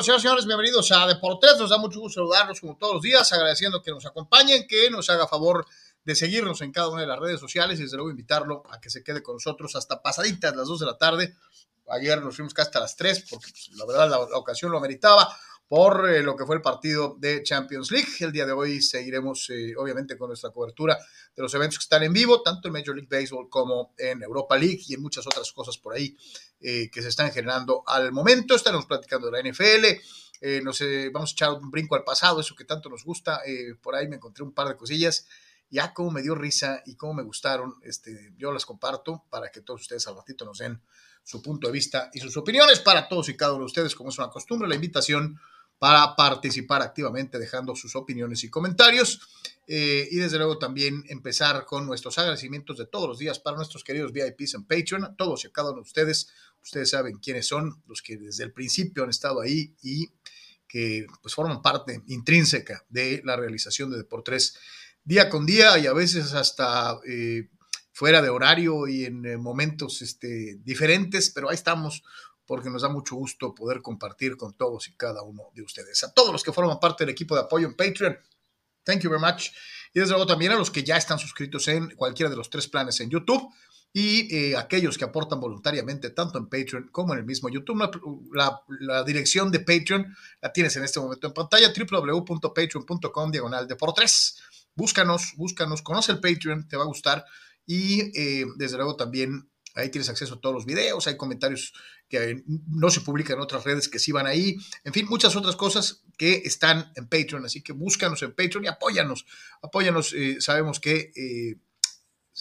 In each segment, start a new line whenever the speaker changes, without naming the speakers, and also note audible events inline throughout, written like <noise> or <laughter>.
nosotros, señores señores, bienvenidos a Deportes. Nos da mucho gusto saludarlos como todos los días, agradeciendo que nos acompañen, que nos haga favor de seguirnos en cada una de las redes sociales y desde luego invitarlo a que se quede con nosotros hasta pasaditas las 2 de la tarde. Ayer nos fuimos hasta las 3 porque pues, la verdad la, la, ocasión lo ameritaba por eh, lo que fue el partido de Champions League. El día de hoy seguiremos eh, obviamente con nuestra cobertura de los eventos que están en vivo, tanto en Major League Baseball como en Europa League y en muchas otras cosas por ahí eh, que se están generando al momento. Estaremos platicando de la NFL. No sé, vamos a echar un brinco al pasado, eso que tanto nos gusta. Por ahí me encontré un par de cosillas. Ya como me dio risa y cómo me gustaron, este, yo las comparto para que todos ustedes al ratito nos den su punto de vista y sus opiniones para todos y cada uno de ustedes, como es una costumbre, la invitación para participar activamente dejando sus opiniones y comentarios. Eh, y desde luego también empezar con nuestros agradecimientos de todos los días para nuestros queridos VIPs en Patreon, a todos y a cada uno de ustedes. Ustedes saben quiénes son, los que desde el principio han estado ahí y que pues forman parte intrínseca de la realización de Deportes día con día y a veces hasta eh, fuera de horario y en eh, momentos este, diferentes, pero ahí estamos porque nos da mucho gusto poder compartir con todos y cada uno de ustedes. A todos los que forman parte del equipo de apoyo en Patreon, thank you very much. Y desde luego también a los que ya están suscritos en cualquiera de los tres planes en YouTube y eh, aquellos que aportan voluntariamente tanto en Patreon como en el mismo YouTube. La, dirección de Patreon la tienes en este momento en pantalla, www.patreon.com diagonal de por tres. Búscanos, búscanos, conoce el Patreon, te va a gustar y eh, desde luego también Ahí tienes acceso a todos los videos, hay comentarios que no se publican en otras redes que sí van ahí. En fin, muchas otras cosas que están en Patreon. Así que búscanos en Patreon y apóyanos. Apóyanos. Eh, sabemos que eh,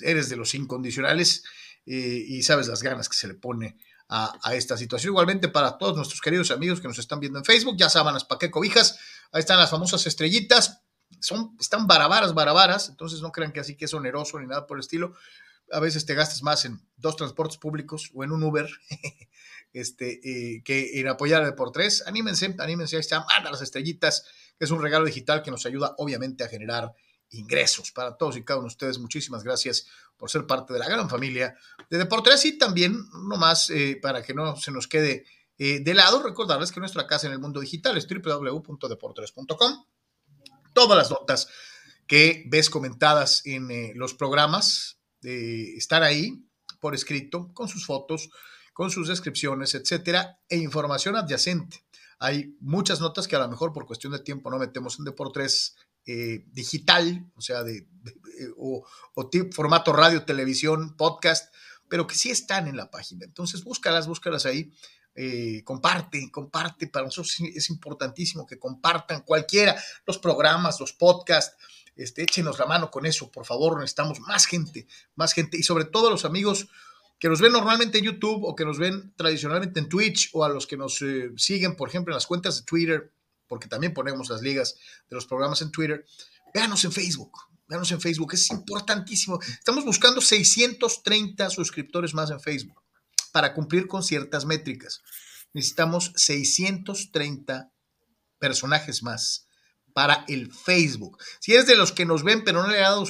eres de los incondicionales eh, y sabes las ganas que se le pone a, esta situación. Igualmente para todos nuestros queridos amigos que nos están viendo en Facebook, ya saben para qué cobijas. Ahí están las famosas estrellitas. Son, están barabaras, barabaras. Entonces no crean que así que es oneroso ni nada por el estilo a veces te gastas más en dos transportes públicos o en un Uber <laughs> este, eh, que en apoyar el por. Anímense, anímense, ahí están, manda las estrellitas, es un regalo digital que nos ayuda obviamente a generar ingresos para todos y cada uno de ustedes. Muchísimas gracias por ser parte de la gran familia de Deportes y también, nomás eh, para que no se nos quede eh, de lado, recordarles que nuestra casa en el mundo digital es www.deportes.com. Todas las notas que ves comentadas en eh, los programas de estar ahí por escrito, con sus fotos, con sus descripciones, etcétera, e información adyacente. Hay muchas notas que a lo mejor por cuestión de tiempo no metemos en Deportes eh, digital, o sea, de, de o, o formato radio, televisión, podcast, pero que sí están en la página. Entonces, búscalas, búscalas ahí. Eh, comparte, comparte. Para nosotros es importantísimo que compartan cualquiera, los programas, los podcasts, este, échenos la mano con eso, por favor, necesitamos más gente, más gente, y sobre todo a los amigos que nos ven normalmente en YouTube o que nos ven tradicionalmente en Twitch o a los que nos eh, siguen, por ejemplo, en las cuentas de Twitter, porque también ponemos las ligas de los programas en Twitter, véanos en Facebook, véanos en Facebook, es importantísimo. Estamos buscando 630 suscriptores más en Facebook para cumplir con ciertas métricas. Necesitamos 630 personajes más para el Facebook. Si eres de los que nos ven pero no le ha dado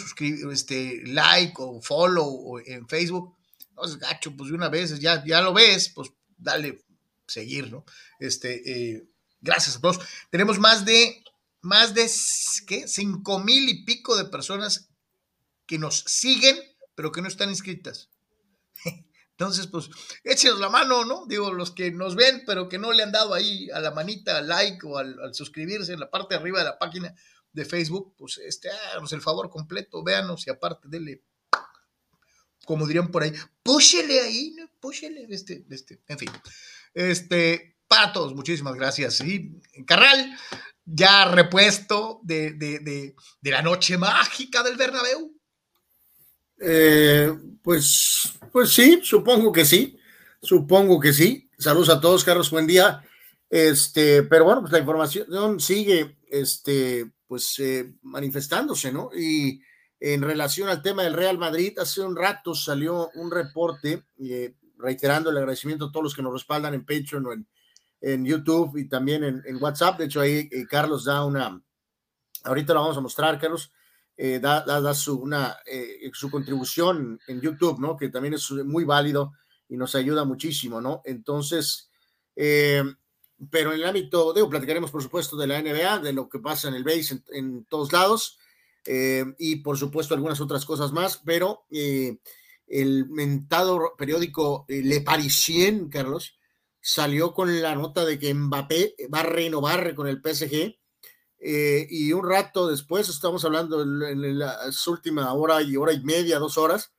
este, like o follow en Facebook, no es gacho, pues de una vez ya, ya lo ves, pues dale seguir, ¿no? Este, eh, gracias a todos. Tenemos más de, más de, ¿qué? Cinco mil y pico de personas que nos siguen, pero que no están inscritas. Entonces, pues, échenos la mano, ¿no? Digo, los que nos ven, pero que no le han dado ahí a la manita, al like o al, suscribirse en la parte de arriba de la página de Facebook, pues, este, háganos el favor completo, véanos y aparte, dele, como dirían por ahí, púchele ahí, ¿no? Púchele, este, este, en fin. Este, para todos, muchísimas gracias. Y Carral, ya repuesto de, de, de, de la noche mágica del Bernabéu.
Eh, pues, pues sí, supongo que sí, supongo que sí. Saludos a todos, Carlos, buen día. Este, pero bueno, pues la información sigue, este, pues eh, manifestándose, ¿no? Y en relación al tema del Real Madrid, hace un rato salió un reporte eh, reiterando el agradecimiento a todos los que nos respaldan en Patreon o en, en YouTube y también en, en, WhatsApp. De hecho, ahí Carlos da una, ahorita lo vamos a mostrar, Carlos, eh, da, su, una, eh, su contribución en YouTube, ¿no? Que también es muy válido y nos ayuda muchísimo, ¿no? Entonces, eh, pero en el ámbito, digo, platicaremos por supuesto de la NBA, de lo que pasa en el base en, todos lados y por supuesto algunas otras cosas más, pero el mentado periódico Le Parisien, Carlos, salió con la nota de que Mbappé va a renovar con el PSG y un rato después, estamos hablando en, la última hora y hora y media, dos horas,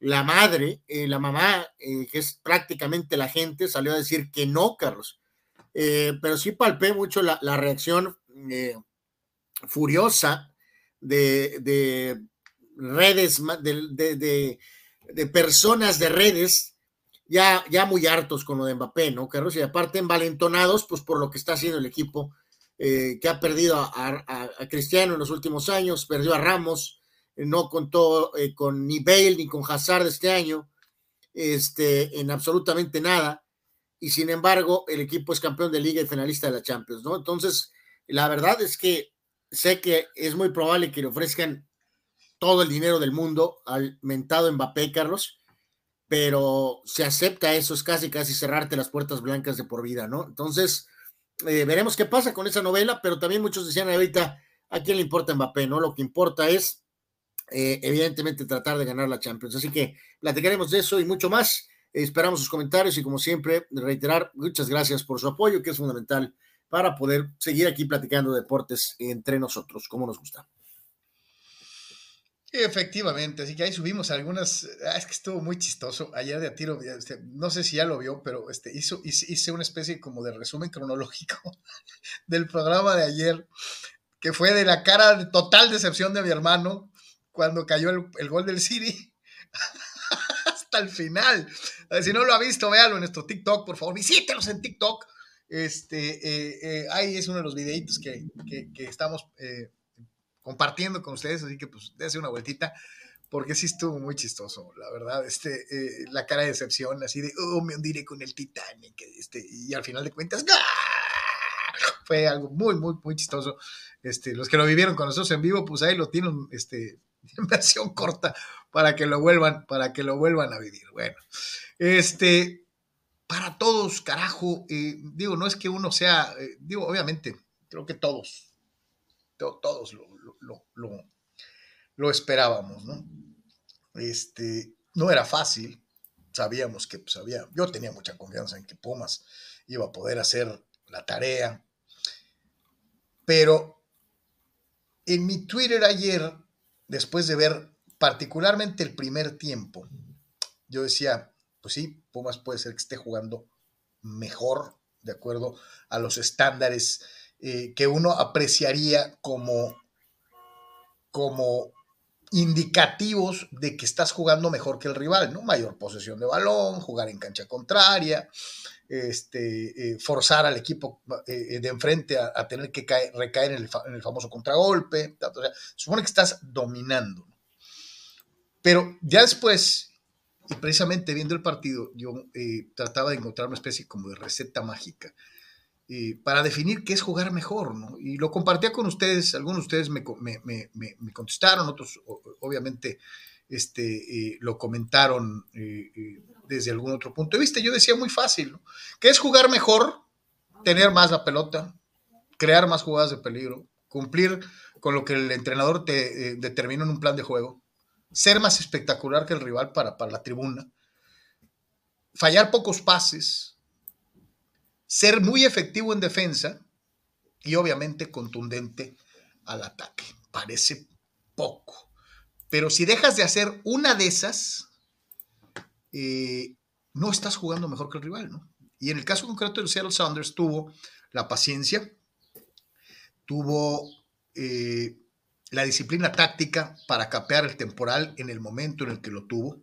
la madre, la mamá, que es prácticamente la gente, salió a decir que no, Carlos, eh, pero sí palpé mucho la, reacción eh, furiosa de, redes, de, de, personas de redes ya, ya muy hartos con lo de Mbappé, ¿no, Carlos? Y aparte envalentonados, pues por lo que está haciendo el equipo, eh, que ha perdido a, Cristiano en los últimos años, perdió a Ramos, no contó con ni Bale ni con Hazard este año, este, en absolutamente nada y sin embargo el equipo es campeón de liga y finalista de la Champions, ¿no? Entonces, la verdad es que sé que es muy probable que le ofrezcan todo el dinero del mundo al mentado Mbappé, Carlos, pero se acepta eso, es casi, casi cerrarte las puertas blancas de por vida, ¿no? Entonces, eh, veremos qué pasa con esa novela, pero también muchos decían ahorita, ¿a quién le importa Mbappé, no? Lo que importa es, eh, evidentemente, tratar de ganar la Champions. Así que platicaremos de eso y mucho más Esperamos sus comentarios y como siempre, reiterar muchas gracias por su apoyo, que es fundamental para poder seguir aquí platicando deportes entre nosotros, como nos gusta.
Efectivamente, así que ahí subimos algunas, ah, es que estuvo muy chistoso, ayer de a tiro, este, no sé si ya lo vio, pero este, hizo, hice una especie como de resumen cronológico <laughs> del programa de ayer, que fue de la cara de total decepción de mi hermano cuando cayó el, el gol del City <laughs> hasta el final. Si no lo ha visto, véalo en nuestro TikTok, por favor, visítelos en TikTok. Este, eh, eh, ahí es uno de los videitos que, estamos eh, compartiendo con ustedes, así que pues dése una vueltita, porque sí estuvo muy chistoso, la verdad, este, la cara de decepción, así de, oh, me hundiré con el Titanic, este, y al final de cuentas, fue algo muy, muy, muy chistoso. Este, los que lo vivieron con nosotros en vivo, pues ahí lo tienen, este, <laughs> en versión corta para que lo vuelvan, para que lo vuelvan a vivir. Bueno, este, para todos, carajo, eh, digo, no es que uno sea, eh, digo, obviamente, creo que todos, todos lo, lo, esperábamos, ¿no? Este, no era fácil, sabíamos que pues, había, yo tenía mucha confianza en que Pumas iba a poder hacer la tarea, pero en mi Twitter ayer después de ver particularmente el primer tiempo, yo decía, pues sí, Pumas puede ser que esté jugando mejor, de acuerdo a los estándares eh, que uno apreciaría como, como indicativos de que estás jugando mejor que el rival, ¿no? Mayor posesión de balón, jugar en cancha contraria, este, eh, forzar al equipo eh, de enfrente a, tener que recaer en el, famoso contragolpe. supone que estás dominando. Pero ya después, y precisamente viendo el partido, yo eh, trataba de encontrar una especie como de receta mágica para definir qué es jugar mejor, ¿no? Y lo compartía con ustedes, algunos de ustedes me, me contestaron, otros obviamente este, lo comentaron desde algún otro punto de vista. Yo decía muy fácil, ¿no? que es jugar mejor, tener más la pelota, crear más jugadas de peligro, cumplir con lo que el entrenador te eh, determinó en un plan de juego, ser más espectacular que el rival para, para la tribuna, fallar pocos pases, ser muy efectivo en defensa y obviamente contundente al ataque. Parece poco. Pero si dejas de hacer una de esas, eh, no estás jugando mejor que el rival, ¿no? Y en el caso concreto del Seattle Sounders tuvo la paciencia, tuvo eh, la disciplina táctica para capear el temporal en el momento en el que lo tuvo.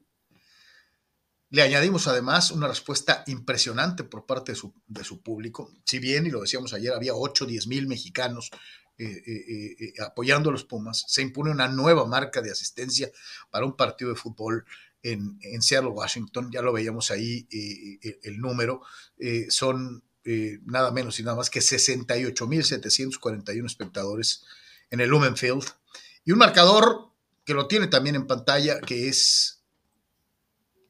Le añadimos además una respuesta impresionante por parte de su, público. Si bien, y lo decíamos ayer, había 8 o 10 mil mexicanos eh, apoyando a los Pumas, se impone una nueva marca de asistencia para un partido de fútbol en, Seattle, Washington, ya lo veíamos ahí eh, eh, el número, eh, son nada menos y nada más que 68.741 espectadores en el Lumen Field. Y un marcador que lo tiene también en pantalla que es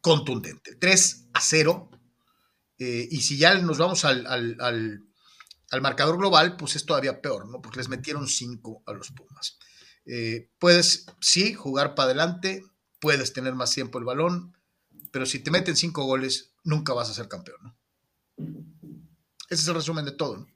contundente, 3 a 0. y si ya nos vamos al, al, al marcador global, pues es todavía peor, ¿no? Porque les metieron cinco a los Pumas. Eh, puedes, sí, jugar para adelante, puedes tener más tiempo el balón, pero si te meten cinco goles, nunca vas a ser campeón, ¿no? Ese es el resumen de todo, ¿no?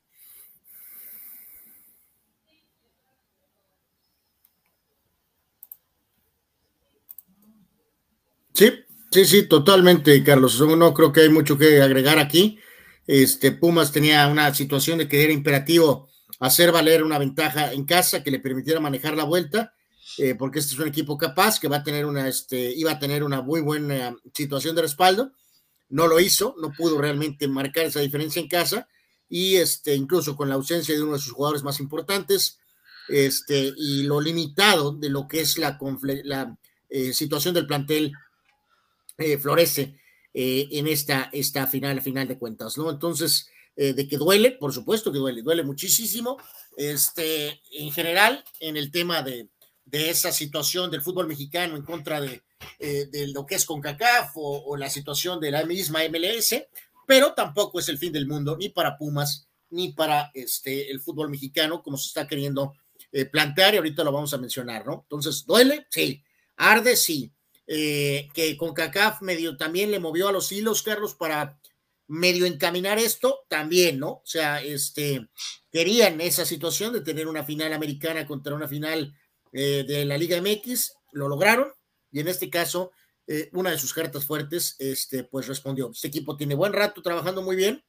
Sí, sí, sí, totalmente, Carlos. No creo que hay mucho que agregar aquí. Este, Pumas tenía una situación de que era imperativo hacer valer una ventaja en casa que le permitiera manejar la vuelta, eh, porque este es un equipo capaz que va a tener una, este, iba a tener una muy buena situación de respaldo. No lo hizo, no pudo realmente marcar esa diferencia en casa y este, incluso con la ausencia de uno de sus jugadores más importantes, este, y lo limitado de lo que es la, la eh, situación del plantel eh, florece eh, en esta, esta final, final de cuentas, ¿no? Entonces, eh, de que duele, por supuesto que duele, duele muchísimo, este, en general, en el tema de, de esa situación del fútbol mexicano en contra de, de lo que es CONCACAF o, o, la situación de la misma MLS, pero tampoco es el fin del mundo ni para Pumas ni para este, el fútbol mexicano, como se está queriendo plantear, y ahorita lo vamos a mencionar, ¿no? Entonces, ¿duele? Sí. ¿Arde? Sí eh, que con CACAF medio también le movió a los hilos, Carlos, para medio encaminar esto, también, ¿no? O sea, este, querían esa situación de tener una final americana contra una final eh, de la Liga MX, lo lograron, y en este caso, eh, una de sus cartas fuertes, este, pues respondió. Este equipo tiene buen rato trabajando muy bien,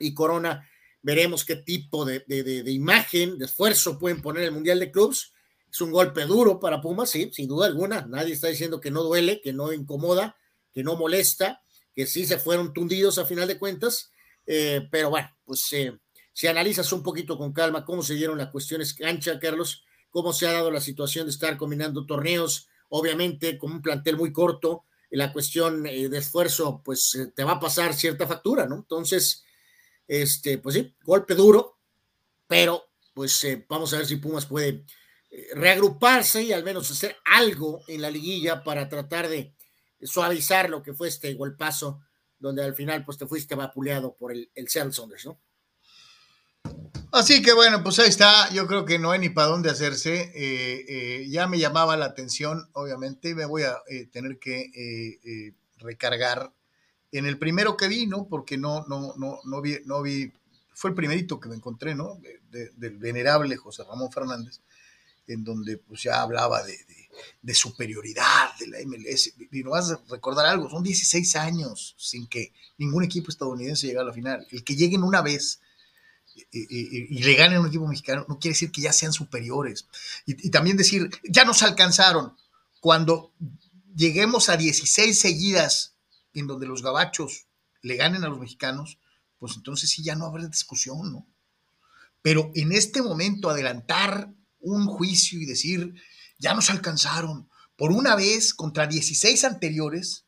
y Corona, veremos qué tipo de, de, de, de imagen, de esfuerzo pueden poner el Mundial de Clubs, es un golpe duro para Pumas, sí, sin duda alguna. Nadie está diciendo que no duele, que no incomoda, que no molesta, que sí se fueron tundidos a final de cuentas. Eh, pero bueno, pues eh, si analizas un poquito con calma cómo se dieron las cuestiones cancha, Carlos, cómo se ha dado la situación de estar combinando torneos, obviamente con un plantel muy corto, la cuestión eh, de esfuerzo, pues te va a pasar cierta factura, ¿no? Entonces, este, pues sí, golpe duro, pero pues vamos a ver si Pumas puede reagruparse y al menos hacer algo en la liguilla para tratar de suavizar lo que fue este golpazo, donde al final pues te fuiste vapuleado por el, el Seattle Saunders, ¿no?
Así que bueno, pues ahí está. Yo creo que no hay ni para dónde hacerse. Eh, eh, ya me llamaba la atención, obviamente, me voy a eh, tener que recargar en el primero que vi, ¿no? Porque no, no, no, no vi, no vi, fue el primerito que me encontré, ¿no? De, de, del venerable José Ramón Fernández en donde pues ya hablaba de, de, superioridad de la MLS. Y no vas a recordar algo, son 16 años sin que ningún equipo estadounidense llegue a la final. El que lleguen una vez y, y, y le ganen a un equipo mexicano no quiere decir que ya sean superiores. Y, y también decir, ya nos alcanzaron. Cuando lleguemos a 16 seguidas en donde los gabachos le ganen a los mexicanos, pues entonces sí ya no habrá discusión, ¿no? Pero en este momento adelantar un juicio y decir, ya nos alcanzaron por una vez contra 16 anteriores,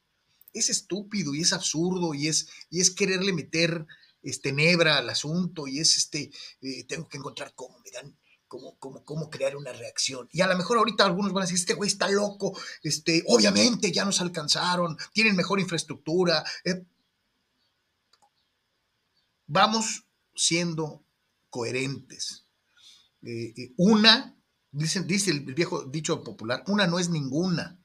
es estúpido y es absurdo y es, y es quererle meter este nebra al asunto y es este, eh, tengo que encontrar cómo me dan, cómo, cómo, cómo crear una reacción. Y a lo mejor ahorita algunos van a decir, este güey está loco, este, obviamente ya nos alcanzaron, tienen mejor infraestructura. Eh. Vamos siendo coherentes. Eh, eh, una, dice, dice el viejo dicho popular, una no es ninguna.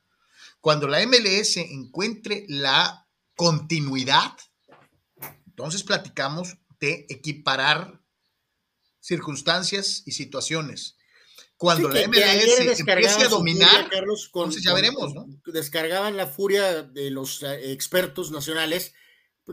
Cuando la MLS encuentre la continuidad, entonces platicamos de equiparar circunstancias y situaciones. Cuando sí, la MLS empiece a dominar,
furia, Carlos, con,
entonces ya veremos, ¿no?
Descargaban la furia de los eh, expertos nacionales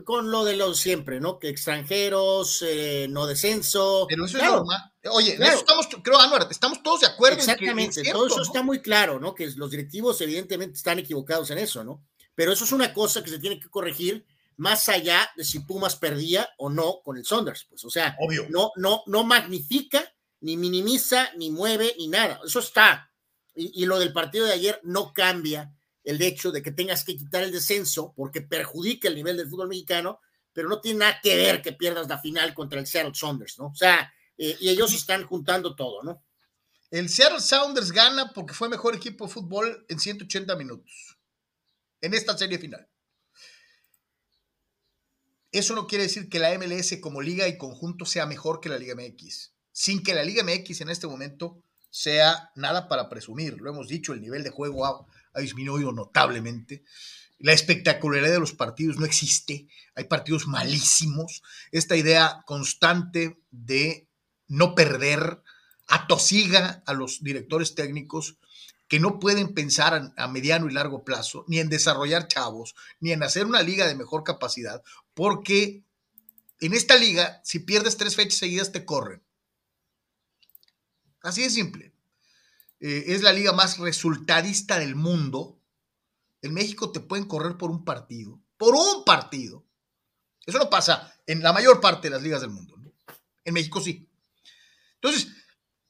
con lo de los siempre, ¿no? Que extranjeros, eh, no descenso.
Pero eso claro. es normal. Oye, claro. eso estamos, creo, Anuar, estamos todos de acuerdo.
Exactamente, en que, todo eso ¿no? está muy claro, ¿no? Que los directivos evidentemente están equivocados en eso, ¿no? Pero eso es una cosa que se tiene que corregir más allá de si Pumas perdía o no con el Saunders, pues, o sea,
Obvio.
no, no, no magnifica, ni minimiza, ni mueve, ni nada. Eso está. Y, y lo del partido de ayer no cambia el hecho de que tengas que quitar el descenso porque perjudica el nivel del fútbol mexicano, pero no tiene nada que ver que pierdas la final contra el Seattle Sounders, ¿no? O sea, eh, y ellos están juntando todo, ¿no?
El Seattle Sounders gana porque fue mejor equipo de fútbol en 180 minutos en esta serie final. eso no quiere decir que la MLS como liga y conjunto sea mejor que la Liga MX, sin que la Liga MX en este momento sea nada para presumir. Lo hemos dicho, el nivel de juego ha, disminuido notablemente. La espectacularidad de los partidos no existe. Hay partidos malísimos. Esta idea constante de no perder atosiga a los directores técnicos que no pueden pensar a, mediano y largo plazo, ni en desarrollar chavos, ni en hacer una liga de mejor capacidad, porque en esta liga, si pierdes tres fechas seguidas, te corren. Así de simple. Eh, es la liga más resultadista del mundo. En México te pueden correr por un partido, por un partido. Eso no pasa en la mayor parte de las ligas del mundo. En México sí. Entonces,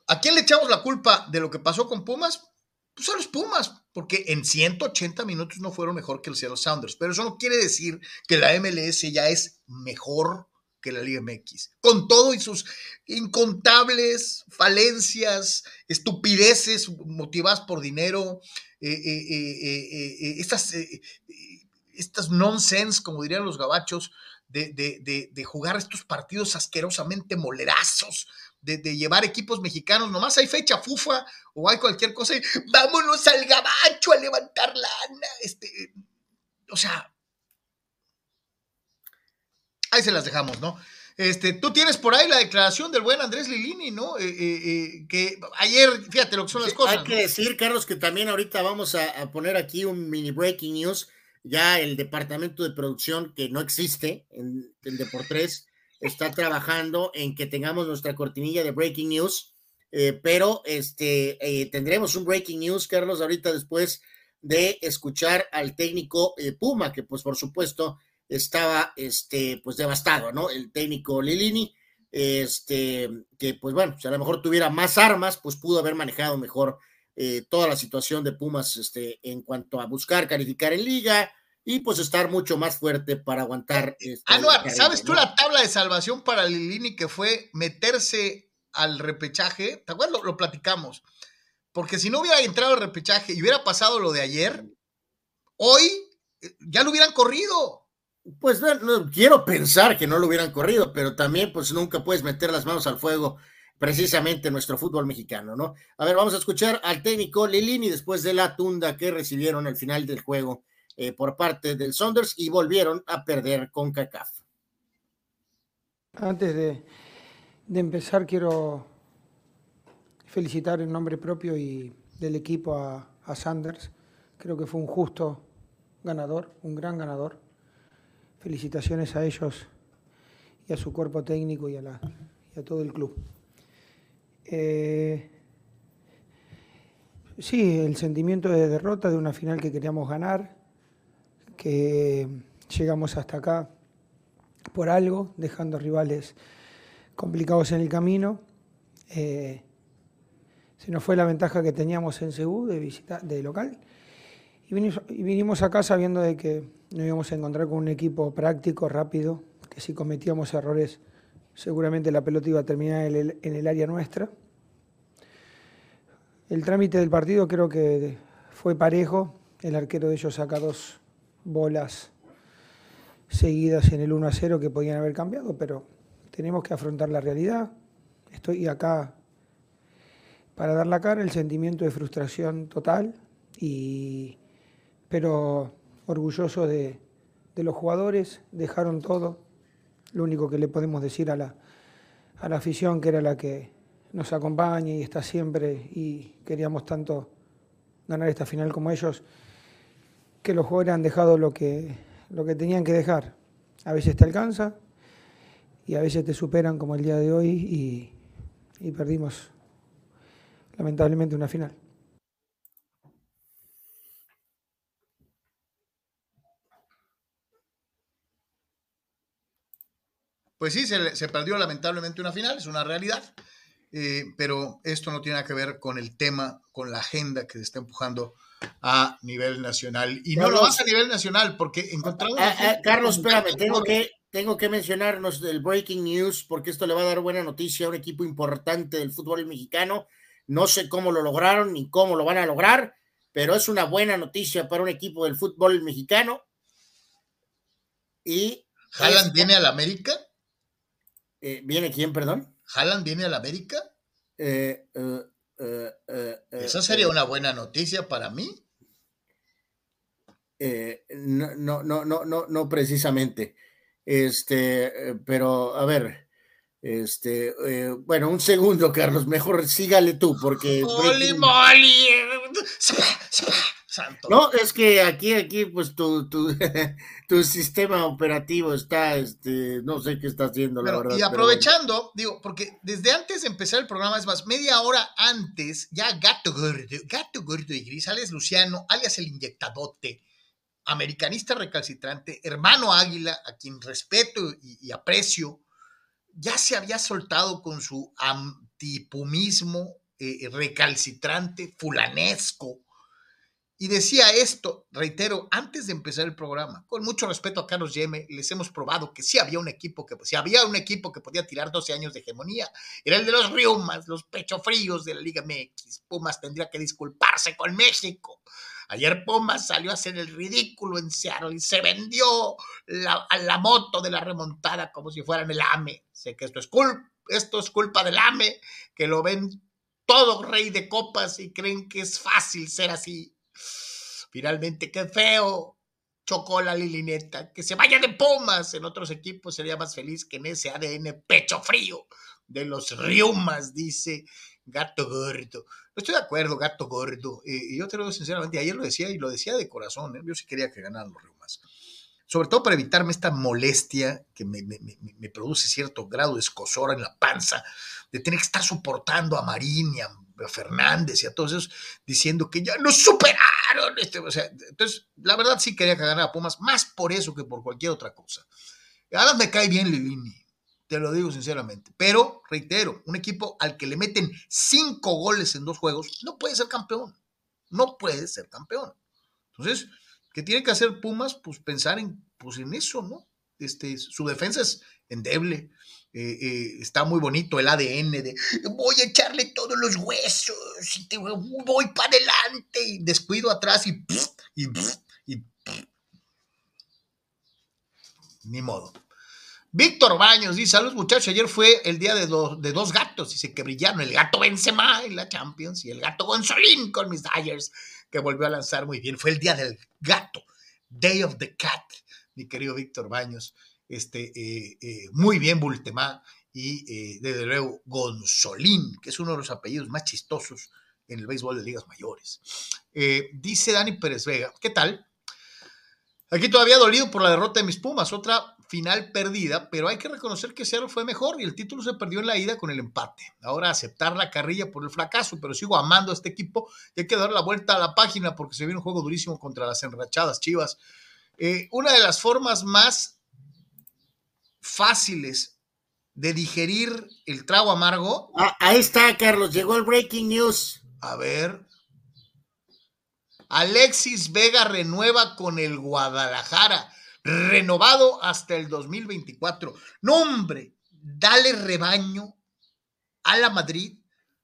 ¿a quién le echamos la culpa de lo que pasó con Pumas? pues a los Pumas, porque en 180 minutos no fueron mejor que el Seattle Sounders. Pero eso no quiere decir que la MLS ya es mejor que la Liga MX. Con todo y sus incontables falencias, estupideces motivadas por dinero, eh, eh, eh, estas, estas nonsense, como dirían los gabachos, de, de, jugar estos partidos asquerosamente molerazos, de, llevar equipos mexicanos, nomás hay fecha fufa o hay cualquier cosa y vámonos al gabacho a levantar lana. Este, o sea, ahí se las dejamos, ¿no? Este, tú tienes por ahí la declaración del buen Andrés Lilini, ¿no? Eh, eh, eh, que ayer, fíjate lo que son las cosas.
Hay que decir, Carlos, que también ahorita vamos a, poner aquí un mini breaking news. Ya el departamento de producción que no existe en el Deportes está trabajando en que tengamos nuestra cortinilla de breaking news, eh, pero este, tendremos un breaking news, Carlos, ahorita después de escuchar al técnico Puma, que pues por supuesto estaba este, pues devastado, ¿no? El técnico Lilini, este, que pues bueno, si a lo mejor tuviera más armas, pues pudo haber manejado mejor toda la situación de Pumas este, en cuanto a buscar calificar en liga, y pues estar mucho más fuerte para aguantar.
Este, Anuar, ¿sabes tú la tabla de salvación para Lilini que fue meterse al repechaje? ¿Te acuerdas? Lo, platicamos. Porque si no hubiera entrado al repechaje y hubiera pasado lo de ayer, hoy eh, ya lo hubieran corrido.
Pues no, quiero pensar que no lo hubieran corrido, pero también pues nunca puedes meter las manos al fuego precisamente en nuestro fútbol mexicano, ¿no? A ver, vamos a escuchar al técnico Lilini después de la tunda que recibieron al final del juego eh, por parte del Saunders y volvieron a perder con CACAF.
Antes de, empezar, quiero felicitar en nombre propio y del equipo a, Sanders. Creo que fue un justo ganador, un gran ganador. Felicitaciones a ellos y a su cuerpo técnico y a, la, a todo el club. Eh, sí, el sentimiento de derrota de una final que queríamos ganar, que llegamos hasta acá por algo, dejando rivales complicados en el camino. Eh, se nos fue la ventaja que teníamos en Cebú de, visita, de local y vinimos, acá sabiendo de que nos íbamos a encontrar con un equipo práctico, rápido, que si cometíamos errores seguramente la pelota iba a terminar en el, en el área nuestra. El trámite del partido creo que fue parejo, el arquero de ellos saca dos, bolas seguidas en el 1 a 0 que podían haber cambiado, pero tenemos que afrontar la realidad. Estoy acá para dar la cara, el sentimiento de frustración total, y, pero orgulloso de, los jugadores, dejaron todo. Lo único que le podemos decir a la, a la afición, que era la que nos acompaña y está siempre, y queríamos tanto ganar esta final como ellos, que los jugadores han dejado lo que, lo que tenían que dejar. A veces te alcanza y a veces te superan como el día de hoy y, y perdimos lamentablemente una final.
Pues sí, se, se, perdió lamentablemente una final, es una realidad, eh, pero esto no tiene nada que ver con el tema, con la agenda que se está empujando a nivel nacional. Y no lo vas a nivel nacional porque encontramos...
Ah, ah, Carlos, espérame, tengo que, tengo que mencionarnos del breaking news porque esto le va a dar buena noticia a un equipo importante del fútbol mexicano. No sé cómo lo lograron ni cómo lo van a lograr, pero es una buena noticia para un equipo del fútbol mexicano. Y
¿Haaland viene al América?
Eh, ¿Viene quién, perdón?
¿Haaland viene al América?
Eh, eh,
Esa sería una buena noticia para mí.
no, no, no, no, no, no precisamente. Este, pero a ver, este, bueno, un segundo, <laughs> Carlos, mejor sígale tú, porque. <laughs>
¡Holy moly! <laughs>
No, es que aquí, aquí, pues tu, <laughs> tu, sistema operativo está, este, no sé qué está haciendo, la verdad.
Y aprovechando, digo, porque desde antes de empezar el programa, es más, media hora antes, ya Gato Gordo, Gato Gordo y Gris, alias Luciano, alias el inyectadote, americanista recalcitrante, hermano Águila, a quien respeto y, aprecio, ya se había soltado con su antipumismo eh, recalcitrante, fulanesco, y decía esto, reitero, antes de empezar el programa, con mucho respeto a Carlos Yeme, les hemos probado que sí había un equipo que, si había un equipo que podía tirar 12 años de hegemonía, era el de los Riumas, los pechofríos de la Liga MX. Pumas tendría que disculparse con México. Ayer Pumas salió a hacer el ridículo en Seattle y se vendió la, a la moto de la remontada como si fueran el AME. Sé que esto es, esto es culpa del AME, que lo ven todo rey de copas y creen que es fácil ser así Finalmente, qué feo. Chocó la lilineta. Que se vaya de Pumas. En otros equipos sería más feliz que en ese ADN pecho frío de los Riumas, dice Gato Gordo. No estoy de acuerdo, Gato Gordo. Eh, y yo te lo digo sinceramente, ayer lo decía y lo decía de corazón. ¿eh? Yo sí quería que ganaran los Riumas. Sobre todo para evitarme esta molestia que me, produce cierto grado de escosor en la panza de tener que estar soportando a Marín y a Fernández y a todos esos diciendo que ya nos superaron. Este, entonces, la verdad sí quería que ganara Pumas, más por eso que por cualquier otra cosa. Ahora me cae bien Lilini, te lo digo sinceramente. Pero, reitero, un equipo al que le meten cinco goles en dos juegos no puede ser campeón. No puede ser campeón. Entonces, ¿qué tiene que hacer Pumas? Pues pensar en, pues en eso, ¿no? Este, su defensa es endeble. Eh, eh, está muy bonito el ADN de voy a echarle todos los huesos y voy para adelante y descuido atrás y, y, ni modo. Víctor Baños dice, saludos muchachos, ayer fue el día de, de dos gatos, dice que brillaron, el gato Benzema en la Champions y el gato Gonzolín con mis Dyers, que volvió a lanzar muy bien, fue el día del gato, Day of the Cat, mi querido Víctor Baños este, eh, eh, muy bien Bultemá y eh, desde luego Gonzolín, que es uno de los apellidos más chistosos en el béisbol de ligas mayores. dice Dani Pérez Vega, ¿qué tal? Aquí todavía dolido por la derrota de mis Pumas, otra final perdida, pero hay que reconocer que Seattle fue mejor y el título se perdió en la ida con el empate. Ahora aceptar la carrilla por el fracaso, pero sigo amando a este equipo y hay que dar la vuelta a la página porque se viene un juego durísimo contra las enrachadas Chivas. una de las formas más fáciles de digerir el trago amargo.
Ah, ahí está, Carlos, llegó el breaking news.
A ver. Alexis Vega renueva con el Guadalajara, renovado hasta el 2024. No, hombre, dale rebaño a la Madrid.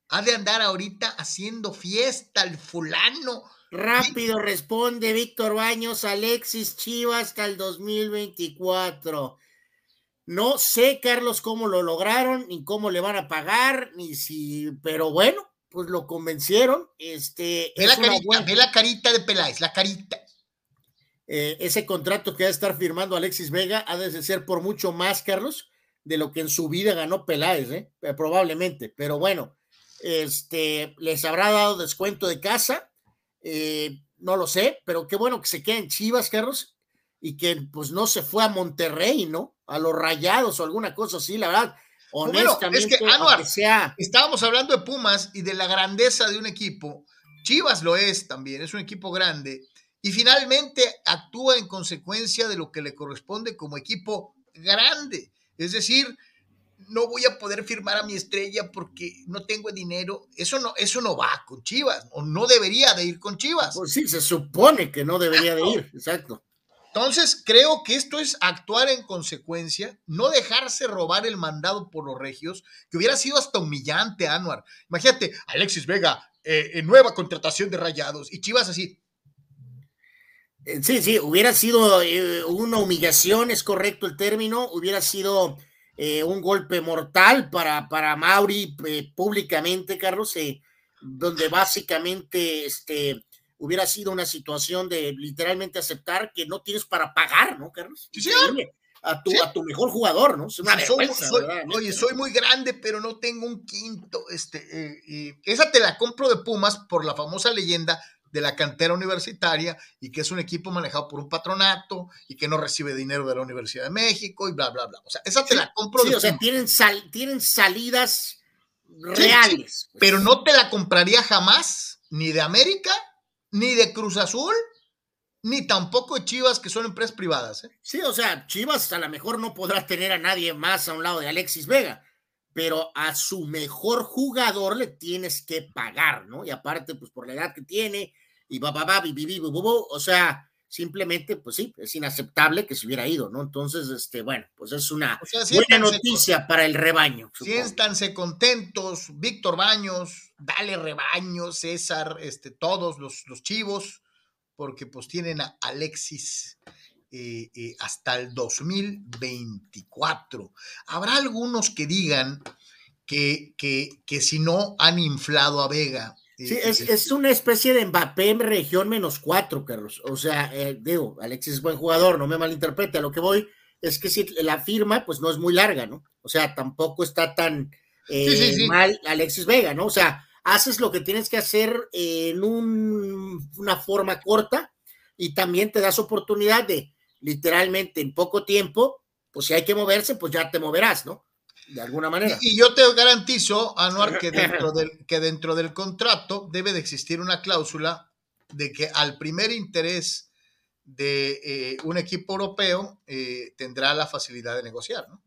Ha de andar ahorita haciendo fiesta el fulano.
Rápido responde Víctor Baños, Alexis Chivas hasta el 2024. No sé, Carlos, cómo lo lograron, ni cómo le van a pagar, ni si, pero bueno, pues lo convencieron. Este,
ve, la carita, ve la carita de Peláez, la carita.
Eh, ese contrato que va a estar firmando Alexis Vega ha de ser por mucho más, Carlos, de lo que en su vida ganó Peláez, ¿eh? Eh, probablemente. Pero bueno, este, les habrá dado descuento de casa, no lo sé, pero qué bueno que se queden Chivas, Carlos, y que pues no se fue a Monterrey, ¿no? A los rayados o alguna cosa así, la verdad. Honestamente,
es que, Anuar, sea... estábamos hablando de Pumas y de la grandeza de un equipo. Chivas lo es también, es un equipo grande. Y finalmente actúa en consecuencia de lo que le corresponde como equipo grande. Es decir, no voy a poder firmar a mi estrella porque no tengo dinero. Eso no, eso no va con Chivas, o no debería de ir con Chivas.
Pues sí, se supone que no debería de ir, exacto.
Entonces, creo que esto es actuar en consecuencia, no dejarse robar el mandado por los regios, que hubiera sido hasta humillante, Anuar. Imagínate, Alexis Vega, eh, en nueva contratación de rayados, y Chivas así.
Eh, sí, sí, hubiera sido eh, una humillación, es correcto el término, hubiera sido eh, un golpe mortal para, para Mauri públicamente, Carlos, donde básicamente este, hubiera sido una situación de literalmente aceptar que no tienes para pagar, ¿no, Carlos?
Sí, sí.
A tu, a tu mejor jugador, ¿no? Es una vergüenza,
soy, oye, soy muy grande, pero no tengo un quinto. Este, esa te la compro de Pumas por la famosa leyenda de la cantera universitaria y que es un equipo manejado por un patronato y que no recibe dinero de la Universidad de México y bla, bla, bla. O sea, esa te la compro.
Sí, o sea, tienen, sal, tienen salidas reales.
Pues. pero no te la compraría jamás, ni de América, ni de Cruz Azul, ni tampoco de Chivas, que son empresas privadas. ¿eh?
Sí, o sea, Chivas a lo mejor no podrá tener a nadie más a un lado de Alexis Vega, pero a su mejor jugador le tienes que pagar, ¿no? Y aparte, pues por la edad que tiene, y va, va, va, o sea, simplemente, pues sí, es inaceptable que se hubiera ido, ¿no? Entonces, este, bueno, pues es una buena noticia para el rebaño.
Siéntanse contentos, Víctor Baños, dale rebaño, César, este, todos los, los chivos, porque pues tienen a Alexis eh, eh, hasta el 2024. Habrá algunos que digan que, que, que, si no han inflado a Vega.
Sí, eh, es, una especie de Mbappé en región menos cuatro, Carlos. O sea, digo, Alexis es buen jugador, no me malinterprete, a lo que voy es que si la firma, pues no es muy larga, ¿no? O sea, tampoco está tan mal Alexis Vega, ¿no? O sea, haces lo que tienes que hacer en una forma corta y también te das oportunidad de literalmente en poco tiempo, pues si hay que moverse, pues ya te moverás, ¿no? De alguna manera.
Y, yo te garantizo, Anuar, que <laughs> dentro, del, que dentro del contrato debe de existir una cláusula de que al primer interés de eh, un equipo europeo eh, tendrá la facilidad de negociar, ¿no?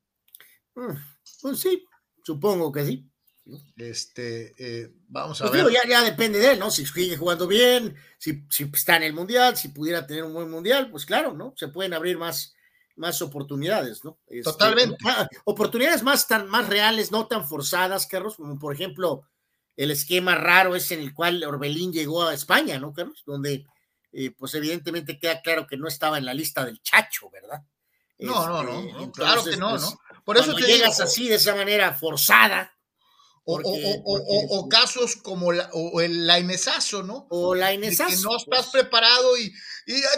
Mm, pues sí, supongo que sí.
Este, eh, vamos a
pues
ver.
ya, ya, depende de él, ¿no? Si sigue jugando bien, si, si, está en el mundial, si pudiera tener un buen mundial, pues claro, ¿no? Se pueden abrir más, más oportunidades, ¿no?
Este, Totalmente.
oportunidades más, tan, más reales, no tan forzadas, Carlos, como por ejemplo el esquema raro es en el cual Orbelín llegó a España, ¿no, Carlos? Donde, eh, pues evidentemente queda claro que no estaba en la lista del Chacho, ¿verdad?
No, no, no, este, claro que no,
pues,
¿no? Por eso
te llegas así, de esa manera forzada,
o, casos como o el lainesazo, ¿no?
O lainesazo.
Que no estás pues. preparado y,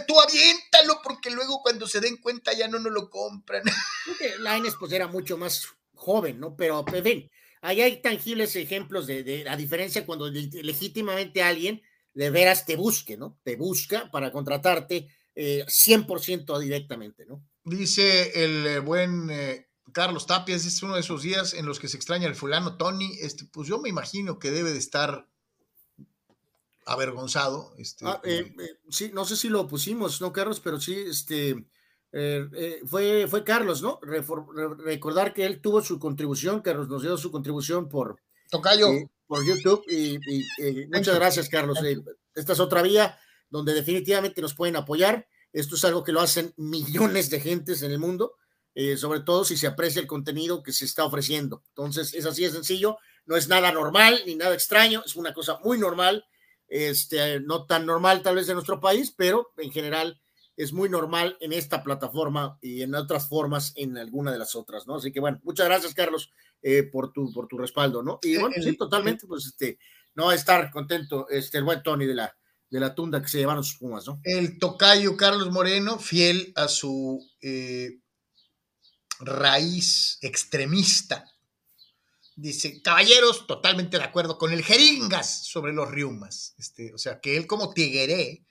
tú aviéntalo porque luego cuando se den cuenta ya no nos lo compran. <laughs>
Laines pues era mucho más joven, ¿no? Pero, en fin, ahí hay tangibles ejemplos de, de la diferencia cuando legítimamente alguien de veras te busque, ¿no? Te busca para contratarte eh, 100% directamente, ¿no?
Dice el eh, buen... Eh, Carlos Tapias, es uno de esos días en los que se extraña el fulano Tony. Este, pues yo me imagino que debe de estar avergonzado. Este,
ah, eh, eh, sí, no sé si lo pusimos, ¿no, Carlos? Pero sí, este, eh, fue, fue Carlos, ¿no? recordar que él tuvo su contribución, Carlos nos dio su contribución por,
Tocayo.
por YouTube. Y, muchas gracias, Carlos. esta es otra vía donde definitivamente nos pueden apoyar. Esto es algo que lo hacen millones de gentes en el mundo eh, sobre todo si se aprecia el contenido que se está ofreciendo. Entonces, es así de sencillo, no es nada normal ni nada extraño, es una cosa muy normal, este, no tan normal tal vez en nuestro país, pero en general es muy normal en esta plataforma y en otras formas en alguna de las otras, ¿no? Así que bueno, muchas gracias, Carlos, eh, por, tu, por tu respaldo, ¿no? Y bueno, sí, totalmente, pues este, no estar contento, este, el buen Tony de la, de la tunda que se llevaron sus pumas, ¿no?
El tocayo Carlos Moreno, fiel a su eh, raíz extremista. Dice, caballeros, totalmente de acuerdo con el jeringas sobre los riumas. Este, o sea, que él como tigueré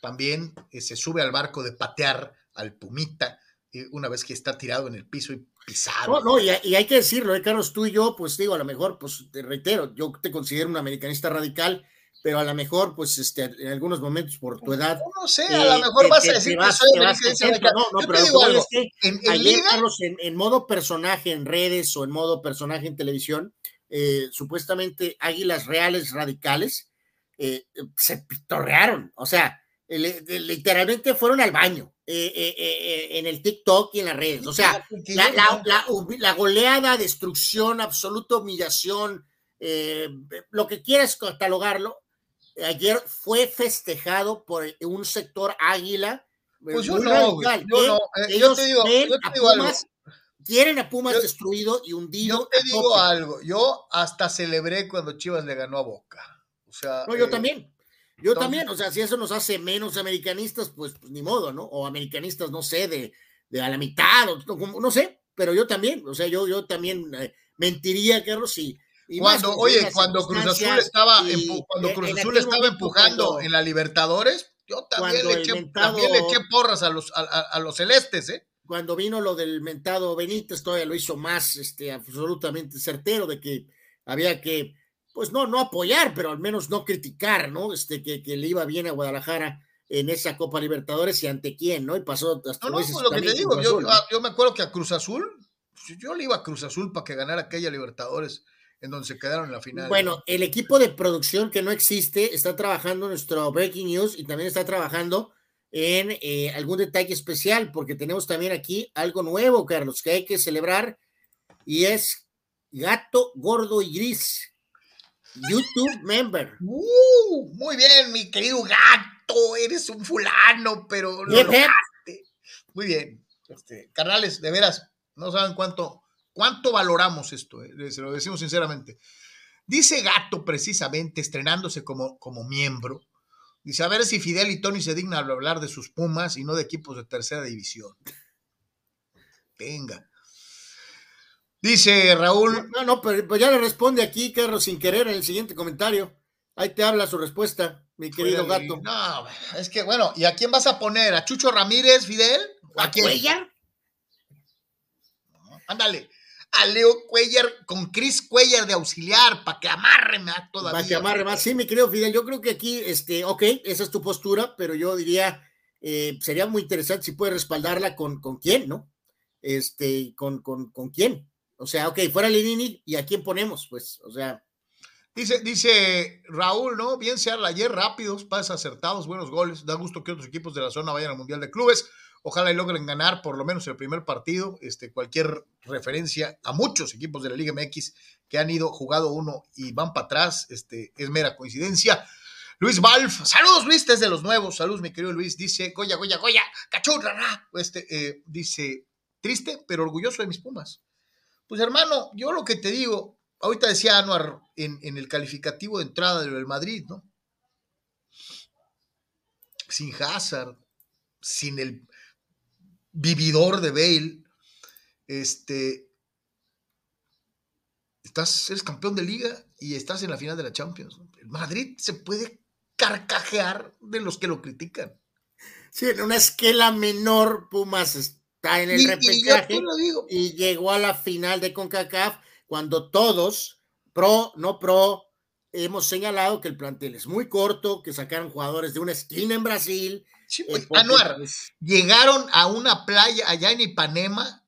también eh, se sube al barco de patear al pumita eh, una vez que está tirado en el piso y pisado.
No, no, y, hay que decirlo, eh, Carlos, tú y yo, pues digo, a lo mejor, pues te reitero, yo te considero un americanista radical, pero a lo mejor, pues, este, en algunos momentos por tu edad.
No sé, a lo eh, mejor vas a decir que soy
No, no, pero digo es que en, ayer, Carlos, en, modo personaje en redes o en modo personaje en televisión, eh, supuestamente Águilas Reales Radicales eh, se pitorrearon, o sea, literalmente fueron al baño en el TikTok y en las redes, o sea, la, la, la goleada, destrucción, absoluta humillación, lo que quieras catalogarlo, ayer fue festejado por un sector águila.
Pues yo no, yo no. Eh, yo te digo, yo te digo algo.
Quieren a Pumas destruido y hundido.
Yo te digo algo, yo hasta celebré cuando Chivas le ganó a Boca. O sea,
no, yo eh, también. Yo también, o sea, si eso nos hace menos americanistas, pues, pues, ni modo, ¿no? O americanistas, no sé, de, de a la mitad, o, no sé, pero yo también, o sea, yo, yo también eh, mentiría, Carlos, si,
cuando, oye, cuando Cruz Azul estaba, cuando Cruz Azul estaba empujando en la Libertadores, yo también le, eché, también le, eché, porras a los, a, a, los celestes, ¿eh?
Cuando vino lo del mentado Benítez, todavía lo hizo más este, absolutamente certero de que había que, pues no, no apoyar, pero al menos no criticar, ¿no? Este, que, que le iba bien a Guadalajara en esa Copa Libertadores y ante quién, ¿no? Y pasó
hasta no, no, pues lo que te digo, yo, yo, me acuerdo que a Cruz Azul, yo le iba a Cruz Azul para que ganara aquella Libertadores en donde se quedaron en la final.
Bueno, el equipo de producción que no existe está trabajando en nuestro Breaking News y también está trabajando en eh, algún detalle especial, porque tenemos también aquí algo nuevo, Carlos, que hay que celebrar y es Gato Gordo y Gris. YouTube member.
Uh, muy bien, mi querido gato, eres un fulano, pero lo Muy bien. Este, carnales, de veras, no saben cuánto ¿Cuánto valoramos esto? Eh? Se lo decimos sinceramente. Dice Gato, precisamente, estrenándose como, como miembro, dice, a ver si Fidel y Tony se dignan hablar de sus Pumas y no de equipos de tercera división. Venga. Dice Raúl.
No, no, pero ya le responde aquí, Carlos, sin querer, en el siguiente comentario. Ahí te habla su respuesta, mi querido gato.
No, es que bueno, ¿y a quién vas a poner? ¿A Chucho Ramírez, Fidel?
¿A, ¿A Cuellar?
ándale a Leo Cuellar con Chris Cuellar de auxiliar para que amarre más todavía.
Para que amarre más. Sí, mi querido Fidel, yo creo que aquí, este, ok, esa es tu postura, pero yo diría, eh, sería muy interesante si puedes respaldarla con, con quién, ¿no? Este, con, con, con quién. O sea, ok, fuera Linini, ¿y a quién ponemos? Pues, o sea.
Dice, dice Raúl, ¿no? Bien se habla ayer, rápidos, pases acertados, buenos goles. Da gusto que otros equipos de la zona vayan al Mundial de Clubes. Ojalá y logren ganar por lo menos el primer partido. Este, cualquier referencia a muchos equipos de la Liga MX que han ido, jugado uno y van para atrás, este, es mera coincidencia. Luis Balf, saludos Luis, desde los nuevos, saludos mi querido Luis, dice, Goya, Goya, Goya, cachorra, este, eh, dice, triste, pero orgulloso de mis Pumas. Pues hermano, yo lo que te digo, ahorita decía Anuar en, en el calificativo de entrada del Madrid, ¿no? Sin Hazard, sin el vividor de Bale, este, estás, eres campeón de liga y estás en la final de la Champions. El Madrid se puede carcajear de los que lo critican.
Sí, en una esquela menor, Pumas está en el repechaje y, llegó a la final de CONCACAF cuando todos, pro, no pro, hemos señalado que el plantel es muy corto, que sacaron jugadores de una esquina en Brasil,
pues, Anuar, llegaron a una playa allá en Ipanema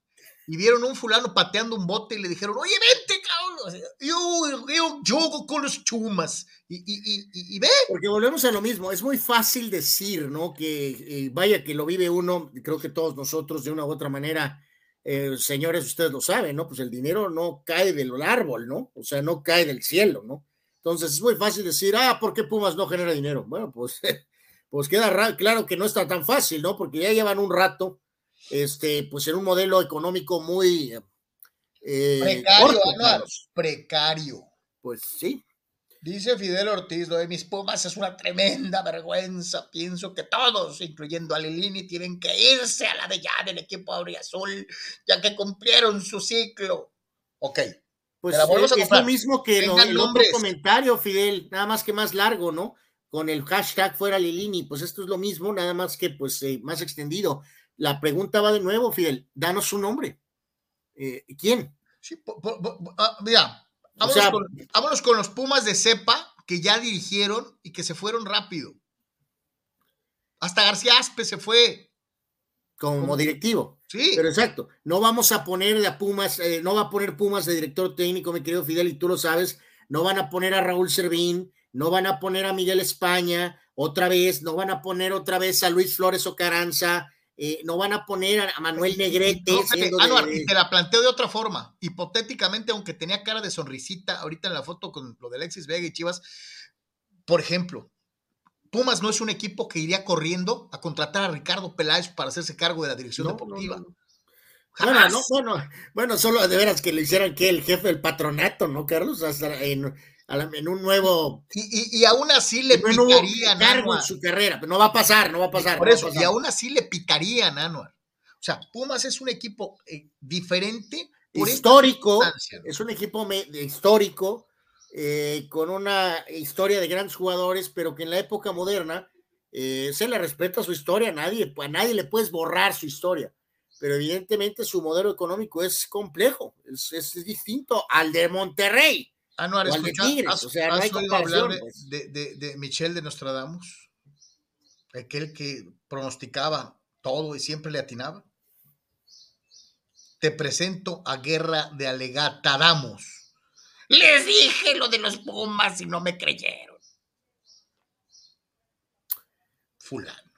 y vieron un fulano pateando un bote y le dijeron, oye, vente, cabrón. Yo, yo juego con los chumas. Y, ve.
Porque volvemos a lo mismo. Es muy fácil decir, ¿no? Que eh, vaya que lo vive uno, creo que todos nosotros de una u otra manera. Eh, señores, ustedes lo saben, ¿no? Pues el dinero no cae del árbol, ¿no? O sea, no cae del cielo, ¿no? Entonces es muy fácil decir, ah, ¿por qué Pumas no genera dinero? Bueno, pues <laughs> pues queda claro que no está tan fácil, ¿no? Porque ya llevan un rato, este, pues en un modelo económico muy
eh, precario, precario.
Pues sí.
Dice Fidel Ortiz, lo de mis Pumas es una tremenda vergüenza. Pienso que todos, incluyendo a Lilini, tienen que irse a la de ya del equipo Azul, ya que cumplieron su ciclo. Ok.
Pues es, lo mismo que el otro comentario, Fidel, nada más que más largo, ¿no? Con el hashtag fuera Lilini, pues esto es lo mismo, nada más que pues eh, más extendido. La pregunta va de nuevo, Fidel, danos su nombre. Eh, ¿Quién?
Sí, ah, mira, vámonos, con, los Pumas de cepa que ya dirigieron y que se fueron rápido. Hasta García Aspe se fue.
Como, directivo.
Sí.
Pero exacto, no vamos a poner a Pumas, eh, no va a poner Pumas de director técnico, mi querido Fidel, y tú lo sabes, no van a poner a Raúl Servín, no van a poner a Miguel España otra vez, no van a poner otra vez a Luis Flores Ocaranza, eh, no van a poner a Manuel Negrete.
No, te la planteo de otra forma. Hipotéticamente, aunque tenía cara de sonrisita ahorita en la foto con lo de Alexis Vega y Chivas, por ejemplo, Pumas no es un equipo que iría corriendo a contratar a Ricardo Peláez para hacerse cargo de la dirección deportiva.
bueno, no, bueno, bueno, solo de veras que le hicieran que el jefe del patronato, ¿no, Carlos? Hasta en, en un nuevo.
Y, y, aún así le picarían.
Cargo en su carrera, pero no va a pasar, no va a pasar.
Por eso, y aún así le picarían, Anuar. O sea, Pumas es un equipo eh, diferente.
histórico, es un equipo histórico, eh, con una historia de grandes jugadores, pero que en la época moderna eh, se le respeta su historia, a nadie, a nadie le puedes borrar su historia, pero evidentemente su modelo económico es complejo, es, es distinto al de Monterrey.
Anuar, o ¿has, o sea, no hay hablar pues. de, de, de, Michel de Nostradamus? Aquel que pronosticaba todo y siempre le atinaba. Te presento a Guerra de Alegatadamos. Les dije lo de los Pumas y no me creyeron. Fulano.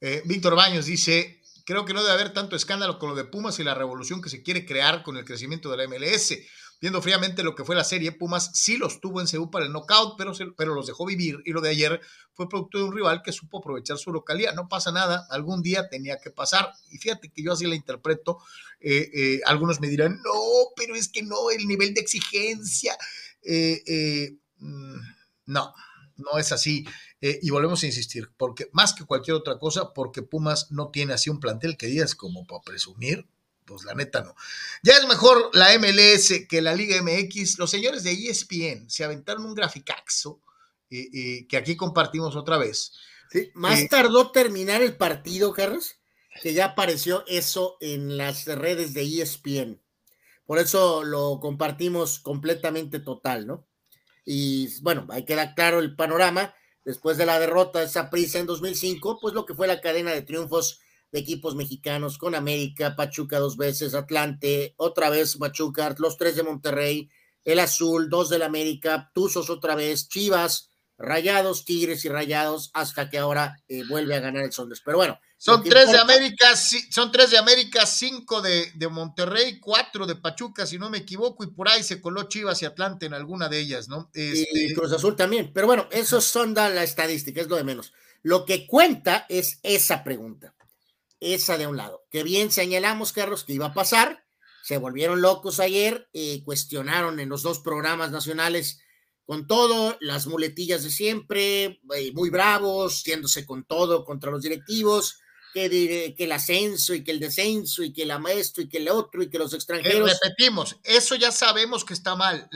Eh, Víctor Baños dice, creo que no debe haber tanto escándalo con lo de Pumas y la revolución que se quiere crear con el crecimiento de la MLS. Viendo fríamente lo que fue la serie, Pumas sí los tuvo en Seúl para el knockout, pero, pero los dejó vivir. Y lo de ayer fue producto de un rival que supo aprovechar su localidad. No pasa nada, algún día tenía que pasar. Y fíjate que yo así la interpreto. Eh, eh, algunos me dirán, no, pero es que no, el nivel de exigencia. Eh, mm, no, no es así. y volvemos a insistir, porque más que cualquier otra cosa, porque Pumas no tiene así un plantel que digas como para presumir, pues la neta no. Ya es mejor la MLS que la Liga MX. Los señores de ESPN se aventaron un graficaxo que aquí compartimos otra vez.
Sí, más eh, tardó terminar el partido, Carlos, que ya apareció eso en las redes de ESPN. Por eso lo compartimos completamente total, ¿no? Y bueno, hay que dar claro el panorama. Después de la derrota de esa prisa en 2005, pues lo que fue la cadena de triunfos de equipos mexicanos con América, Pachuca dos veces, Atlante, otra vez Pachuca, los tres de Monterrey, el Azul, dos del América, Tuzos otra vez, Chivas, Rayados, Tigres y Rayados, hasta que ahora eh, vuelve a ganar el Sondes. Pero bueno.
Son tres de América, son tres de América, cinco de, de, Monterrey, cuatro de Pachuca, si no me equivoco, y por ahí se coló Chivas y Atlante en alguna de ellas, ¿no?
Este... Y Cruz Azul también. Pero bueno, eso son la estadística, es lo de menos. Lo que cuenta es esa pregunta esa de un lado. Que bien señalamos, Carlos, que iba a pasar. Se volvieron locos ayer, eh, cuestionaron en los dos programas nacionales con todo, las muletillas de siempre, eh, muy bravos, yéndose con todo contra los directivos, que, que, el ascenso y que el descenso y que el maestro y que el otro y que los extranjeros.
Eh, repetimos, eso ya sabemos que está mal.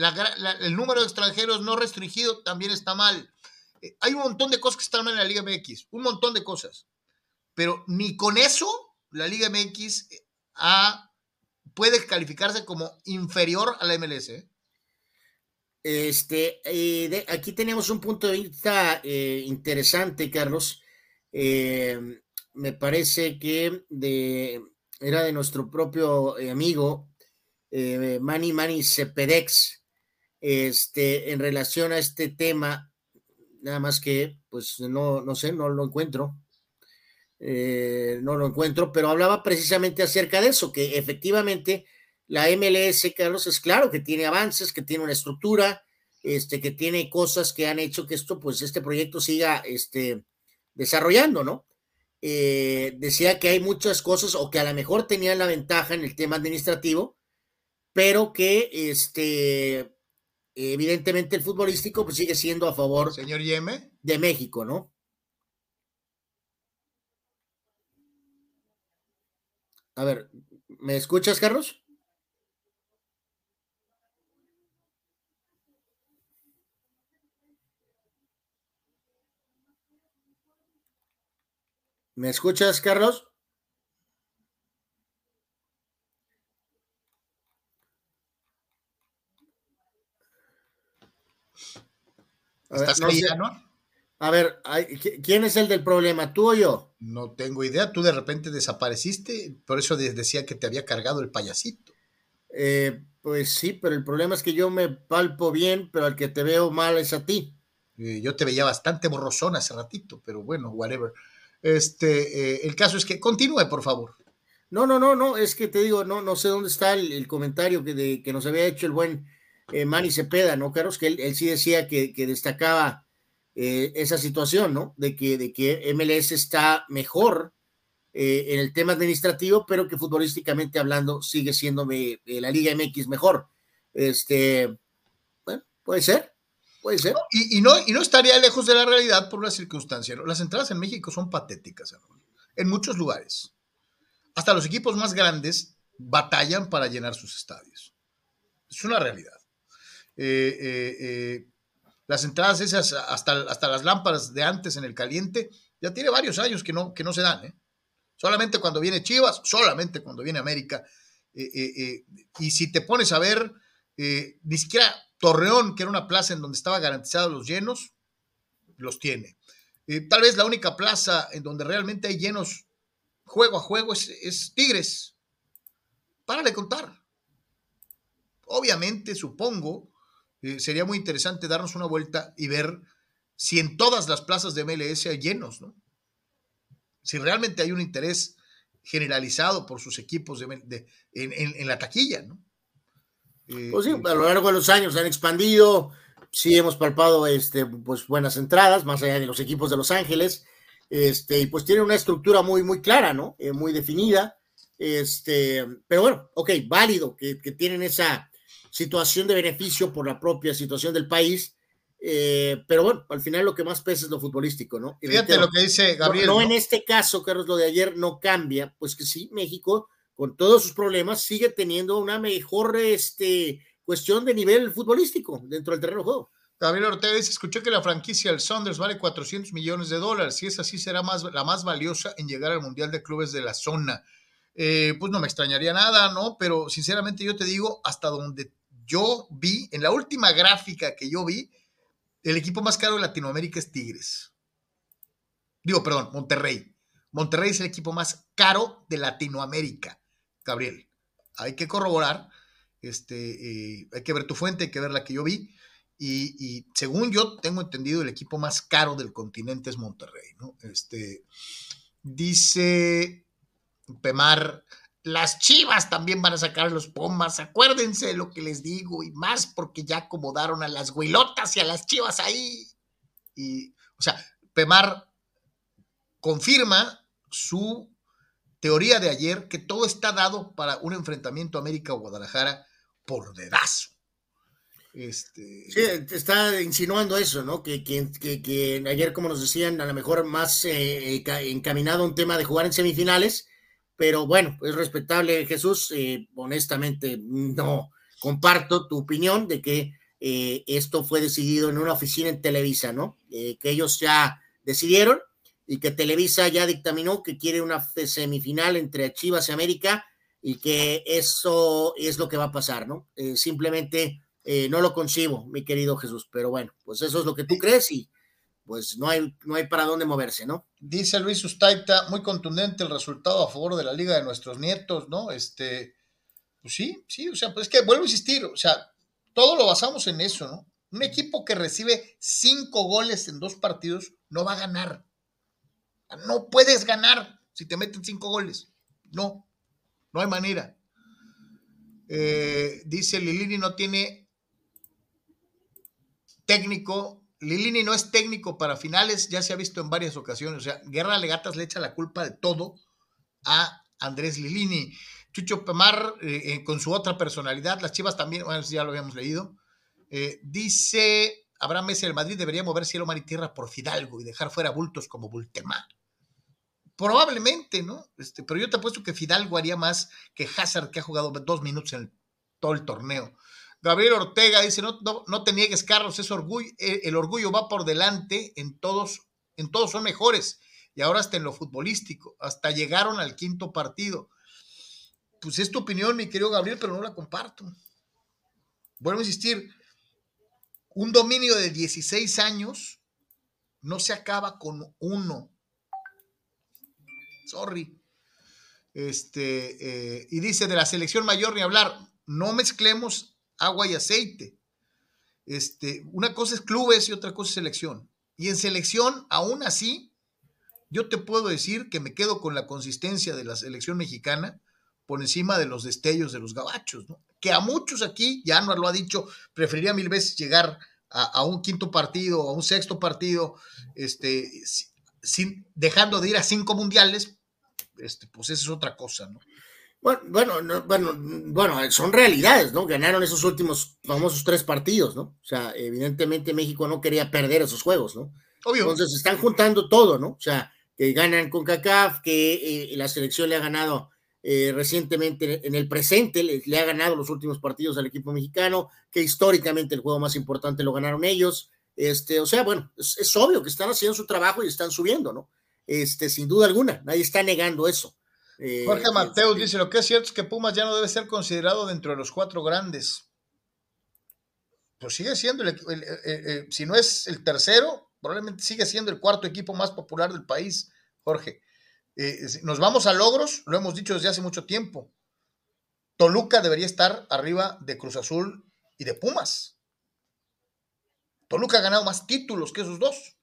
el número de extranjeros no restringido también está mal. hay un montón de cosas que están mal en la Liga MX, un montón de cosas pero ni con eso la Liga MX ha, puede calificarse como inferior a la MLS. ¿eh?
Este, eh, aquí tenemos un punto de vista eh, interesante, Carlos. me parece que de, era de nuestro propio amigo Manny Manny Cepedex, este, en relación a este tema, nada más que, pues no, no sé, no lo encuentro. Eh, no lo encuentro, pero hablaba precisamente acerca de eso, que efectivamente la MLS, Carlos, es claro que tiene avances, que tiene una estructura, este, que tiene cosas que han hecho que esto, pues este proyecto siga este, desarrollando, ¿no? Eh, decía que hay muchas cosas o que a lo mejor tenían la ventaja en el tema administrativo, pero que este, evidentemente el futbolístico pues sigue siendo a favor
Señor Yeme.
de México, ¿no? A ver, ¿me escuchas, Carlos? ¿Me escuchas, Carlos?
¿Estás ahí,
no? A ver, ¿quién es el del problema, tú o yo?
No tengo idea, tú de repente desapareciste, por eso decía que te había cargado el payasito.
Eh, pues sí, pero el problema es que yo me palpo bien, pero al que te veo mal es a ti.
Eh, yo te veía bastante borrosón hace ratito, pero bueno, whatever. Este, eh, el caso es que continúe, por favor.
No, no, no, no, es que te digo, no, no sé dónde está el, comentario que, de, que nos había hecho el buen Manny Cepeda, ¿no, Carlos? Que él, sí decía que, que destacaba eh, esa situación, ¿no? De que, de que MLS está mejor eh, en el tema administrativo, pero que futbolísticamente hablando sigue siendo la Liga MX mejor. Este, bueno, puede ser, puede ser.
Y, no, y no estaría lejos de la realidad por una circunstancia. Las entradas en México son patéticas, en muchos lugares. Hasta los equipos más grandes batallan para llenar sus estadios. Es una realidad. Eh, eh, las entradas esas, hasta, hasta las lámparas de antes en el caliente, ya tiene varios años que no, que no se dan. ¿eh? Solamente cuando viene Chivas, solamente cuando viene América. y si te pones a ver, ni siquiera Torreón, que era una plaza en donde estaba garantizados los llenos, los tiene. tal vez la única plaza en donde realmente hay llenos juego a juego es, Tigres. Para de contar. Obviamente, supongo, eh, sería muy interesante darnos una vuelta y ver si en todas las plazas de MLS hay llenos, ¿no? Si realmente hay un interés generalizado por sus equipos de, en, la taquilla, ¿no?
Eh, pues sí, a lo largo de los años han expandido, sí hemos palpado este, pues, buenas entradas, más allá de los equipos de Los Ángeles, este, y pues tiene una estructura muy, muy clara, ¿no? Eh, muy definida. Este, pero bueno, ok, válido que, tienen esa situación de beneficio por la propia situación del país. Eh, pero bueno, al final lo que más pesa es lo futbolístico, ¿no?
Fíjate lo que dice Gabriel.
No, en este caso, Carlos, lo de ayer no cambia, pues que sí, México, con todos sus problemas, sigue teniendo una mejor este, cuestión de nivel futbolístico dentro del terreno de juego.
Gabriel Ortega dice, escuché que la franquicia del Saunders vale 400 millones de dólares. Si es así, será más, la más valiosa en llegar al Mundial de Clubes de la zona. Eh, pues no me extrañaría nada, ¿no? Pero sinceramente yo te digo, hasta donde yo vi, en la última gráfica que yo vi, el equipo más caro de Latinoamérica es Tigres. Digo, perdón, Monterrey. Monterrey es el equipo más caro de Latinoamérica, Gabriel. Hay que corroborar, este, eh, hay que ver tu fuente, hay que ver la que yo vi y, según yo tengo entendido, el equipo más caro del continente es Monterrey. Este, dice Pemar, las chivas también van a sacar los pomas, acuérdense de lo que les digo, y más porque ya acomodaron a las huilotas y a las chivas ahí. Y, o sea, Pemar confirma su teoría de ayer que todo está dado para un enfrentamiento América-Guadalajara por dedazo. Este...
Sí, está insinuando eso, ¿no? Que, que, ayer, como nos decían, a lo mejor más eh, encaminado a un tema de jugar en semifinales, pero bueno, es respetable, Jesús. Eh, honestamente, no comparto tu opinión de que eh, esto fue decidido en una oficina en Televisa, ¿no? que ellos ya decidieron y que Televisa ya dictaminó que quiere una semifinal entre Chivas y América y que eso es lo que va a pasar, ¿no? simplemente eh, no lo concibo, mi querido Jesús, pero bueno, pues eso es lo que tú crees y pues no hay, no hay para dónde moverse, ¿no?
Dice Luis Ustaita, muy contundente el resultado a favor de la Liga de nuestros nietos, ¿no? Este, pues sí, sí, o sea, pues es que vuelvo a insistir, o sea, todo lo basamos en eso, ¿no? Un equipo que recibe cinco goles en dos partidos no va a ganar. No puedes ganar si te meten cinco goles. No, no hay manera. Eh, dice Lilini no tiene técnico. Lilini no es técnico para finales, ya se ha visto en varias ocasiones. O sea, Guerra Legatas le echa la culpa de todo a Andrés Lilini. Chucho Pemar, eh, eh, con su otra personalidad, las chivas también, bueno, ya lo habíamos leído. Eh, dice Abraham Messi, el Madrid debería mover cielo, mar y tierra por Fidalgo y dejar fuera bultos como Bultemá. Probablemente, ¿no? Este, pero yo te apuesto que Fidalgo haría más que Hazard, que ha jugado dos minutos en todo el torneo. Gabriel Ortega dice, no, no, te niegues, Carlos, es orgullo, eh, el orgullo va por delante, en todos, en todos son mejores. Y ahora hasta en lo futbolístico, hasta llegaron al quinto partido. Pues es tu opinión, mi querido Gabriel, pero no la comparto. Vuelvo a insistir, un dominio de 16 años no se acaba con uno. Sorry. Este, eh, y dice de la selección mayor ni hablar, no mezclemos agua y aceite. Este, una cosa es clubes y otra cosa es selección. Y en selección, aún así, yo te puedo decir que me quedo con la consistencia de la selección mexicana por encima de los destellos de los gabachos, ¿no? Que a muchos aquí, ya no lo ha dicho, preferiría mil veces llegar a, un quinto partido, a un sexto partido, este, sin, dejando de ir a cinco mundiales, este, pues eso es otra cosa, ¿no?
Bueno, bueno, bueno, bueno, son realidades, ¿no? Ganaron esos últimos famosos tres partidos, ¿no? O sea, evidentemente México no quería perder esos juegos, ¿no? Obvio. Entonces están juntando todo, ¿no? O sea, que ganan con CACAF, que eh, la selección le ha ganado eh, recientemente en el presente, le, ha ganado los últimos partidos al equipo mexicano, que históricamente el juego más importante lo ganaron ellos. Este, o sea, bueno, es, obvio que están haciendo su trabajo y están subiendo, ¿no? Este, sin duda alguna, nadie está negando eso.
Eh, Jorge Mateus este, dice, lo que es cierto es que Pumas ya no debe ser considerado dentro de los cuatro grandes. Pues sigue siendo, si no es el tercero, probablemente sigue siendo el cuarto equipo más popular del país, Jorge. Eh, nos vamos a logros, lo hemos dicho desde hace mucho tiempo. Toluca debería estar arriba de Cruz Azul y de Pumas. Toluca ha ganado más títulos que esos dos.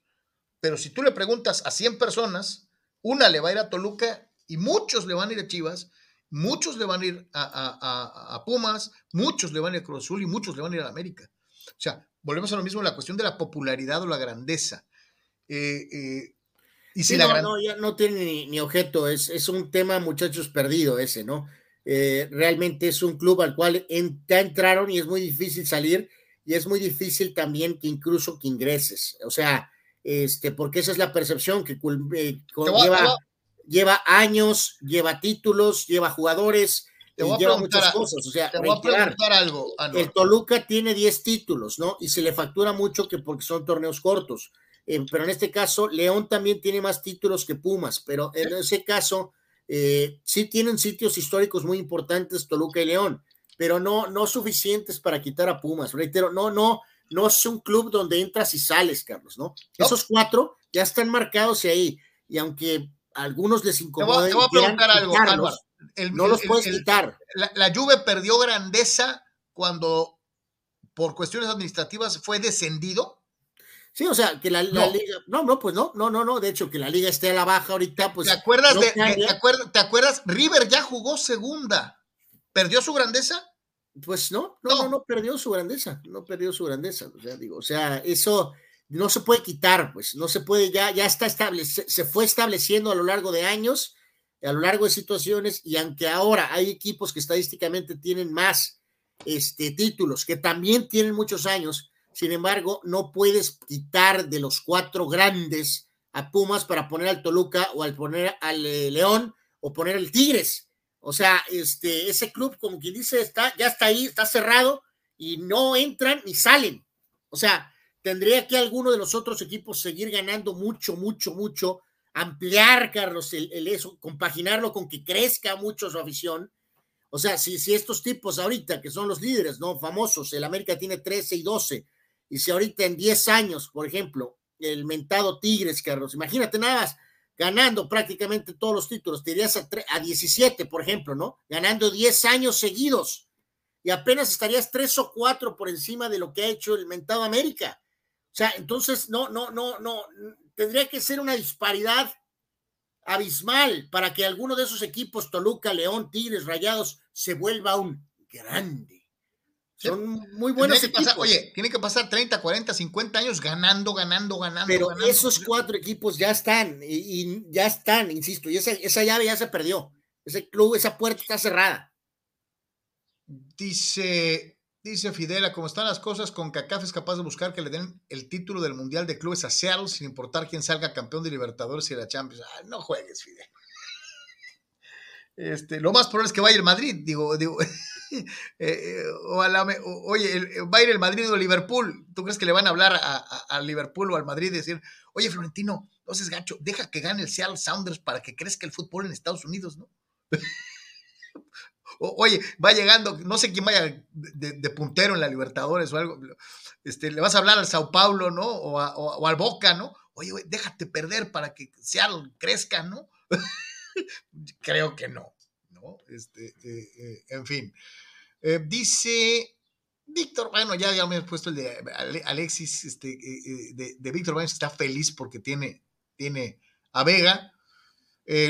Pero si tú le preguntas a 100 personas, una le va a ir a Toluca y muchos le van a ir a Chivas, muchos le van a ir a, Pumas, muchos le van a ir a Cruz Azul y muchos le van a ir a América. O sea, volvemos a lo mismo, la cuestión de la popularidad o la grandeza. Eh, eh,
y no, no, ya no tiene ni, objeto, es, es, un tema, muchachos, perdido ese, ¿no? Eh, realmente es un club al cual ya entraron y es muy difícil salir y es muy difícil también que incluso que ingreses, o sea, este, porque esa es la percepción que eh, lleva, lleva años, lleva títulos, lleva jugadores, lleva muchas cosas. O sea,
te voy a preguntar algo.
El Toluca tiene 10 títulos, ¿no? Y se le factura mucho que porque son torneos cortos. Eh, pero en este caso, León también tiene más títulos que Pumas, pero en ese caso, eh, sí tienen sitios históricos muy importantes Toluca y León, pero no, no suficientes para quitar a Pumas. Reitero, no, no, no es un club donde entras y sales, Carlos, ¿no? Esos cuatro ya están marcados ahí, y aunque a algunos les incomoda.
Te voy, a preguntar algo,
no los puedes quitar.
La, la Juve perdió grandeza cuando, por cuestiones administrativas, fue descendido
Sí, o sea, que la, liga. No, no, pues no, no, no, no. De hecho, que la liga esté a la baja ahorita, pues.
¿Te acuerdas de, te, acuerdas, River ya jugó segunda. ¿Perdió su grandeza?
Pues no, no, no, no, perdió su grandeza. No perdió su grandeza. O sea, digo, o sea, eso no se puede quitar, pues, no se puede, ya, ya está establecido, se fue estableciendo a lo largo de años, a lo largo de situaciones, y aunque ahora hay equipos que estadísticamente tienen más este, títulos, que también tienen muchos años, sin embargo, no puedes quitar de los cuatro grandes a Pumas para poner al Toluca o al poner al eh, León o poner al Tigres. O sea, este, ese club, como quien dice, está, ya está ahí, está cerrado y no entran ni salen. O sea, tendría que alguno de los otros equipos seguir ganando mucho, mucho, mucho, ampliar, Carlos, el, eso, compaginarlo con que crezca mucho su afición. O sea, si, si estos tipos ahorita, que son los líderes, ¿no? Famosos, el América tiene 13 y 12, y si ahorita en 10 años, por ejemplo, el mentado Tigres, Carlos, imagínate nada más, ganando prácticamente todos los títulos, te irías a, a 17, por ejemplo, ¿no? Ganando 10 años seguidos y apenas estarías 3 o 4 por encima de lo que ha hecho el mentado América. O sea, entonces no, no, no, no, tendría que ser una disparidad abismal para que alguno de esos equipos, Toluca, León, Tigres, Rayados, se vuelva un grande son muy buenos
equipos. oye, tiene que pasar 30, 40, 50 años ganando, ganando, ganando.
Pero esos cuatro equipos ya están, y, ya están, insisto, y esa, esa, llave ya se perdió. Ese club, esa puerta está cerrada.
Dice, dice Fidela, como están las cosas, con CACAF es capaz de buscar que le den el título del Mundial de Clubes a Seattle sin importar quién salga campeón de Libertadores y de la Champions. no juegues, Fidel. Este, lo más probable es que vaya el Madrid, digo, digo. <laughs> Eh, eh, o oye, va a ir el Madrid o el Liverpool. ¿Tú crees que le van a hablar al Liverpool o al Madrid y decir, oye, Florentino, entonces gacho, deja que gane el Seattle Sounders para que crezca el fútbol en Estados Unidos, ¿no? <laughs> oye, va llegando, no sé quién vaya de, puntero en la Libertadores o algo. Este, le vas a hablar al Sao Paulo, ¿no? O, al Boca, ¿no? Oye, déjate perder para que crezca, ¿no? <laughs> Creo que no. Este, eh, eh, en fin. Eh, dice Víctor, bueno, ya, ya me he puesto el de Alexis, este, de, Víctor Bueno, está feliz porque tiene, tiene a Vega.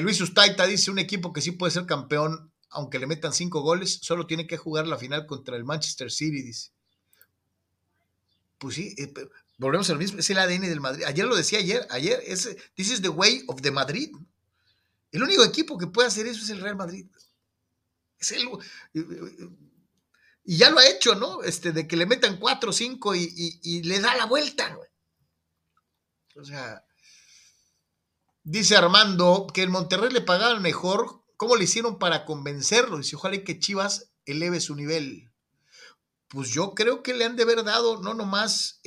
Luis Ustaita dice, un equipo que sí puede ser campeón, aunque le metan cinco goles, solo tiene que jugar la final contra el Manchester City, dice. Pues sí, eh, volvemos al mismo, es el ADN del Madrid. Ayer lo decía ayer, ayer, es, this is the way of the Madrid. El único equipo que puede hacer eso es el Real Madrid. Es el, y ya lo ha hecho, ¿no? Este, de que le metan cuatro o cinco y, le da la vuelta. O sea, dice Armando que en Monterrey le pagaban mejor. ¿Cómo le hicieron para convencerlo? Dice, ojalá que Chivas eleve su nivel. Pues yo creo que le han de haber dado no nomás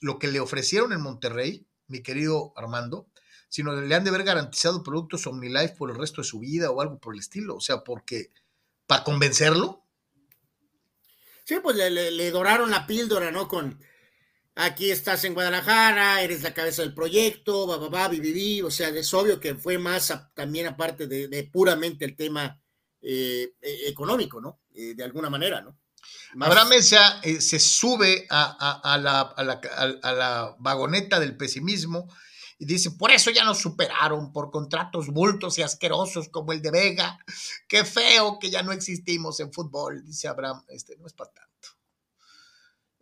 lo que le ofrecieron en Monterrey, mi querido Armando, sino le han de haber garantizado productos OmniLife por el resto de su vida o algo por el estilo. O sea, porque para convencerlo.
Sí, pues le, doraron la píldora, ¿no? Con aquí estás en Guadalajara, eres la cabeza del proyecto, va, va, o sea, es obvio que fue más también aparte de, puramente el tema eh, e, económico, ¿no? Eh, de alguna manera, ¿no?
Abraham Mesa eh, se sube a, la, a, la, vagoneta del pesimismo y dice, por eso ya nos superaron, por contratos bultos y asquerosos como el de Vega. Qué feo que ya no existimos en fútbol, dice Abraham. Este no es para tanto.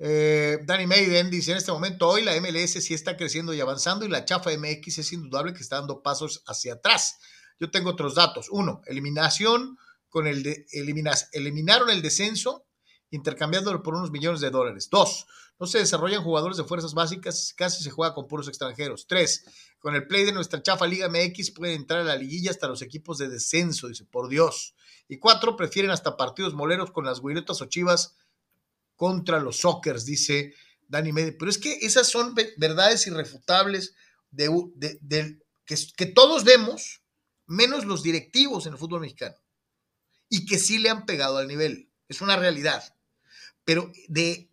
Eh, Danny Maiden dice, en este momento hoy la MLS sí está creciendo y avanzando y la chafa MX es indudable que está dando pasos hacia atrás. Yo tengo otros datos. Uno, eliminación con el eliminaron el descenso intercambiándolo por unos millones de dólares. Dos, no se desarrollan jugadores de fuerzas básicas, casi se juega con puros extranjeros. Tres, con el play de nuestra chafa Liga MX pueden entrar a la liguilla hasta los equipos de descenso, dice, por Dios. Y cuatro, prefieren hasta partidos moleros con las guiretas o chivas contra los sockers, dice Dani Mede. Pero es que esas son verdades irrefutables de, que, que todos vemos, menos los directivos en el fútbol mexicano, y que sí le han pegado al nivel. Es una realidad. Pero de,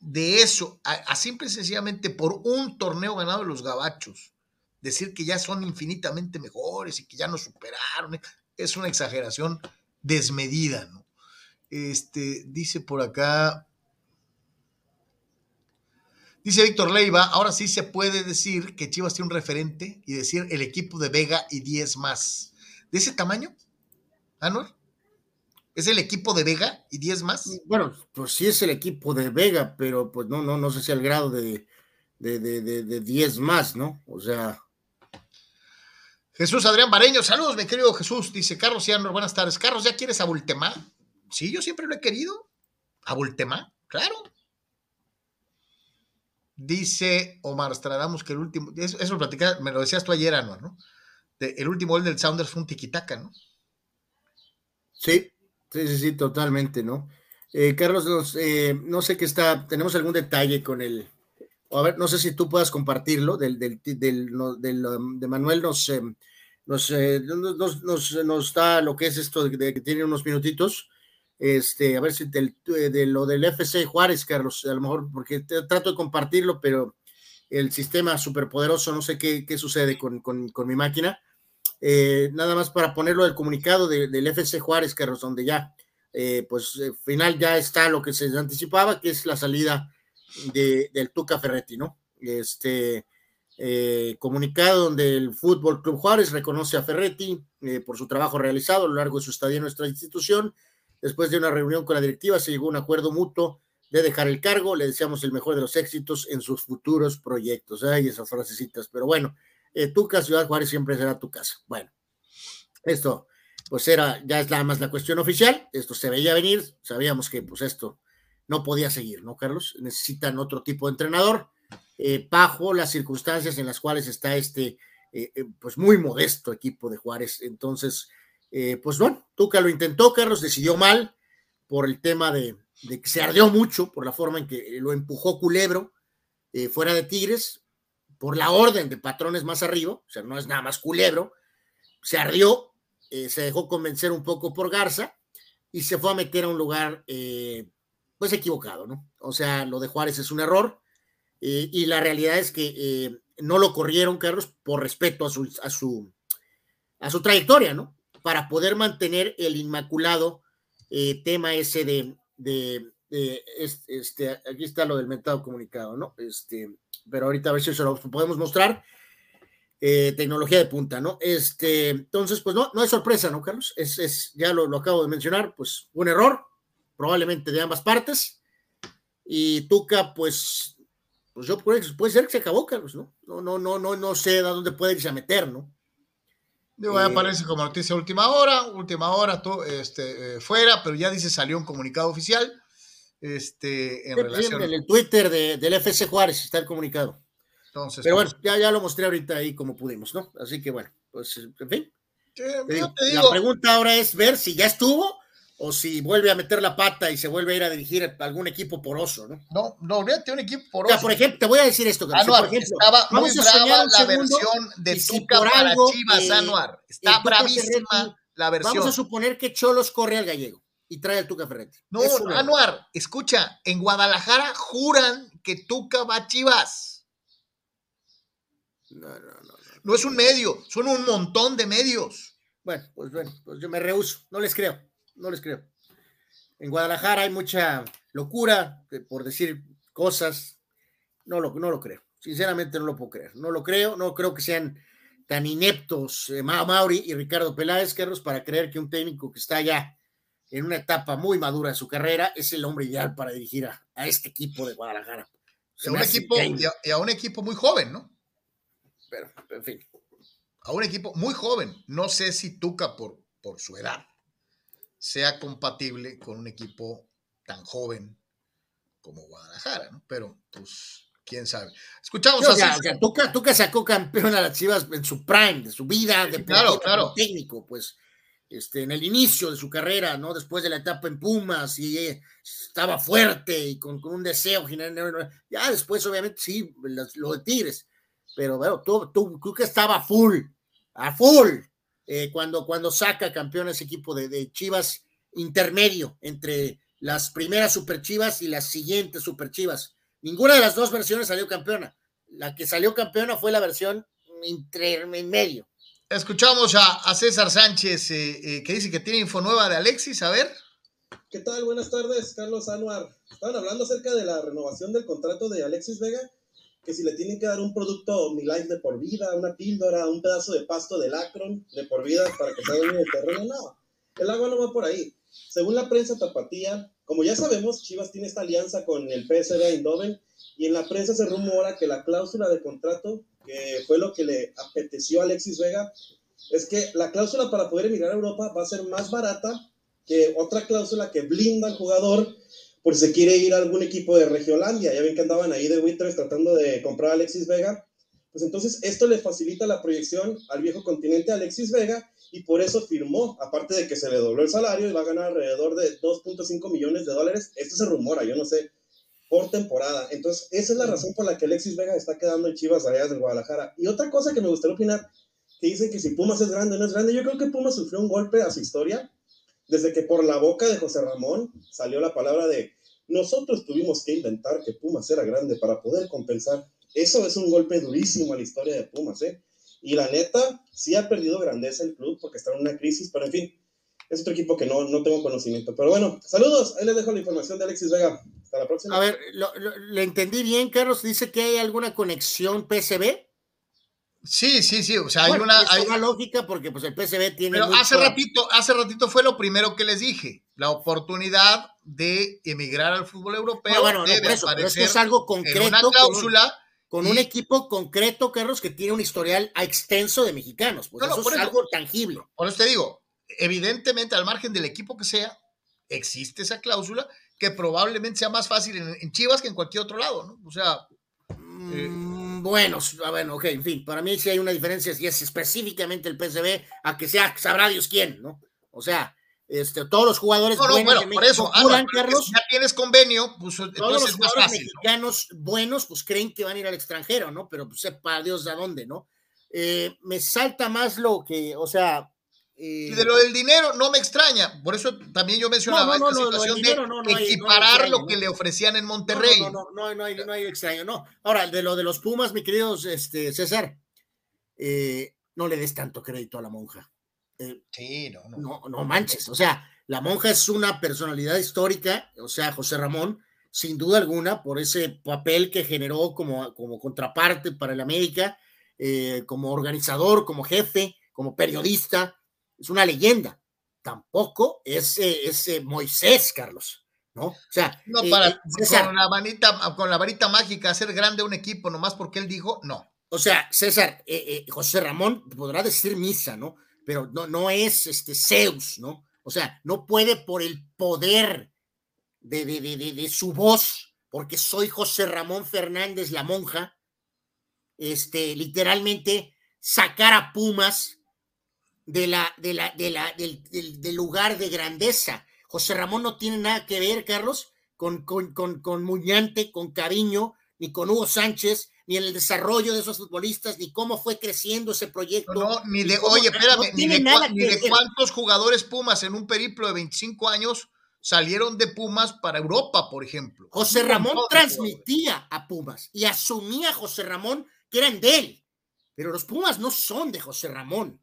de eso, a, simple y sencillamente por un torneo ganado de los gabachos, decir que ya son infinitamente mejores y que ya nos superaron, es una exageración desmedida, ¿no? Este, dice por acá, dice Víctor Leiva, ahora sí se puede decir que Chivas tiene un referente y decir el equipo de Vega y 10 más. ¿De ese tamaño, Anuel? ¿Es el equipo de Vega y 10 más?
Bueno, pues sí es el equipo de Vega, pero pues no, no, no sé si al grado de, de, 10 más, ¿no? O sea.
Jesús Adrián Bareño, saludos, mi querido Jesús. Dice Carlos Cianor, buenas tardes. Carlos, ¿ya quieres a Bultemá? Sí, yo siempre lo he querido. ¿A Bultemá? Claro. Dice Omar Stradamos que el último, eso, lo platicaba, me lo decías tú ayer, Anuar, ¿no? el último gol del Sounders fue un tiquitaca, ¿no?
Sí, Sí, sí, sí, totalmente, ¿no? Eh, Carlos, eh, no sé qué está, tenemos algún detalle con el, a ver, no sé si tú puedas compartirlo, del, del, del, de Manuel nos, eh, nos, nos, nos, da lo que es esto de, que tiene unos minutitos, este, a ver si del, de lo del FC Juárez, Carlos, a lo mejor, porque trato de compartirlo, pero el sistema superpoderoso, no sé qué, qué sucede con, con, con mi máquina, eh, nada más para ponerlo del comunicado del FC Juárez, Carlos, donde ya, eh, pues, eh, final ya está lo que se anticipaba, que es la salida de, del Tuca Ferretti, ¿no? Este comunicado donde el Fútbol Club Juárez reconoce a Ferretti por su trabajo realizado a lo largo de su estadía en nuestra institución. Después de una reunión con la directiva, se llegó a un acuerdo mutuo de dejar el cargo. Le deseamos el mejor de los éxitos en sus futuros proyectos. Ay, esas frasecitas, pero bueno, eh, Ciudad Juárez siempre será tu casa. Bueno, esto pues era, ya es nada más la cuestión oficial, esto se veía venir, sabíamos que pues esto no podía seguir, ¿no, Carlos? Necesitan otro tipo de entrenador, eh, bajo las circunstancias en las cuales está este, eh, pues muy modesto equipo de Juárez. Entonces, pues bueno, Tuca lo intentó, Carlos, decidió mal por el tema de, que se ardió mucho, por la forma en que lo empujó Culebro fuera de Tigres, por la orden de patrones más arriba, o sea, no es nada más culebro, se ardió, eh, se dejó convencer un poco por Garza y se fue a meter a un lugar eh, pues equivocado, ¿no? O sea, lo de Juárez es un error eh, y la realidad es que no lo corrieron, Carlos, por respeto a su, a su, a su trayectoria, ¿no? Para poder mantener el inmaculado tema ese de, de, este, aquí está lo del mentado comunicado, ¿no? Este, pero ahorita a ver si se lo podemos mostrar. Eh, tecnología de punta, ¿no? Este, entonces, pues no, no es sorpresa, ¿no, Carlos? Es, es ya lo, lo, acabo de mencionar, pues un error, probablemente de ambas partes. Y Tuca, pues pues yo puede, puede ser que se acabó, Carlos, ¿no? No, no, no, no, no sé a dónde puede irse a meter, ¿no?
Digo, aparece como noticia última hora, última hora, todo, este, eh, fuera, pero ya dice salió un comunicado oficial. Este, en relación.
En el Twitter de, del FC Juárez está el comunicado. Entonces, pero bueno, pues ya, ya lo mostré ahorita ahí como pudimos, ¿no? Así que bueno, pues en fin. La pregunta ahora es ver si ya estuvo o si vuelve a meter la pata y se vuelve a ir a dirigir a algún equipo poroso, ¿no?
No, no, fíjate un equipo poroso.
Ya, por ejemplo, te voy a decir esto.
Anuar, por ejemplo, estaba muy brava la versión de Tuca para Chivas, Anuar. Está bravísima la versión.
Vamos a suponer que Cholos corre al gallego y trae al Tuca Ferretti.
No, Anuar, escucha, en Guadalajara juran que Tuca va a Chivas.
No, no, no.
No es un medio, son un montón de medios.
Bueno, pues bueno, pues yo me rehuso, no les creo no les creo. En Guadalajara hay mucha locura por decir cosas. No lo, no lo creo. Sinceramente no lo puedo creer. No lo creo. No creo que sean tan ineptos eh, Mauri y Ricardo Peláez, Carlos, para creer que un técnico que está ya en una etapa muy madura de su carrera es el hombre ideal para dirigir a, este equipo de Guadalajara.
A un equipo, y, a, un equipo muy joven, ¿no?
Pero, en fin.
A un equipo muy joven. No sé si Tuca por, por su edad sea compatible con un equipo tan joven como Guadalajara, ¿no? Pero, pues, quién sabe. Escuchamos
a César. Tuca, sacó campeón a las Chivas en su prime, de su vida, de
claro, claro.
técnico, pues, este, en el inicio de su carrera, ¿no? Después de la etapa en Pumas, y eh, estaba fuerte y con, un deseo general. Ya después, obviamente, sí, lo de Tigres. Pero, bueno, tú, tú, que estaba full, a full, eh, cuando, cuando saca campeón ese equipo de, Chivas intermedio entre las primeras Super Chivas y las siguientes Super Chivas. Ninguna de las dos versiones salió campeona. La que salió campeona fue la versión intermedio.
Escuchamos a, César Sánchez eh, eh, que dice que tiene info nueva de Alexis. A ver.
¿Qué tal? Buenas tardes, Carlos Anuar. Estaban hablando acerca de la renovación del contrato de Alexis Vega que si le tienen que dar un producto OmniLife de por vida, una píldora, un pedazo de pasto de lacron de por vida para que se en el terreno, no. El agua no va por ahí. Según la prensa tapatía, como ya sabemos, Chivas tiene esta alianza con el PSV Eindhoven y en la prensa se rumora que la cláusula de contrato, que fue lo que le apeteció a Alexis Vega, es que la cláusula para poder emigrar a Europa va a ser más barata que otra cláusula que blinda al jugador por si se quiere ir a algún equipo de Regiolandia. Ya ven que andaban ahí de Winters tratando de comprar a Alexis Vega. Pues entonces esto le facilita la proyección al viejo continente Alexis Vega y por eso firmó, aparte de que se le dobló el salario y va a ganar alrededor de 2.5 millones de dólares. Esto se rumora, yo no sé, por temporada. Entonces, esa es la razón por la que Alexis Vega está quedando en Chivas allá del Guadalajara. Y otra cosa que me gustaría opinar, que dicen que si Pumas es grande o no es grande, yo creo que Pumas sufrió un golpe a su historia desde que por la boca de José Ramón salió la palabra de nosotros tuvimos que inventar que Pumas era grande para poder compensar. Eso es un golpe durísimo a la historia de Pumas, ¿eh? Y la neta, sí ha perdido grandeza el club porque está en una crisis, pero en fin, es otro equipo que no, no tengo conocimiento. Pero bueno, saludos, ahí les dejo la información de Alexis Vega. Hasta la próxima.
A ver, ¿le entendí bien, Carlos? Dice que hay alguna conexión PSB.
Sí, sí, sí. O sea, hay una.
Hay una lógica porque pues el PSV tiene.
Pero hace ratito, hace ratito fue lo primero que les dije. La oportunidad de emigrar al fútbol europeo.
Bueno, debe eso, pero es algo concreto. una
cláusula.
Con, un, equipo concreto, Carlos, que tiene un historial extenso de mexicanos. Pues eso es algo tangible.
Por eso te digo, evidentemente, al margen del equipo que sea, existe esa cláusula que probablemente sea más fácil en, Chivas que en cualquier otro lado, ¿no? O sea.
Eh, mm, bueno, ah, bueno, ok, en fin, para mí sí hay una diferencia si es específicamente el PSV a que sea sabrá Dios quién, ¿no? O sea, este, todos los jugadores
buenos bueno, por eso, Carlos, ya tienes convenio, pues
todos los jugadores mexicanos buenos, pues creen que van a ir al extranjero, ¿no? Pero pues sepa Dios de dónde, ¿no? Eh, me salta más lo que, o sea,
y de lo del dinero no me extraña, por eso también yo mencionaba esta situación de equiparar lo que le ofrecían en Monterrey.
No, no, no, no, hay, no hay extraño, no. Ahora, de lo de los Pumas, mi querido este, César, eh, no le des tanto crédito a la monja.
Eh, sí, no, no.
No, no manches, o sea, la monja es una personalidad histórica, o sea, José Ramón, sin duda alguna, por ese papel que generó como, como contraparte para el América, eh, como organizador, como jefe, como periodista, es una leyenda. Tampoco es, ese Moisés, Carlos. ¿no? O sea,
no
eh,
para
eh, César,
con la varita, con la varita mágica hacer grande un equipo nomás porque él dijo no.
o sea, César, eh, eh, José Ramón podrá decir misa, ¿no? Pero no, no es este Zeus, ¿no? O sea, no puede por el poder de, de, de, de, de su voz, porque soy José Ramón Fernández, la monja, este, literalmente sacar a Pumas de la, de la, de la, del, del, del lugar de grandeza. José Ramón no tiene nada que ver, Carlos, con, con, con, con Muñante, con Cariño, ni con Hugo Sánchez, ni en el desarrollo de esos futbolistas, ni cómo fue creciendo ese proyecto.
No, ni de,
cómo-
oye, espérame,
no
ni, de,
nada
ni de cuántos jugadores Pumas en un periplo de 25 años salieron de Pumas para Europa, por ejemplo.
José Ramón transmitía a Pumas y asumía a José Ramón que eran de él. Pero los Pumas no son de José Ramón.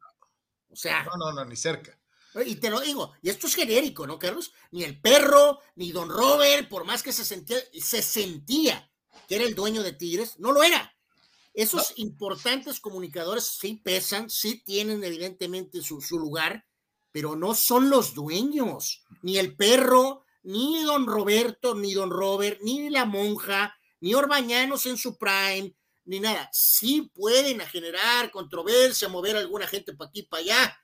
O sea,
No, no, no, ni cerca.
y te lo digo, y esto es genérico, ¿no, Carlos? Ni el perro, ni Don Robert, por más que se sentía, se sentía que era el dueño de Tigres, no lo era. Esos importantes comunicadores sí pesan, sí tienen evidentemente su, su lugar, pero no son los dueños. Ni el perro, ni Don Roberto, ni Don Robert, ni la monja, ni Orbañanos en su prime, ni nada. Sí pueden generar controversia, mover a alguna gente para aquí, para allá.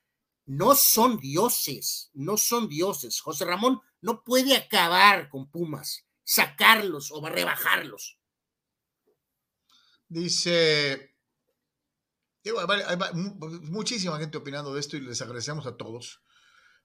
No son dioses, no son dioses. José Ramón no puede acabar con Pumas, sacarlos o rebajarlos.
Dice, muchísima gente opinando de esto y les agradecemos a todos.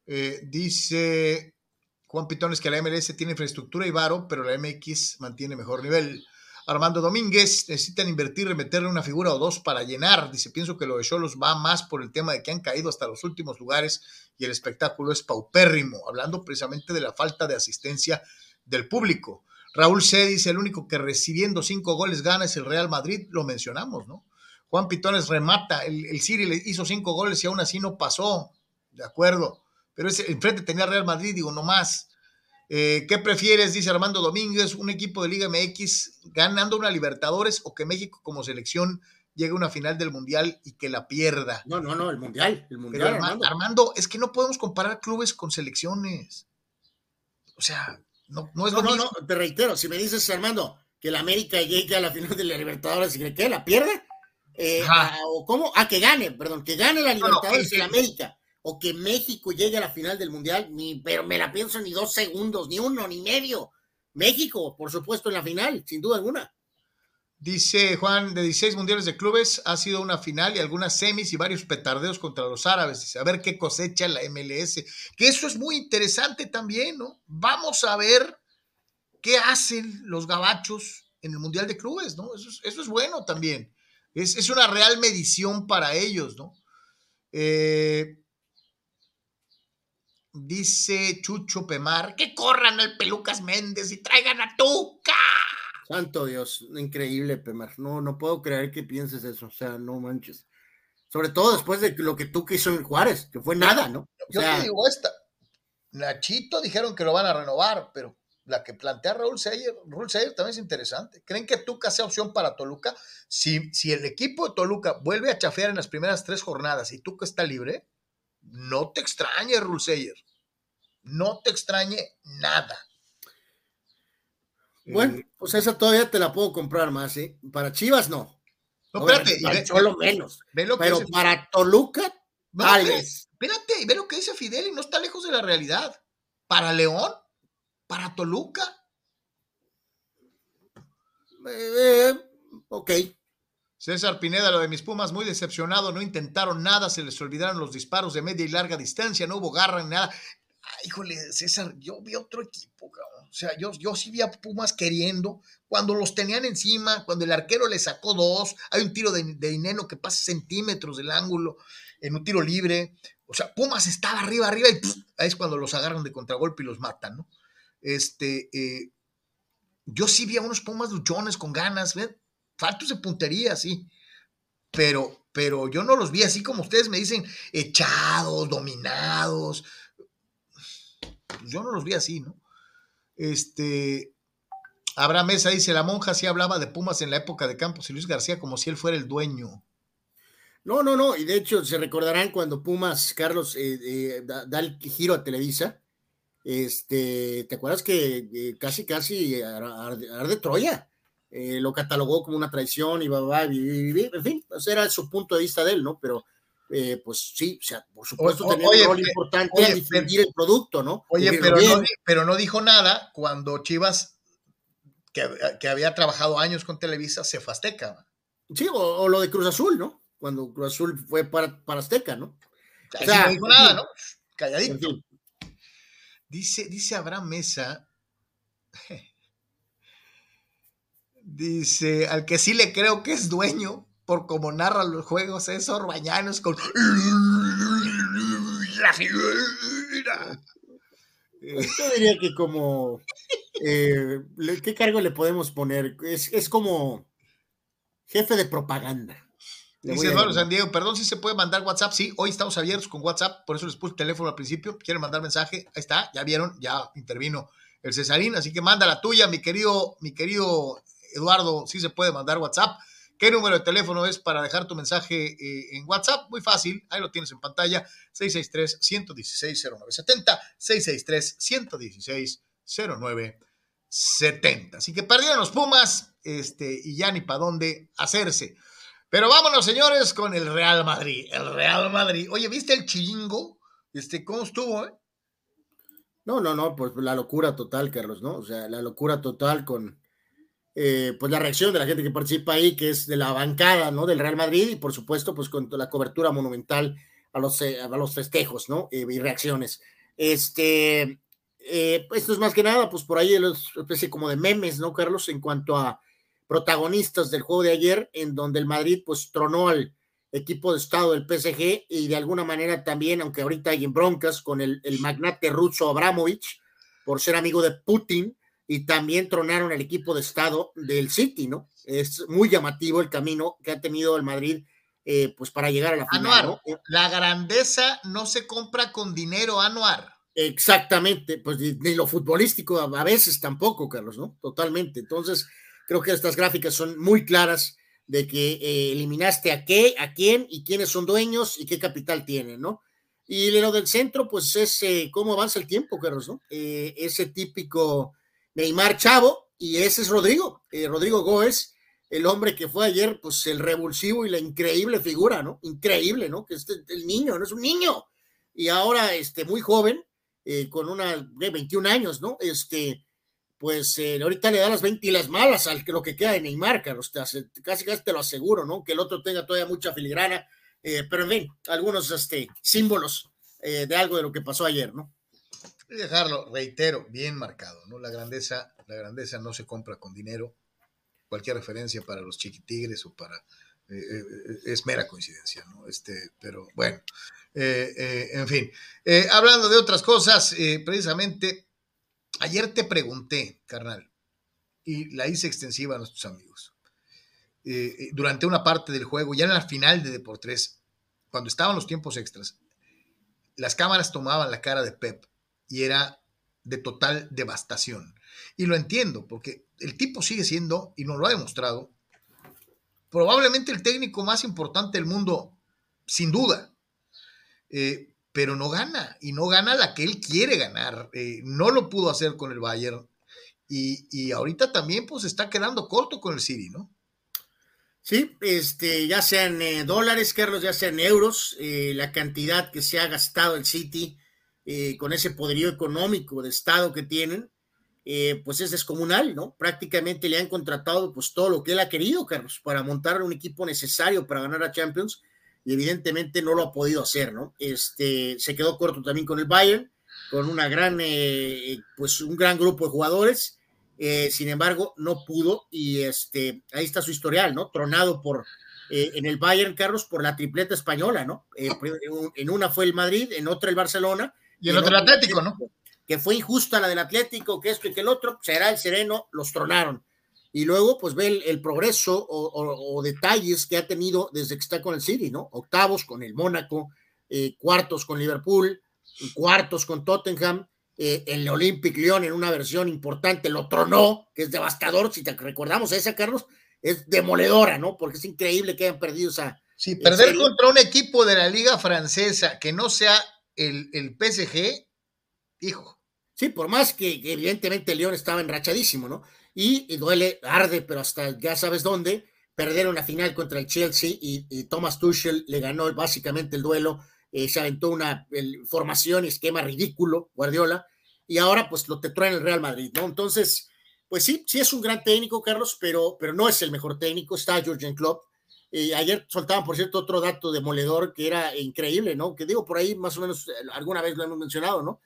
Eh, dice Juan Pitones que la MLS tiene infraestructura y varo, pero la MX mantiene mejor nivel. Armando Domínguez, necesitan invertir meterle una figura o dos para llenar. Dice, pienso que lo de Cholos va más por el tema de que han caído hasta los últimos lugares y el espectáculo es paupérrimo, hablando precisamente de la falta de asistencia del público. Raúl C. dice, el único que recibiendo cinco goles gana es el Real Madrid, lo mencionamos, ¿no? Juan Pitones remata, el, el Ciri le hizo cinco goles y aún así no pasó, de acuerdo, pero ese, enfrente tenía Real Madrid, digo, no más. Eh, ¿Qué prefieres? Dice Armando Domínguez, un equipo de Liga MX ganando una Libertadores o que México como selección llegue a una final del Mundial y que la pierda.
No, no, no, el mundial, el mundial.
Arma-
Armando.
Armando, es que no podemos comparar clubes con selecciones. O sea, no, no es
No,
lo
no,
mismo.
no, te reitero, si me dices, Armando, que la América llegue a la final de la Libertadores y que ¿qué? ¿La pierde? Eh,
Ajá.
a- ¿O cómo? Ah, que gane, perdón, que gane la Libertadores y la América. O que México llegue a la final del Mundial, pero me la pienso ni dos segundos, ni uno, ni medio. México, por supuesto, en la final, sin duda alguna.
Dice Juan, de 16 mundiales de clubes ha sido una final y algunas semis y varios petardeos contra los árabes. A ver qué cosecha la MLS. Que eso es muy interesante también, ¿no? Vamos a ver qué hacen los gabachos en el Mundial de Clubes, ¿no? Eso es, eso es bueno también. Es, es una real medición para ellos, ¿no? Eh, dice Chucho Pemar, que corran al Pelucas Méndez y traigan a Tuca.
Santo Dios, increíble, Pemar. No, no puedo creer que pienses eso, o sea, no manches. Sobre todo después de lo que que hizo en Juárez, que fue nada, ¿no? O
Yo
sea,
te digo esta. Nachito dijeron que lo van a renovar, pero la que plantea Raúl Seyer, Raúl Seyer también es interesante. ¿Creen que Tuca sea opción para Toluca? Si, si el equipo de Toluca vuelve a chafear en las primeras tres jornadas y Tuca está libre, no te extrañe, Raúl Seyer. No te extrañe nada.
bueno, pues esa todavía te la puedo comprar más, ¿eh? Para Chivas no.
No, espérate,
para Cholo menos.
ve lo que
Pero
dice-
para Toluca,
no,
tal
espérate,
vez.
espérate, y ve lo que dice Fidel y no está lejos de la realidad. Para León, para Toluca,
Eh, ok.
César Pineda, lo de mis Pumas, muy decepcionado, no intentaron nada, se les olvidaron los disparos de media y larga distancia, no hubo garra ni nada. Ay, híjole, César, yo vi otro equipo. O sea, yo, yo sí vi a Pumas queriendo, cuando los tenían encima, cuando el arquero le sacó dos, hay un tiro de, de Dineno que pasa centímetros del ángulo en un tiro libre. O sea, Pumas estaba arriba, arriba, y ahí es cuando los agarran de contragolpe y los matan, ¿no? Este, eh, yo sí vi a unos Pumas luchones con ganas, faltos de puntería, sí. Pero, pero yo no los vi así como ustedes me dicen, echados, dominados. Yo no los vi así, ¿no? Este. Abraham Mesa dice: La monja sí hablaba de Pumas en la época de Campos y Luis García como si él fuera el dueño.
No, no, no. Y de hecho, se recordarán cuando Pumas, Carlos, eh, eh, da, el giro a Televisa. Este, ¿te acuerdas que eh, casi, casi arde Troya? Eh, lo catalogó como una traición y va, va, en fin, pues era su punto de vista de él, ¿no? Pero eh, pues sí, o sea, por supuesto tenía un rol importante a difundir el producto, ¿no?
Oye, pero no, pero no, dijo nada cuando Chivas, que, que, había trabajado años con Televisa, se fue Azteca.
Sí, o, lo de Cruz Azul, ¿no? Cuando Cruz Azul fue para, para Azteca, ¿no?
O sea, no dijo nada, ¿no? Calladito. Dice, dice Abraham Mesa, <laughs> dice, al que sí le creo que es dueño, por cómo narra los juegos, es Orbañanos con la
figura. Yo diría que como, eh, ¿qué cargo le podemos poner? Es, es como jefe de propaganda.
Dice Eduardo San Diego, perdón si se puede mandar WhatsApp. Sí, hoy estamos abiertos con WhatsApp, por eso les puse el teléfono al principio. Quieren mandar mensaje, ahí está, ya vieron, ya intervino el Cesarín, así que manda la tuya, mi querido, mi querido Eduardo, si se puede mandar WhatsApp. ¿Qué número de teléfono es para dejar tu mensaje eh, en WhatsApp? Muy fácil, ahí lo tienes en pantalla, 663-116-0970, 663-116-0970. Así que perdieron los Pumas este, y ya ni para dónde hacerse. Pero vámonos, señores, con el Real Madrid. El Real Madrid. Oye, ¿viste el chiringo? Este, ¿Cómo estuvo, eh?
No, no, no, pues la locura total, Carlos, ¿no? O sea, la locura total con eh, pues la reacción de la gente que participa ahí, que es de la bancada, ¿no? Del Real Madrid y por supuesto, pues con la cobertura monumental a los, eh, a los festejos, ¿no? Eh, y reacciones. Este, esto es más que nada, pues por ahí una especie como de memes, ¿no, Carlos? En cuanto a protagonistas del juego de ayer, en donde el Madrid, pues tronó al equipo de estado del PSG y de alguna manera también, aunque ahorita hay en broncas con el, el magnate ruso Abramovich, por ser amigo de Putin, y también tronaron el equipo de estado del City, ¿no? Es muy llamativo el camino que ha tenido el Madrid, eh, pues para llegar a la final.
Eh, la grandeza no se compra con dinero, Anuar.
Exactamente, pues ni, lo futbolístico a, veces tampoco, Carlos, ¿no? Totalmente. Entonces, creo que estas gráficas son muy claras de que eh, eliminaste a qué, a quién y quiénes son dueños y qué capital tienen, ¿no? Y lo del centro, pues es cómo avanza el tiempo, Carlos, ¿no? ese típico Neymar Chavo, y ese es Rodrigo, eh, Rodrigo Góez, el hombre que fue ayer, pues el revulsivo y la increíble figura, ¿no? Increíble, ¿no? Que este, el niño, no es un niño. Y ahora, este, muy joven, eh, con una, de 21 años, ¿no? Este, pues eh, ahorita le da las 20 y las malas al que lo que queda de Neymar, Carlos, casi casi te lo aseguro, ¿no? Que el otro tenga todavía mucha filigrana, pero en fin, algunos este, símbolos de algo de lo que pasó ayer, ¿no?
Dejarlo, reitero, bien marcado, ¿no? La grandeza, la grandeza no se compra con dinero. Cualquier referencia para los chiquitigres o para eh, eh, es mera coincidencia, ¿no? Este, pero bueno, eh, en fin. hablando de otras cosas, precisamente, ayer te pregunté, carnal, y la hice extensiva a nuestros amigos. durante una parte del juego, ya en la final de Deportes, cuando estaban los tiempos extras, las cámaras tomaban la cara de Pep y era de total devastación. Y lo entiendo, porque el tipo sigue siendo, y nos lo ha demostrado, probablemente el técnico más importante del mundo, sin duda. Eh, pero no gana, y no gana la que él quiere ganar. Eh, no lo pudo hacer con el Bayern. Y, ahorita también pues está quedando corto con el City, ¿no?
Sí, este, ya sean eh, dólares, Carlos, ya sean euros, la cantidad que se ha gastado el City eh, con ese poderío económico de Estado que tienen, eh, pues es descomunal, ¿no? Prácticamente le han contratado pues todo lo que él ha querido, Carlos, para montar un equipo necesario para ganar a Champions y evidentemente no lo ha podido hacer, ¿no? Este, se quedó corto también con el Bayern, con una gran, eh, pues un gran grupo de jugadores, sin embargo, no pudo y este, ahí está su historial, ¿no? Tronado por, en el Bayern, Carlos, por la tripleta española, ¿no? en una fue el Madrid, en otra el Barcelona,
y el otro Atlético, ¿no?
Que fue injusta la del Atlético, que esto y que el otro, será el sereno, los tronaron. Y luego, pues ve el, progreso o, detalles que ha tenido desde que está con el City, ¿no? Octavos con el Mónaco, eh, cuartos con Liverpool, cuartos con Tottenham, eh, el Olympic Lyon en una versión importante lo tronó, que es devastador, si te recordamos esa, Carlos, es demoledora, ¿no? Porque es increíble que hayan perdido esa...
Sí, perder contra un equipo de la liga francesa que no sea el, el PSG, hijo.
Sí, por más que, evidentemente León estaba enrachadísimo, ¿no? Y, duele, arde, pero hasta ya sabes dónde, perder una final contra el Chelsea y, Thomas Tuchel le ganó básicamente el duelo, eh, se aventó una formación y esquema ridículo, Guardiola, y ahora pues lo te traen el Real Madrid, ¿no? Entonces, pues sí, sí es un gran técnico, Carlos, pero, pero no es el mejor técnico, está Jurgen Klopp, eh, ayer soltaban, por cierto, otro dato demoledor que era increíble, ¿no? Que digo por ahí, más o menos, eh, alguna vez lo hemos mencionado, ¿no?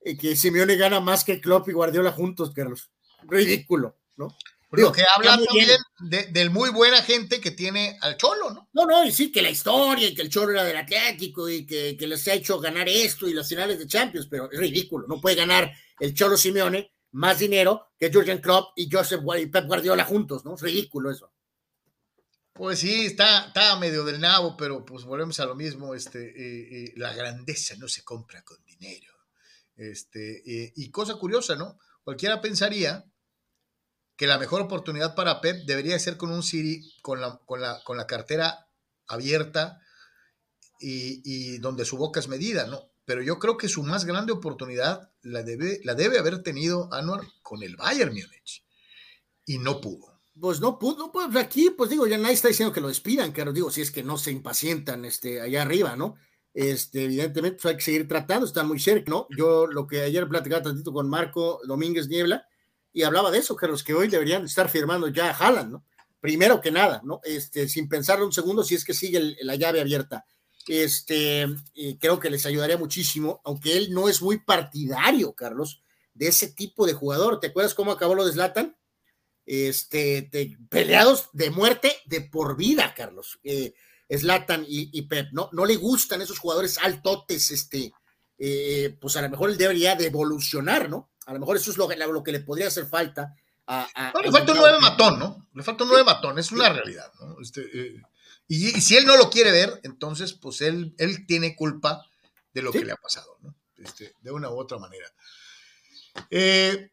Eh, que Simeone gana más que Klopp y Guardiola juntos, Carlos. Ridículo, ¿no?
Digo, que habla también del muy buena gente que tiene al Cholo, ¿no?
No, no, y sí, que la historia y que el Cholo era del Atlético y que, que les ha hecho ganar esto y las finales de Champions, pero es ridículo. No puede ganar el Cholo Simeone más dinero que Jurgen Klopp y Joseph y Pep Guardiola juntos, ¿no? Es ridículo eso.
Pues sí, está, está medio del nabo, pero pues volvemos a lo mismo. Este, eh, eh, la grandeza no se compra con dinero. Este, eh, y cosa curiosa, ¿no? Cualquiera pensaría que la mejor oportunidad para Pep debería ser con un Siri con la, con la, con la cartera abierta y, y, donde su boca es medida, ¿no? Pero yo creo que su más grande oportunidad la debe, la debe haber tenido Anwar con el Bayern Múnich y no pudo
pues no pudo, pues aquí, pues digo, ya nadie está diciendo que lo despidan, claro, digo, si es que no se impacientan este, allá arriba, ¿no? Este, evidentemente, pues hay que seguir tratando, están muy cerca, ¿no? Yo lo que ayer platicaba tantito con Marco Domínguez Niebla, y hablaba de eso, Carlos, que hoy deberían estar firmando ya a Haaland, ¿no? Primero que nada, ¿no? Este, sin pensarlo un segundo, si es que sigue la llave abierta. Este, creo que les ayudaría muchísimo, aunque él no es muy partidario, Carlos, de ese tipo de jugador. ¿Te acuerdas cómo acabó lo de Zlatan? Este, peleados de muerte de por vida, Carlos. Eh, Slatan y, Pep, ¿no? No le gustan esos jugadores altotes, este, eh, pues a lo mejor él debería de evolucionar, ¿no? A lo mejor eso es lo, lo que le podría hacer falta. A,
le falta un nueve matón, ¿no? Le falta un nueve matón, es una realidad, ¿no? Este, eh, y, si él no lo quiere ver, entonces, pues él, él tiene culpa de lo que le ha pasado, ¿no? Este, de una u otra manera. Eh,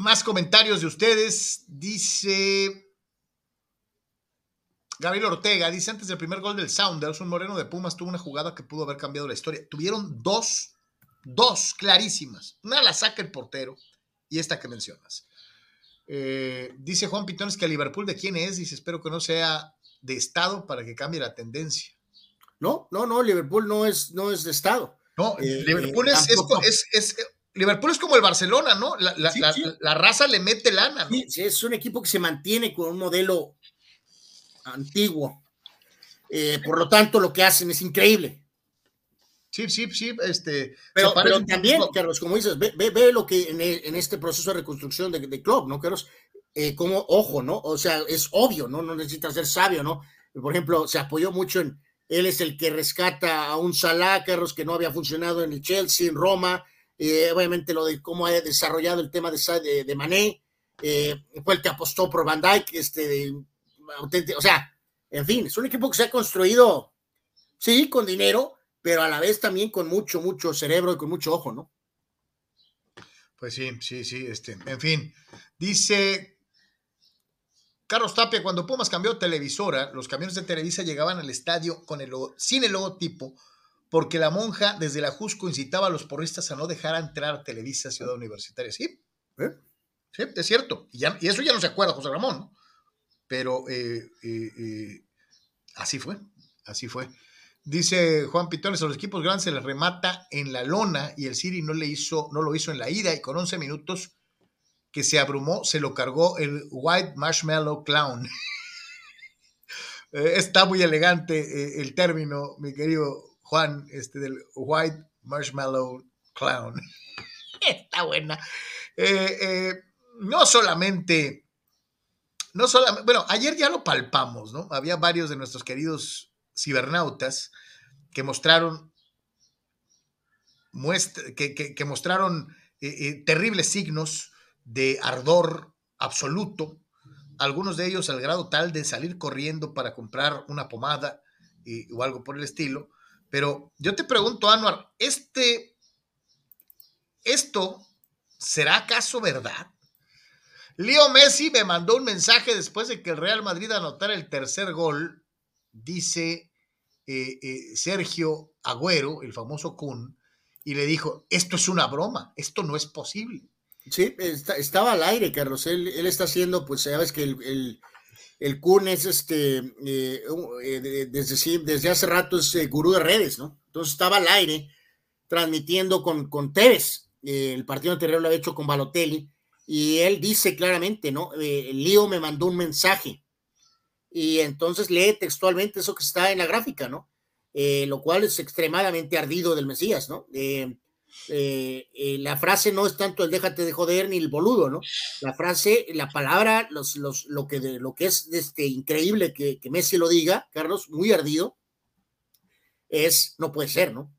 más comentarios de ustedes. Dice Gabriel Ortega, dice antes del primer gol del Sounders, un moreno de Pumas tuvo una jugada que pudo haber cambiado la historia. Tuvieron dos, dos clarísimas. Una la saca el portero y esta que mencionas. Eh, dice Juan Pitones que a Liverpool de quién es, dice espero que no sea de Estado para que cambie la tendencia.
No, no, no, Liverpool no es, no es de Estado.
No, eh, Liverpool es, es, Liverpool es como el Barcelona, ¿no? La, raza le mete lana, ¿no?
Sí, es un equipo que se mantiene con un modelo antiguo. Eh, por lo tanto, lo que hacen es increíble.
Sí, sí, sí, este.
Pero, también, Carlos, como dices, ve, lo que en, este proceso de reconstrucción de, de club, ¿no, Carlos? Eh, como, ojo, ¿no? O sea, es obvio, ¿no? No necesita ser sabio, ¿no? Por ejemplo, se apoyó mucho en. Él es el que rescata a un Salah, Carlos, que no había funcionado en el Chelsea, en Roma, eh, obviamente lo de cómo ha desarrollado el tema de, de, Mané, eh, fue el que apostó por Van Dijk, este, o sea, en fin, es un equipo que se ha construido, sí, con dinero, pero a la vez también con mucho, mucho cerebro y con mucho ojo, ¿no?
Pues sí, sí, sí, este, en fin, dice Carlos Tapia, cuando Pumas cambió televisora, los camiones de Televisa llegaban al estadio con el, sin el logotipo porque la monja desde la Jusco incitaba a los porristas a no dejar entrar a Televisa Ciudad Universitaria. Sí, ¿Eh? sí, es cierto. Y, eso ya no se acuerda José Ramón, pero eh, eh, así fue, así fue. Dice Juan Pitones, a los equipos grandes se les remata en la lona y el Siri no, le hizo, no lo hizo en la ida y con 11 minutos que se abrumó, se lo cargó el White Marshmallow Clown. <laughs> Está muy elegante el término, mi querido Juan, este del White Marshmallow Clown. <laughs> Está buena. Eh, eh, no solamente, no solamente, bueno, ayer ya lo palpamos, ¿no? Había varios de nuestros queridos cibernautas que mostraron, que, mostraron eh, terribles signos de ardor absoluto, algunos de ellos al grado tal de salir corriendo para comprar una pomada o algo por el estilo, pero yo te pregunto, Anuar, este, ¿esto será acaso verdad? Leo Messi me mandó un mensaje después de que el Real Madrid anotara el tercer gol, dice eh, eh, Sergio Agüero, el famoso Kun, y le dijo, esto es una broma, esto no es posible.
Sí, estaba al aire, Carlos. Él, está haciendo, pues sabes que el, el, Kun es este, eh, eh, desde, desde hace rato es eh, gurú de redes, ¿no? Entonces estaba al aire transmitiendo con, con Tevez. el partido anterior lo había hecho con Balotelli y él dice claramente, ¿no? Lío me mandó un mensaje y entonces lee textualmente eso que está en la gráfica, ¿no? lo cual es extremadamente ardido del Mesías, ¿no? Eh, eh, la frase no es tanto el déjate de joder ni el boludo, ¿no? La frase, la palabra, los, los, lo, que lo que es este, increíble que, que, Messi lo diga, Carlos, muy ardido, es no puede ser, ¿no?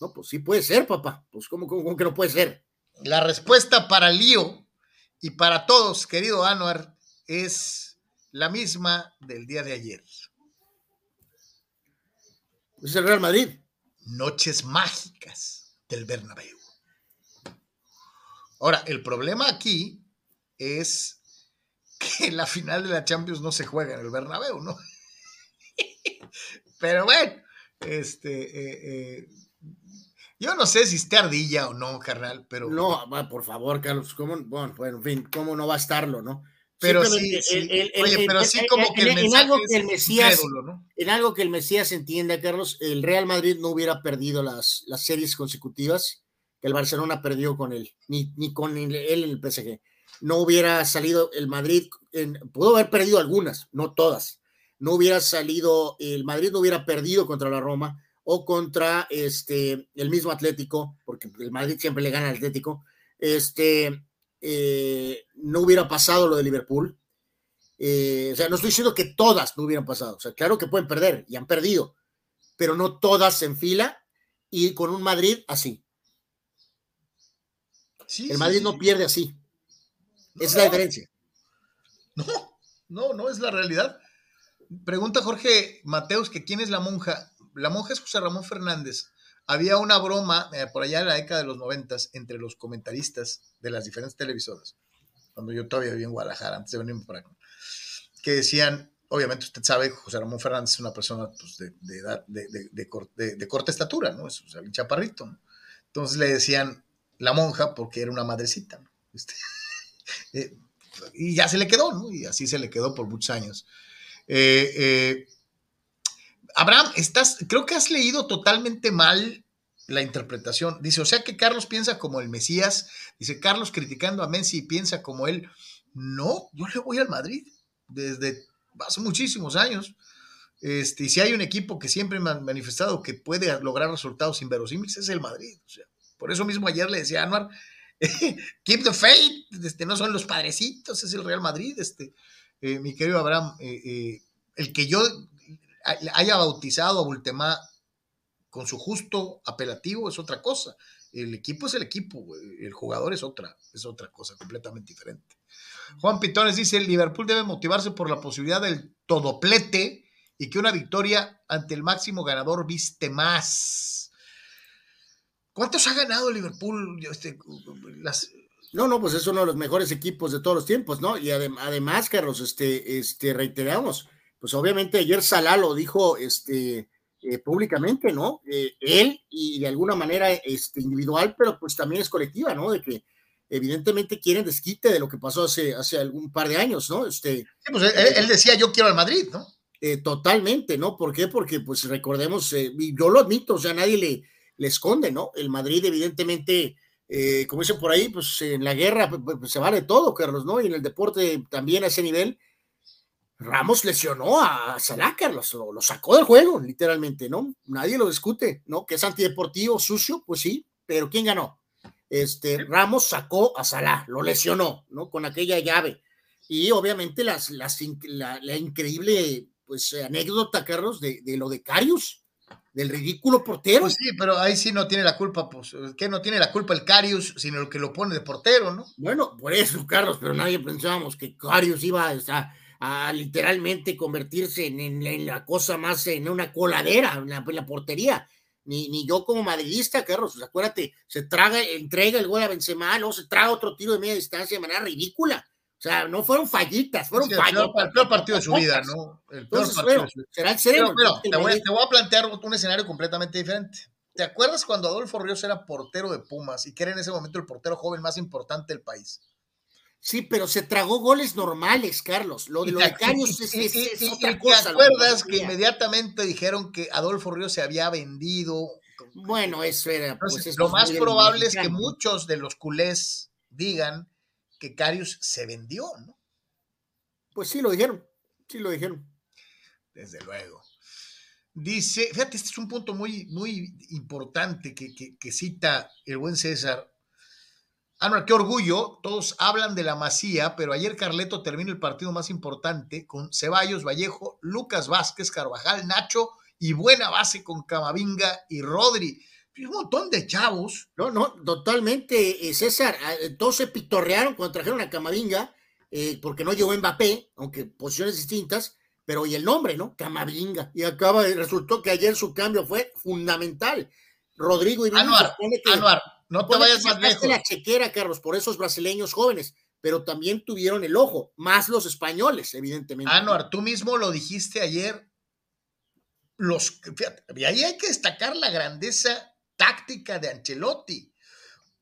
No, pues sí puede ser, papá. Pues ¿cómo, cómo, que no puede ser?
La respuesta para Lío y para todos, querido Anuar, es la misma del día de ayer.
Es el Real Madrid.
Noches mágicas del Bernabéu. Ahora, el problema aquí es que la final de la Champions no se juega en el Bernabéu, ¿no? <laughs> Pero bueno, este, eh, eh, yo no sé si esté ardilla o no, carnal, pero...
No, por favor, Carlos, ¿cómo, bueno, en fin, ¿cómo no va a estarlo, no?
Pero sí, oye, pero sí como que el
en, algo que el Mesías, en algo que el Mesías entienda, Carlos, el Real Madrid no hubiera perdido las, las series consecutivas que el Barcelona perdió con él, ni, ni con él en el PSG. No hubiera salido el Madrid, en, pudo haber perdido algunas, no todas. No hubiera salido, el Madrid no hubiera perdido contra la Roma o contra este, el mismo Atlético, porque el Madrid siempre le gana al Atlético. Este, eh, no hubiera pasado lo de Liverpool. Eh, o sea, no estoy diciendo que todas no hubieran pasado. O sea, claro que pueden perder y han perdido, pero no todas en fila y con un Madrid así. el Madrid no pierde así. Esa es la diferencia.
No, no, no es la realidad. Pregunta Jorge Mateus que quién es la monja. La monja es José Ramón Fernández había una broma eh, por allá en la década de los noventas entre los comentaristas de las diferentes televisoras, cuando yo todavía vivía en Guadalajara, antes de venirme por acá, que decían, obviamente usted sabe, José Ramón Fernández es una persona pues, de, de, edad, de, de, corta estatura, ¿no? Es un chaparrito, ¿no? Entonces le decían la monja porque era una madrecita, ¿no? Este, <laughs> eh, y ya se le quedó, ¿no? Y así se le quedó por muchos años. Eh, eh Abraham, estás, creo que has leído totalmente mal la interpretación. Dice, o sea que Carlos piensa como el Mesías. Dice, Carlos criticando a Messi piensa como él. No, yo le voy al Madrid desde hace muchísimos años. Este, y si hay un equipo que siempre me ha manifestado que puede lograr resultados inverosímiles, es el Madrid. por eso mismo ayer le decía a Anuar, <laughs> keep the faith, este, no son los padrecitos, es el Real Madrid. Este, eh, mi querido Abraham, eh, eh, el que yo haya bautizado a Bultemá con su justo apelativo es otra cosa. El equipo es el equipo, el jugador es otra, es otra cosa completamente diferente. Juan Pitones dice, el Liverpool debe motivarse por la posibilidad del todoplete y que una victoria ante el máximo ganador viste más. ¿Cuántos ha ganado Liverpool? Este,
no, no, pues es uno de los mejores equipos de todos los tiempos, ¿no? Y además, Carlos, este, este, reiteramos, pues obviamente ayer Salah lo dijo este, eh, públicamente, ¿no? Eh, él y de alguna manera este, individual, pero pues también es colectiva, ¿no? De que evidentemente quieren desquite de lo que pasó hace, hace algún par de años, ¿no? Este,
sí, pues él, decía yo quiero al Madrid, ¿no?
Eh, totalmente, ¿no? ¿Por qué? Porque pues recordemos, yo lo admito, o sea, nadie le, le esconde, ¿no? El Madrid evidentemente... como dicen por ahí, pues en la guerra pues, pues, se vale todo, Carlos, ¿no? Y en el deporte también a ese nivel, Ramos lesionó a Salah, Carlos, lo, sacó del juego, literalmente, ¿no? Nadie lo discute, ¿no? Que es antideportivo, sucio, pues sí, pero ¿quién ganó? Este, Ramos sacó a Salah, lo lesionó, ¿no? Con aquella llave. Y obviamente las, las, la, increíble, pues, anécdota, Carlos, de, de lo de Carius, del ridículo portero. Pues
sí, pero ahí sí no tiene la culpa, pues, que no tiene la culpa el Carius, sino el que lo pone de portero, ¿no?
Bueno, por eso, Carlos, pero nadie pensábamos que Carius iba a, a literalmente convertirse en, la cosa más, en una coladera, en la, portería. Ni, ni, yo como madridista, Carlos, acuérdate, se traga, entrega el gol a Benzema, luego se traga otro tiro de media distancia de manera ridícula. O sea, no fueron fallitas, fueron
sí, el, peor, partido de su vida, ¿no? El peor partido. Será el sereno. Pero, te, voy, te, voy, a plantear un escenario completamente diferente. ¿Te acuerdas cuando Adolfo Ríos era portero de Pumas y que era en ese momento el portero joven más importante del país?
Sí, pero se tragó goles normales, Carlos. Lo de los <laughs> es, es, es, otra cosa.
¿Te acuerdas que inmediatamente dijeron que Adolfo Ríos se había vendido?
Bueno, eso era.
Pues, eso lo más probable es que muchos de los culés digan que Carius se vendió, ¿no?
Pues sí lo dijeron, sí lo dijeron.
Desde luego. Dice, fíjate, este es un punto muy, muy importante que, que, que cita el buen César No, qué orgullo. Todos hablan de la Masía, pero ayer Carleto terminó el partido más importante con Ceballos, Vallejo, Lucas Vázquez, Carvajal, Nacho y buena base con Camavinga y Rodri. Un montón de chavos.
No, no, totalmente, eh, César. Ah, eh, todos se pitorrearon cuando trajeron a Camavinga, eh, porque no llegó Mbappé, aunque posiciones distintas, pero y el nombre, ¿no? Camavinga. Y acaba, resultó que ayer su cambio fue fundamental. Rodrigo y
Anuar, Anuar, no te vayas más lejos.
la chequera, Carlos, por esos brasileños jóvenes, pero también tuvieron el ojo, más los españoles, evidentemente.
Anuar, tú mismo lo dijiste ayer. Los, y ahí hay que destacar la grandeza táctica de Ancelotti,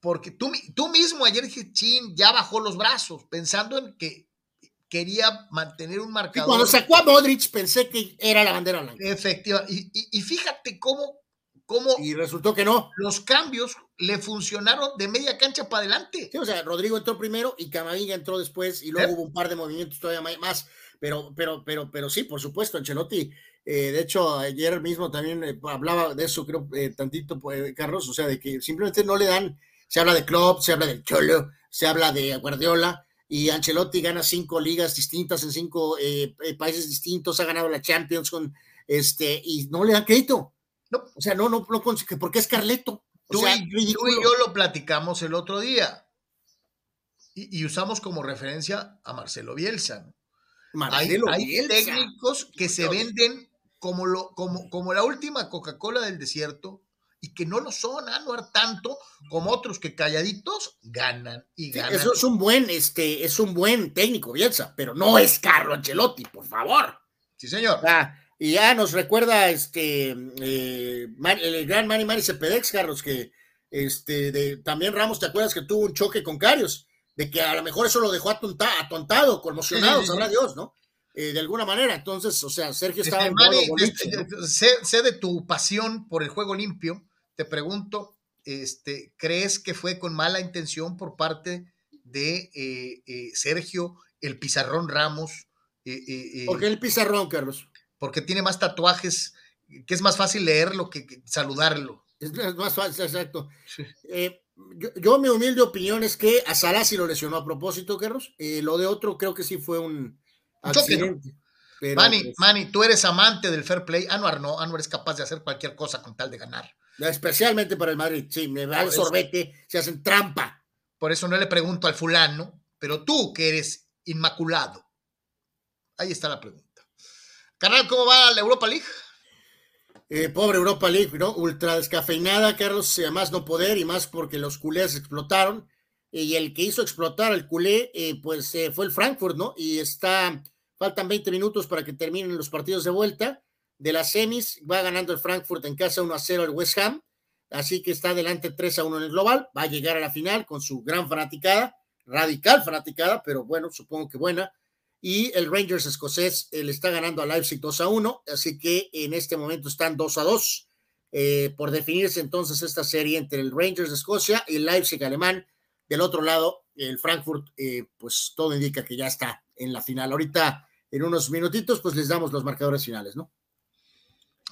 porque tú, tú mismo ayer dijiste, chin, ya bajó los brazos, pensando en que quería mantener un marcador.
Y cuando sacó a Modric pensé que era la bandera blanca.
Efectiva. Y, y, y fíjate cómo cómo
y resultó que no.
Los cambios le funcionaron de media cancha para adelante.
Sí, o sea, Rodrigo entró primero y Camavinga entró después y luego hubo un par de movimientos todavía más, pero, pero, pero, pero sí, por supuesto, Ancelotti. Eh, de hecho, ayer mismo también eh, hablaba de eso, creo, eh, tantito, pues, Carlos, o sea, de que simplemente no le dan, se habla de Klopp, se habla del Cholo, se habla de Guardiola, y Ancelotti gana cinco ligas distintas en cinco países distintos, ha ganado la Champions con este, y no le dan crédito. No, o sea, no, no, no, porque es Carleto.
Tú, y, yo lo platicamos el otro día y, usamos como referencia a Marcelo Bielsa. Marcelo hay, Bielsa. hay, técnicos que se venden como, lo, como, como la última Coca-Cola del desierto y que no lo son, Anuar, tanto como otros que calladitos ganan y ganan.
eso es un buen, este, es un buen técnico, Bielsa, pero no es Carlo Ancelotti, por favor.
Sí, señor.
Y ya nos recuerda este eh, el gran Manny Manny Cepedex, Carlos, que este, de, también Ramos, ¿te acuerdas que tuvo un choque con Carios? De que a lo mejor eso lo dejó atonta, atontado, conmocionado, sabrá Dios, ¿no? Eh, de alguna manera. Entonces, o sea, Sergio estaba
este, en modo boliche, ¿no? sé, sé, de tu pasión por el juego limpio. Te pregunto, este, ¿crees que fue con mala intención por parte de eh, eh, Sergio el Pizarrón Ramos?
¿Por qué el Pizarrón, Carlos?
Porque tiene más tatuajes, que es más fácil leerlo que, que saludarlo.
Es más fácil, exacto. Sí. Eh, yo, yo, mi humilde opinión es que a Salah sí lo lesionó a propósito, Carlos. Eh, lo de otro creo que sí fue un accidente.
Pero, Manny, pues, Manny, tú eres amante del fair play. Anuar no, Anuar es capaz de hacer cualquier cosa con tal de ganar.
Especialmente para el Madrid, sí, me da el sorbete, se hacen trampa.
Por eso no le pregunto al fulano, pero tú que eres inmaculado. Ahí está la pregunta. Carnal, ¿cómo va la Europa League?
Eh, pobre Europa League, ¿no? Ultra descafeinada, Carlos, además no poder y más porque los culés explotaron. Y el que hizo explotar al culé, eh, pues eh, fue el Frankfurt, ¿no? Y está, faltan 20 minutos para que terminen los partidos de vuelta. De las semis, va ganando el Frankfurt en casa 1 a 0 el West Ham. Así que está adelante 3 a 1 en el global. Va a llegar a la final con su gran fanaticada, radical fanaticada, pero bueno, supongo que buena y el Rangers escocés le está ganando a Leipzig 2 a 1, así que en este momento están 2 a 2. Eh, por definirse entonces esta serie entre el Rangers de Escocia y el Leipzig alemán. Del otro lado, el Frankfurt, eh, pues todo indica que ya está en la final. Ahorita, en unos minutitos, pues les damos los marcadores finales, ¿no?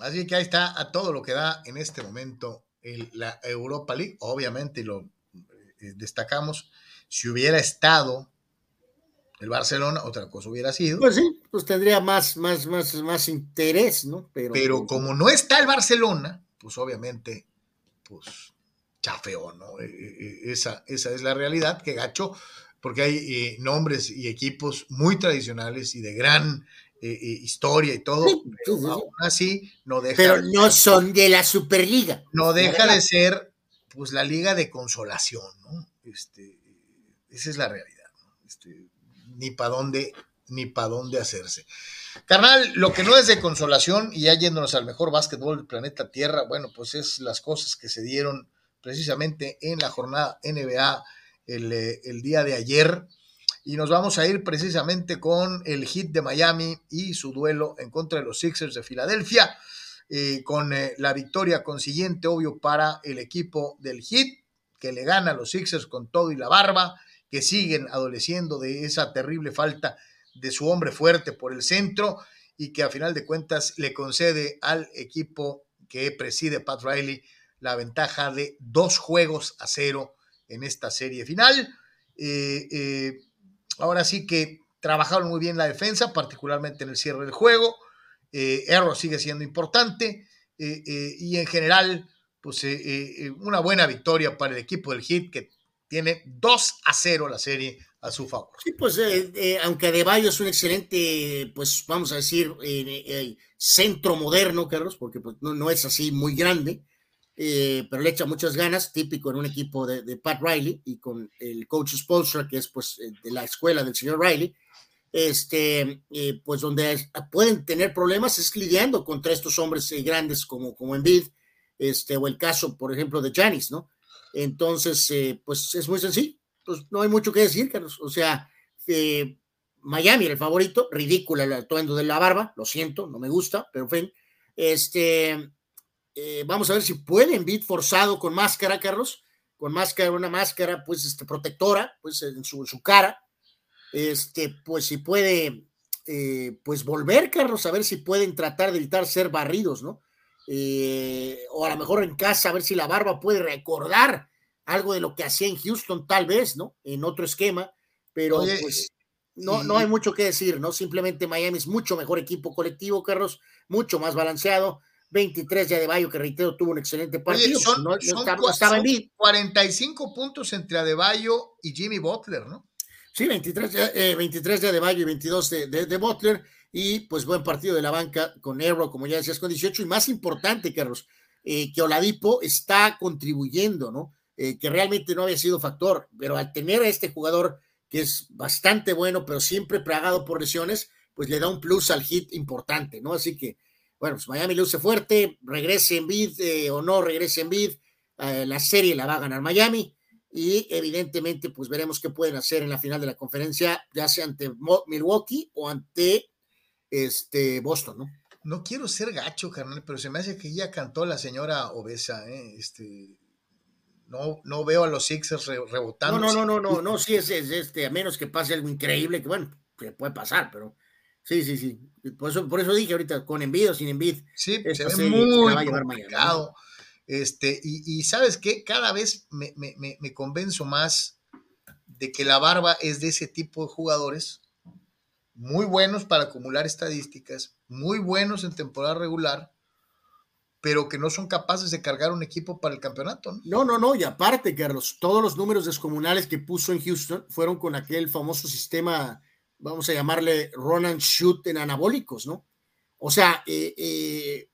Así que ahí está a todo lo que da en este momento el, la Europa League. Obviamente, lo eh, destacamos, si hubiera estado el Barcelona, otra cosa hubiera sido.
Pues sí, pues tendría más, más, más, más interés, ¿no?
Pero, Pero como no está el Barcelona, pues obviamente, pues chafeó, ¿no? E, e, e, esa, esa es la realidad, que gacho, porque hay eh, nombres y equipos muy tradicionales y de gran eh, eh, historia y todo, sí, pero sí, aún así no deja.
Pero no son de la Superliga.
No deja de ser, pues, la liga de consolación, ¿no? Este, esa es la realidad, ni para dónde ni para dónde hacerse. Carnal, lo que no es de consolación, y ya yéndonos al mejor básquetbol del planeta Tierra, bueno, pues es las cosas que se dieron precisamente en la jornada NBA el, eh, el día de ayer. Y nos vamos a ir precisamente con el hit de Miami y su duelo en contra de los Sixers de Filadelfia, eh, con eh, la victoria consiguiente, obvio, para el equipo del hit, que le gana a los Sixers con todo y la barba, que siguen adoleciendo de esa terrible falta de su hombre fuerte por el centro y que a final de cuentas le concede al equipo que preside Pat Riley la ventaja de dos juegos a cero en esta serie final. Eh, Ahora sí que trabajaron muy bien la defensa, particularmente en el cierre del juego. Eh, sigue siendo importante eh, eh, y en general, pues eh, una buena victoria para el equipo del Hit que tiene 2 a 0 la serie a su favor.
Sí, pues aunque Adebayo es un excelente, pues vamos a decir, centro moderno, Carlos, porque pues, no, no es así muy grande, eh, pero le echa muchas ganas, típico en un equipo de, Pat Riley y con el coach Spolstra, que es pues eh, de la escuela del señor Riley, este, eh, pues donde pueden tener problemas es lidiando contra estos hombres grandes como, como Embiid, este, o el caso, por ejemplo, de Janis, ¿no? Entonces, pues es muy sencillo, pues no hay mucho que decir, Carlos, o sea, Miami era el favorito, ridícula el atuendo de la barba, lo siento, no me gusta, pero en fin, este, eh, vamos a ver si puede Embiid forzado con máscara, Carlos, con máscara, una máscara, pues, este, protectora, pues, en su, su cara, este, pues, si puede, eh, pues, volver, Carlos, a ver si pueden tratar de evitar ser barridos, ¿no? Eh, o a lo mejor en casa, a ver si la barba puede recordar algo de lo que hacía en Houston, tal vez, ¿no? En otro esquema, pero pues no, no hay mucho que decir, ¿no? Simplemente Miami es mucho mejor equipo colectivo, Carlos, mucho más balanceado, 23 de Adebayo, que reitero, tuvo un excelente partido.
son, no, estaba, 45 puntos entre Adebayo y Jimmy Butler, ¿no?
Sí, 23, eh, 23 de Adebayo y 22 de, de, Butler. Y pues buen partido de la banca con Aero, como ya decías, con 18. Y más importante, Carlos, eh, que Oladipo está contribuyendo, ¿no? Eh, que realmente no había sido factor, pero al tener a este jugador que es bastante bueno, pero siempre plagado por lesiones, pues le da un plus al hit importante, ¿no? Así que bueno, pues Miami luce fuerte, regrese en bid eh, o no regrese en eh, la serie la va a ganar Miami y evidentemente pues veremos qué pueden hacer en la final de la conferencia, ya sea ante Milwaukee o ante este Boston, ¿no?
No quiero ser gacho, carnal, pero se me hace que ya cantó la señora obesa, ¿eh? Este, no, no veo a los Sixers rebotando.
No, no, no, no, no, no, sí es, es, este, a menos que pase algo increíble, que bueno, que puede pasar, pero Sí, sí, sí. Por eso, por eso dije ahorita, con envido o sin envid.
Sí, se ve muy complicado. Este, y, sabes qué, cada vez me, me, me, convenzo más de que la barba es de ese tipo de jugadores, muy buenos para acumular estadísticas, muy buenos en temporada regular, pero que no son capaces de cargar un equipo para el campeonato. ¿no?
no, no, no, y aparte, Carlos, todos los números descomunales que puso en Houston fueron con aquel famoso sistema vamos a llamarle Ronan shoot en anabólicos, ¿no? O sea, eh, eh,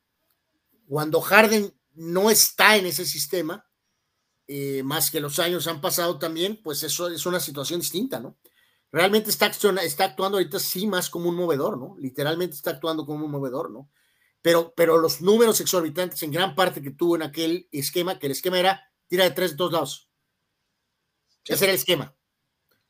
cuando Harden no está en ese sistema, eh, más que los años han pasado también, pues eso es una situación distinta, ¿no? Realmente está, está actuando ahorita sí más como un movedor, ¿no? Literalmente está actuando como un movedor, ¿no? Pero, pero los números exorbitantes en gran parte que tuvo en aquel esquema, que el esquema era tira de tres de todos lados. Ese era el esquema.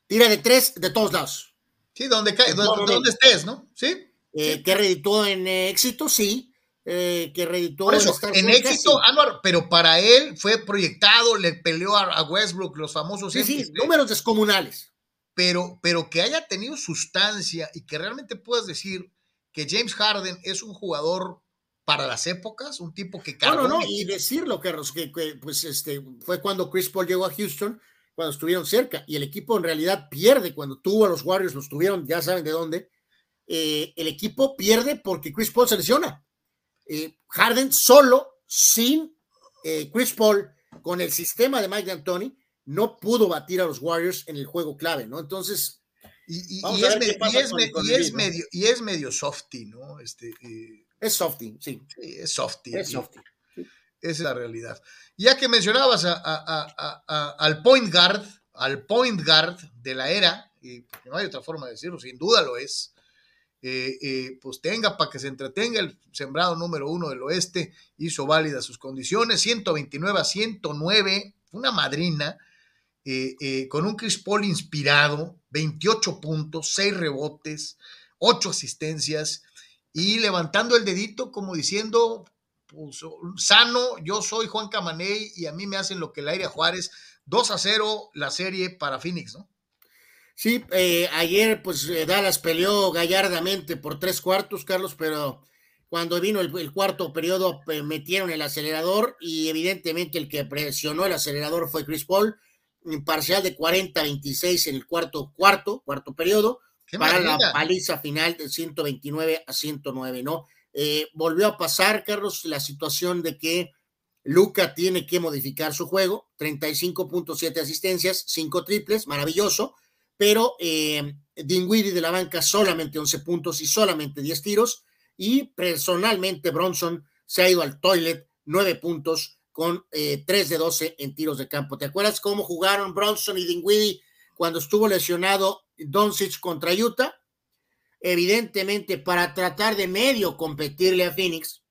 Tira de tres de todos lados.
Sí, donde, donde, estés, ¿no? Sí.
Eh, que reditó en éxito, sí. Eh, que
Por eso, en, éxito, pero para él fue proyectado, le peleó a, Westbrook, los famosos.
Sí, sí, números descomunales.
Pero, pero que haya tenido sustancia y que realmente puedas decir que James Harden es un jugador para las épocas, un tipo que
cargó. No, no, no, y decirlo, Carlos, que, que, pues este fue cuando Chris Paul llegó a Houston cuando estuvieron cerca y el equipo en realidad pierde cuando tuvo a los Warriors, los tuvieron, ya saben de dónde. Eh, el equipo pierde porque Chris Paul se lesiona. Eh, Harden solo, sin eh, Chris Paul, con el sistema de Mike D'Antoni, no pudo batir a los Warriors en el juego clave, ¿no? Entonces.
Y, es, medio, y es medio softy, ¿no? Este,
es softy,
sí. es softy.
Es softy.
Esa es la realidad. Ya que mencionabas al point guard, al point guard de la era, y no hay otra forma de decirlo, sin duda lo es, eh, eh, pues tenga para que se entretenga el sembrado número uno del oeste, hizo válidas sus condiciones, 129 a 109, una madrina, eh, con un Chris Paul inspirado, 28 puntos, 6 rebotes, 8 asistencias y levantando el dedito como diciendo, pues, sano, yo soy Juan Camaney y a mí me hacen lo que el aire a Juárez, 2 a 0 la serie para Phoenix, ¿no?
Sí, eh, ayer pues eh, Dallas peleó gallardamente por tres cuartos, Carlos, pero cuando vino el, cuarto periodo eh, metieron el acelerador y evidentemente el que presionó el acelerador fue Chris Paul, parcial de 40-26 en el cuarto cuarto, cuarto periodo, para la paliza final de 129 a 109, ¿no? volvió a pasar, Carlos, la situación de que Luca tiene que modificar su juego, 35.7 asistencias, 5 triples, maravilloso, pero eh, Dinwiddie de la banca solamente 11 puntos y solamente 10 tiros. Y personalmente Bronson se ha ido al toilet 9 puntos con eh, 3 de 12 en tiros de campo. ¿Te acuerdas cómo jugaron Bronson y Dinwiddie cuando estuvo lesionado Doncic contra Utah? Evidentemente, para tratar de medio competirle a Phoenix,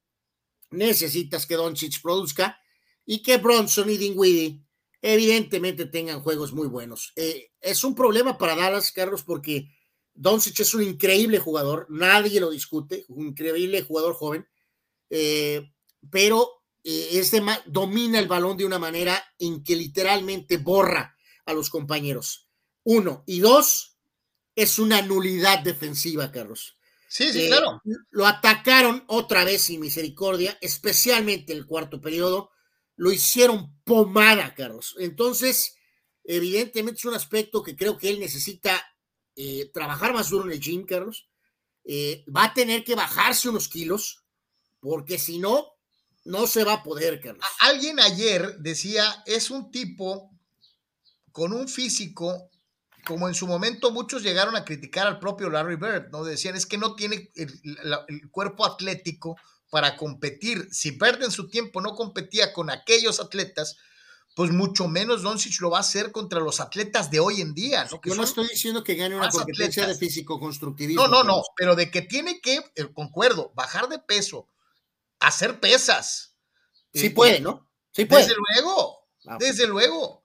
necesitas que Doncic produzca y que Bronson y Dinwiddie evidentemente tengan juegos muy buenos. Eh, es un problema para Dallas, Carlos, porque Doncic es un increíble jugador, nadie lo discute, un increíble jugador joven, eh, pero eh, este domina el balón de una manera en que literalmente borra a los compañeros. Uno. Y dos, es una nulidad defensiva, Carlos.
Sí, sí, claro.
Lo atacaron otra vez sin misericordia, especialmente en el cuarto periodo lo hicieron pomada, Carlos. Entonces, evidentemente es un aspecto que creo que él necesita eh, trabajar más duro en el gym, Carlos. Eh, va a tener que bajarse unos kilos, porque si no, no se va a poder, Carlos.
Alguien ayer decía, es un tipo con un físico, como en su momento muchos llegaron a criticar al propio Larry Bird, ¿no? Decían, es que no tiene el cuerpo atlético para competir. Si Verde en su tiempo no competía con aquellos atletas, pues mucho menos Doncic lo va a hacer contra los atletas de hoy en día. ¿no?
Yo no estoy diciendo que gane una competencia de físico-constructivismo.
No, no, no, pero de que tiene que, eh, concuerdo, bajar de peso, hacer pesas.
Sí puede, ¿no? Sí puede.
Desde luego, ah, desde luego.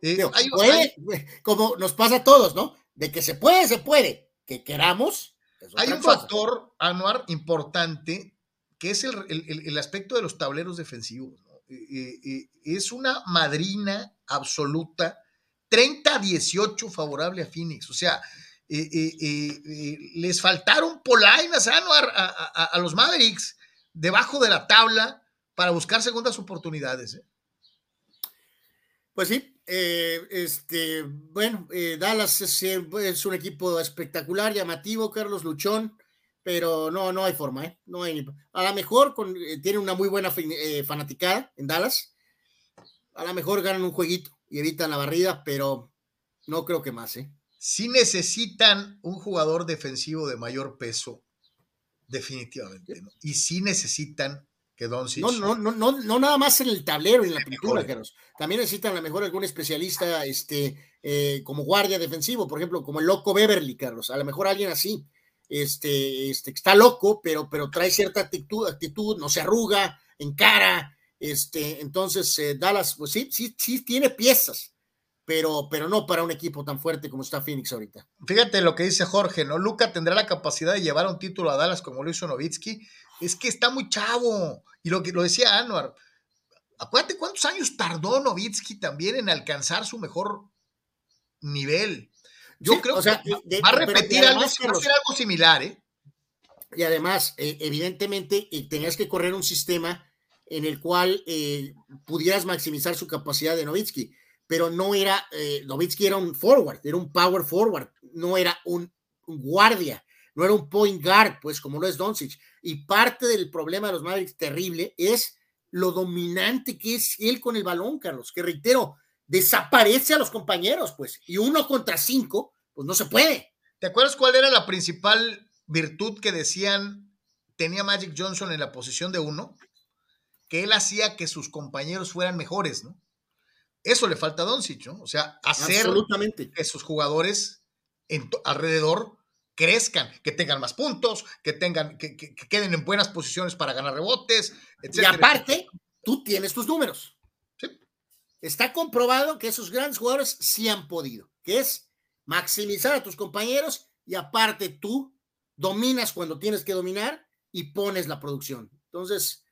Eh, puede, como nos pasa a todos, ¿no? De que se puede, se puede. Que queramos.
hay un factor, Anuar, importante que es el, aspecto de los tableros defensivos. es una madrina absoluta, 30 a 18 favorable a Phoenix. O sea, les faltaron polainas a, a, los Mavericks debajo de la tabla para buscar segundas oportunidades. ¿eh?
Pues sí, eh, este, bueno, eh, Dallas es, es, un equipo espectacular, llamativo, Carlos Luchón pero no, no hay forma, ¿eh? No hay, a lo mejor con, tiene una muy buena fanaticada en Dallas, a lo mejor ganan un jueguito y evitan la barrida, pero no creo que más, ¿eh?
Sí necesitan un jugador defensivo de mayor peso, definitivamente, ¿no? Y sí necesitan que Doncic...
No, no, no, no, no nada más en el tablero y en la pintura, Carlos. También necesitan a lo mejor algún especialista este, eh, como guardia defensivo, por ejemplo, como el loco Beverly, Carlos. A lo mejor alguien así este, este, está loco, pero, pero trae cierta actitud, actitud, no se arruga, en cara, este, entonces eh, Dallas, pues sí, sí, sí tiene piezas, pero, pero no para un equipo tan fuerte como está Phoenix ahorita.
Fíjate lo que dice Jorge, ¿no? Luca tendrá la capacidad de llevar un título a Dallas como lo hizo Novitsky, es que está muy chavo, y lo que lo decía Anuar, acuérdate cuántos años tardó Novitsky también en alcanzar su mejor nivel. Yo creo que va a repetir algo, algo similar, ¿eh?
Y además, eh, evidentemente, eh, tenías que correr un sistema en el cual eh, pudieras maximizar su capacidad de Novitsky, pero no era, Novitsky era un forward, era un power forward, no era un, guardia, no era un point guard, pues como lo es Doncic. Y parte del problema de los Mavericks terrible es lo dominante que es él con el balón, Carlos, que reitero, desaparece a los compañeros, pues, y uno contra cinco, pues no se puede.
¿Te acuerdas cuál era la principal virtud que decían tenía Magic Johnson en la posición de uno? Que él hacía que sus compañeros fueran mejores, ¿no? Eso le falta a Doncic, ¿no? O sea, hacer que sus jugadores en alrededor crezcan, que tengan más puntos, que tengan, que, que, queden en buenas posiciones para ganar rebotes, etc.
Y aparte, tú tienes tus números. Sí. Está comprobado que esos grandes jugadores sí han podido, que es maximizar a tus compañeros y aparte tú dominas cuando tienes que dominar y pones la producción. Entonces,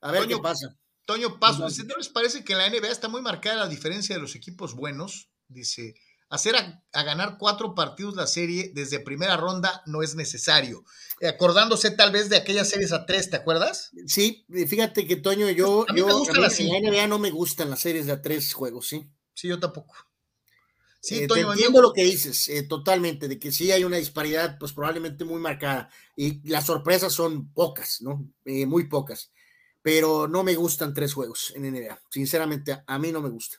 a ver qué pasa.
Toño Paso, ¿no les parece que en la NBA está muy marcada la diferencia de los equipos buenos? Dice, hacer a, ganar cuatro partidos la serie desde primera ronda no es necesario. Eh, acordándose tal vez de aquellas series a tres, ¿te acuerdas?
Sí, fíjate que Toño, yo, yo en la NBA no me gustan las series de a tres juegos, sí.
Sí, yo tampoco.
Sí, eh, entiendo lo que dices, eh, totalmente, de que sí hay una disparidad, pues probablemente muy marcada, y las sorpresas son pocas, ¿no? muy pocas pero no me gustan tres juegos en NBA. Sinceramente, a mí no me gusta.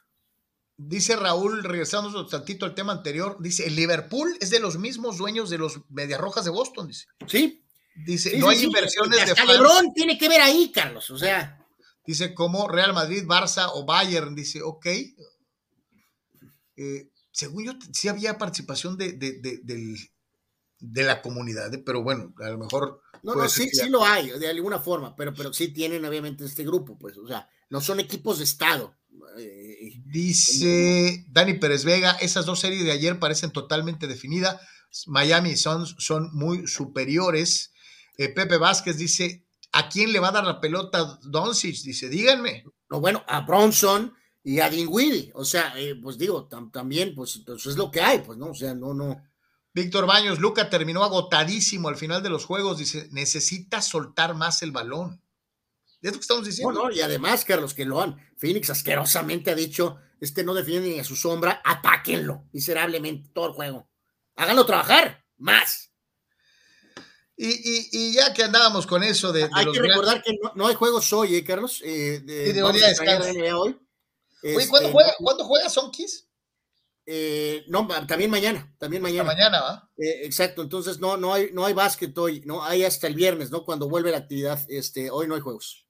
Dice Raúl, regresando un tantito al tema anterior, dice, el Liverpool es de los mismos dueños de los Medias Rojas de Boston, dice.
Sí.
Dice, no hay inversiones
de fans. Lebron tiene que ver ahí, Carlos, o sea.
Dice, como Real Madrid, Barça o Bayern, dice, ok. Eh, según yo, sí había participación de, de la comunidad, ¿eh? pero bueno, a lo mejor
no, no, sí, sí lo hay, de alguna forma, pero, pero sí tienen obviamente este grupo, pues, o sea, no son equipos de Estado.
Eh, Dice Dani Pérez Vega, esas dos series de ayer parecen totalmente definidas. Miami y Suns son muy superiores. Eh, Pepe Vázquez dice, ¿a quién le va a dar la pelota Doncic? Dice, díganme.
No, bueno, a Bronson y a Dinwiddie. O sea, eh, pues digo, también, pues, pues, es lo que hay, pues, ¿no? O sea, no, no.
Víctor Baños, Luca terminó agotadísimo al final de los juegos. Dice, necesita soltar más el balón. Es lo que estamos diciendo.
y además, Carlos, que lo han, Phoenix asquerosamente ha dicho, este no defiende ni a su sombra, atáquenlo miserablemente todo el juego. Háganlo trabajar, más.
Y, ya que andábamos con eso de...
hay que recordar que no, hay juegos hoy, ¿eh, Carlos? Eh, de,
hoy. Oye, ¿cuándo, este, juega, ¿cuándo juega Sonkis?
Eh, no, también mañana, también mañana.
mañana, ¿va?
Eh, exacto, entonces no, no hay, no hay básquet hoy, no hay hasta el viernes, ¿no? Cuando vuelve la actividad, este, hoy no hay juegos.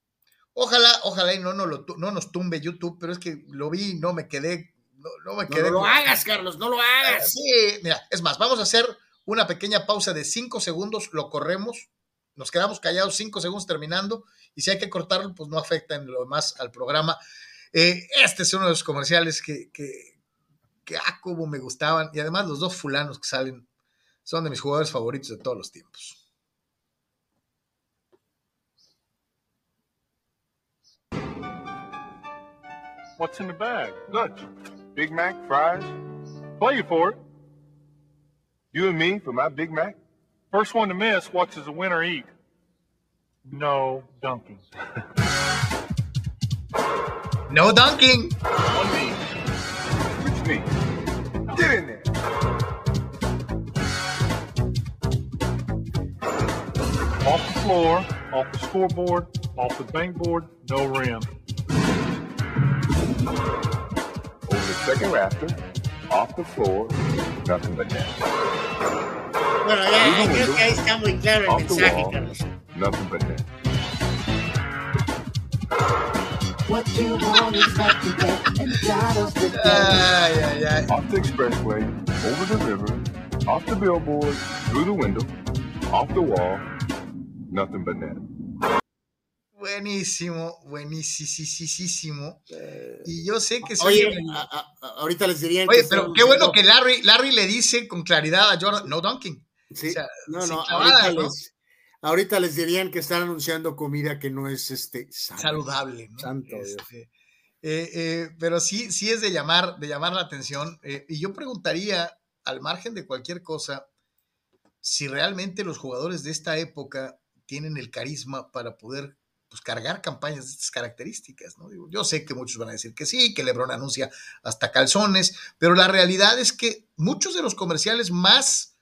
Ojalá, ojalá y no, no, lo, no nos tumbe YouTube, pero es que lo vi y no me quedé, no, me quedé.
No, lo hagas, Carlos, no lo hagas.
Sí, mira, es más, vamos a hacer una pequeña pausa de cinco segundos, lo corremos, nos quedamos callados cinco segundos terminando, y si hay que cortarlo, pues no afecta en lo demás al programa. Eh, este es uno de los comerciales que, que que ah, cómo me gustaban. Y además los dos fulanos que salen son de mis jugadores favoritos de todos los tiempos.
What's in the bag? Lunch. Big Mac, fries. Play you for it. You and me for my Big Mac? First one to miss watches the winner eat. No dunking.
no dunking.
One me. me. Get in there. Off the floor, off the scoreboard, off the bankboard, no rim. Over the second rafter, off the floor, nothing but net.
Bueno, ya, creo que ahí está muy claro el mensaje, Carlos.
Nothing but net.
Ay, ay, ay.
Off the expressway, over the river, off the billboard, through the window, off the wall, nothing but net.
Buenísimo, buenísimo. Y yo sé que
soy. Oye, a, a, ahorita les diría.
Oye, pero qué bueno que Larry, Larry le dice con claridad a Jordan, no dunking.
Sí, o sea, no, no, ahorita, ¿no? Les, Ahorita les dirían que están anunciando comida que no es este
saludable. Santo este, eh, eh, pero sí, sí es de llamar, de llamar la atención. Eh, y yo preguntaría, al margen de cualquier cosa, si realmente los jugadores de esta época tienen el carisma para poder pues, cargar campañas de estas características. ¿no? yo sé que muchos van a decir que sí, que Lebron anuncia hasta calzones, pero la realidad es que muchos de los comerciales más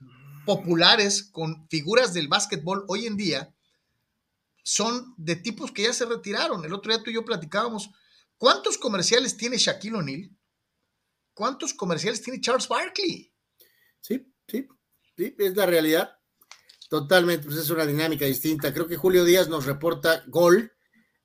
populares con figuras del básquetbol hoy en día son de tipos que ya se retiraron. El otro día tú y yo platicábamos, ¿cuántos comerciales tiene Shaquille O'Neal? ¿Cuántos comerciales tiene Charles Barkley?
Sí, sí, sí, es la realidad. Totalmente, pues es una dinámica distinta. Creo que Julio Díaz nos reporta gol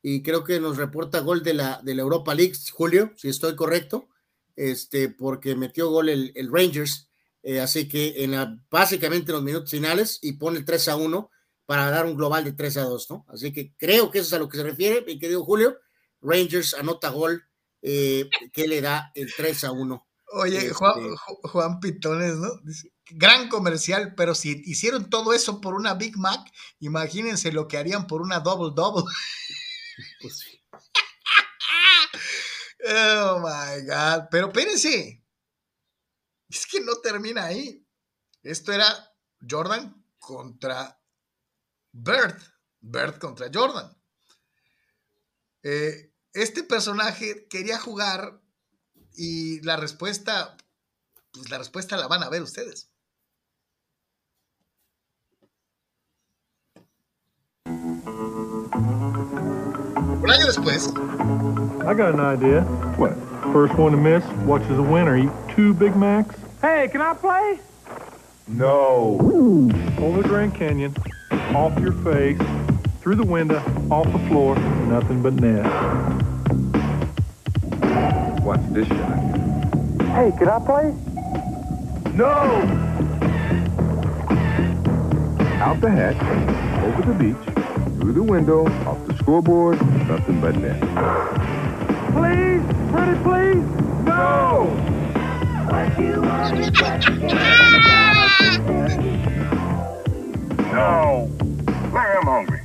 y creo que nos reporta gol de la, de la Europa League, Julio, si estoy correcto, este, porque metió gol el, el Rangers Eh, así que en la, básicamente en los minutos finales y pone el 3 a 1 para dar un global de 3 a 2, ¿no? Así que creo que eso es a lo que se refiere, mi querido Julio. Rangers anota gol eh, que le da el 3 a 1.
Oye,
Este-
Juan, Ju- Juan Pitones, ¿no? Dice, gran comercial, pero si hicieron todo eso por una Big Mac, imagínense lo que harían por una Double Double.
Pues sí. <laughs>
Oh my God. Pero espérense. <laughs> Es que no termina ahí. Esto era Jordan contra Bird. Bird contra Jordan. Eh, este personaje quería jugar y la respuesta, pues la respuesta la van a ver ustedes. Un año después,
I got an idea. What? First one to miss watches a winner two Big Macs. Hey, can I play? No. Over the Grand Canyon, off your face, through the window, off the floor, nothing but net.
Watch this shot.
Hey, can I play? No.
Out the hatch, over the beach, through the window, off the scoreboard, nothing but net.
Please, pretty please. No.
No. Larry, I'm hungry.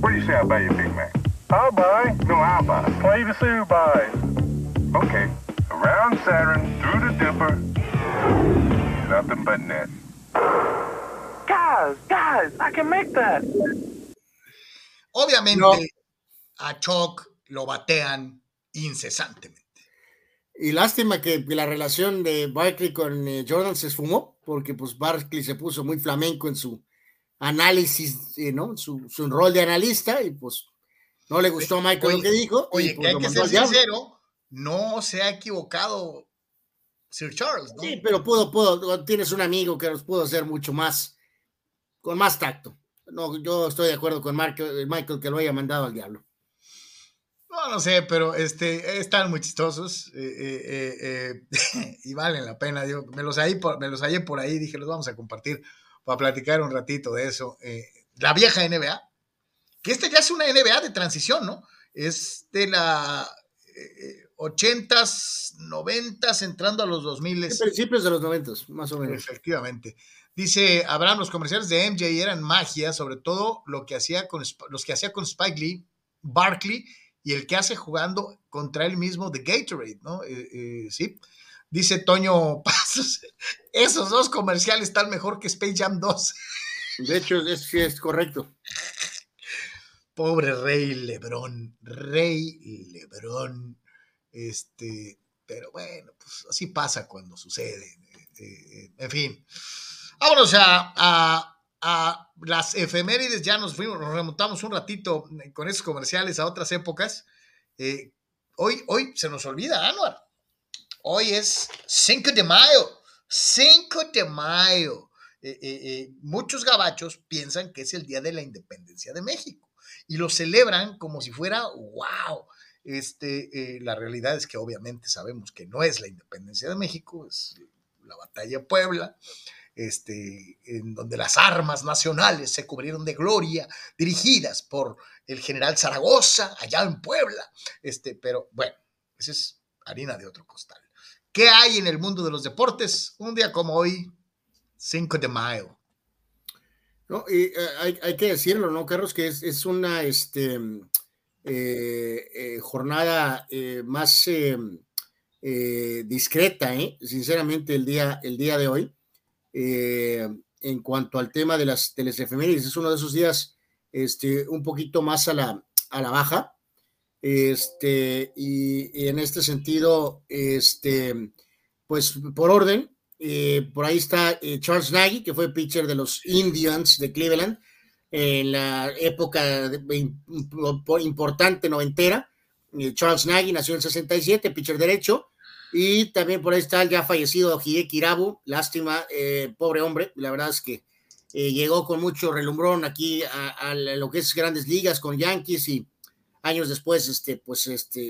What do you say I buy you a Big Mac?
I'll buy.
No, I'll buy.
Play the Sue buys.
Okay. Around Saturn, through the Dipper, nothing but net.
Guys, guys, I can make that.
obviamente
No.
a Choc lo batean incesantemente.
Y lástima que la relación de Barkley con eh, Jordan se esfumó, porque pues Barkley se puso muy flamenco en su análisis, eh, ¿no? Su, su rol de analista y pues no le gustó a Michael
Oye,
lo que dijo. y,
Oye,
pues,
que hay que ser sincero, no se ha equivocado Sir Charles, ¿no?
Sí, pero puedo, puedo, tienes un amigo que los pudo hacer mucho más, con más tacto. No, yo estoy de acuerdo con Michael, Michael que lo haya mandado al diablo.
No, no sé, pero este, están muy chistosos eh, eh, eh, <laughs> y valen la pena. Digo, me, los hallé por, me los hallé por ahí, dije, los vamos a compartir para platicar un ratito de eso. La vieja NBA, que esta ya es una NBA de transición, ¿no? Es de la eh, 80s, 90s, entrando a los 2000
En principios de los noventas, más o menos.
Efectivamente. Dice Abraham, los comerciales de MJ eran magia, sobre todo lo que hacía con, los que hacía con Spike Lee, Barkley y el que hace jugando contra él mismo de Gatorade, ¿no? Eh, eh, sí. Dice Toño <laughs> Pasos, esos dos comerciales están mejor que Space Jam 2.
De hecho, es, sí es correcto.
Pobre Rey Lebrón, Rey Lebrón. Este, pero bueno, pues así pasa cuando sucede. eh, en fin. Vámonos a, a, a las efemérides. Ya nos fuimos, nos remontamos un ratito con esos comerciales a otras épocas. Eh, hoy, hoy se nos olvida, Anuar. Hoy es 5 de mayo. 5 de mayo. Eh, eh, eh, muchos gabachos piensan que es el día de la independencia de México y lo celebran como si fuera wow. Este, eh, la realidad es que obviamente sabemos que no es la independencia de México, es la batalla Puebla, este, en donde las armas nacionales se cubrieron de gloria, dirigidas por el general Zaragoza, allá en Puebla. Este, pero bueno, esa es harina de otro costal. ¿Qué hay en el mundo de los deportes? Un día como hoy, 5 de mayo.
¿no? Y eh, hay, que decirlo, ¿no, Carlos? Que es, es una este, eh, eh, jornada más eh, discreta, sinceramente, el día, el día de hoy. Eh, en cuanto al tema de las, de las efemérides, es uno de esos días este, un poquito más a la, a la baja. Este, y, en este sentido, este, pues por orden, eh, por ahí está eh, Charles Nagy, que fue pitcher de los Indians de Cleveland en la época de- importante noventera. Charles Nagy nació en el 67, pitcher derecho. Y también por ahí está el ya fallecido Hideki Irabu. Lástima, eh, pobre hombre. La verdad es que eh, llegó con mucho relumbrón aquí a, lo que es grandes ligas con Yankees y años después, este, pues, este,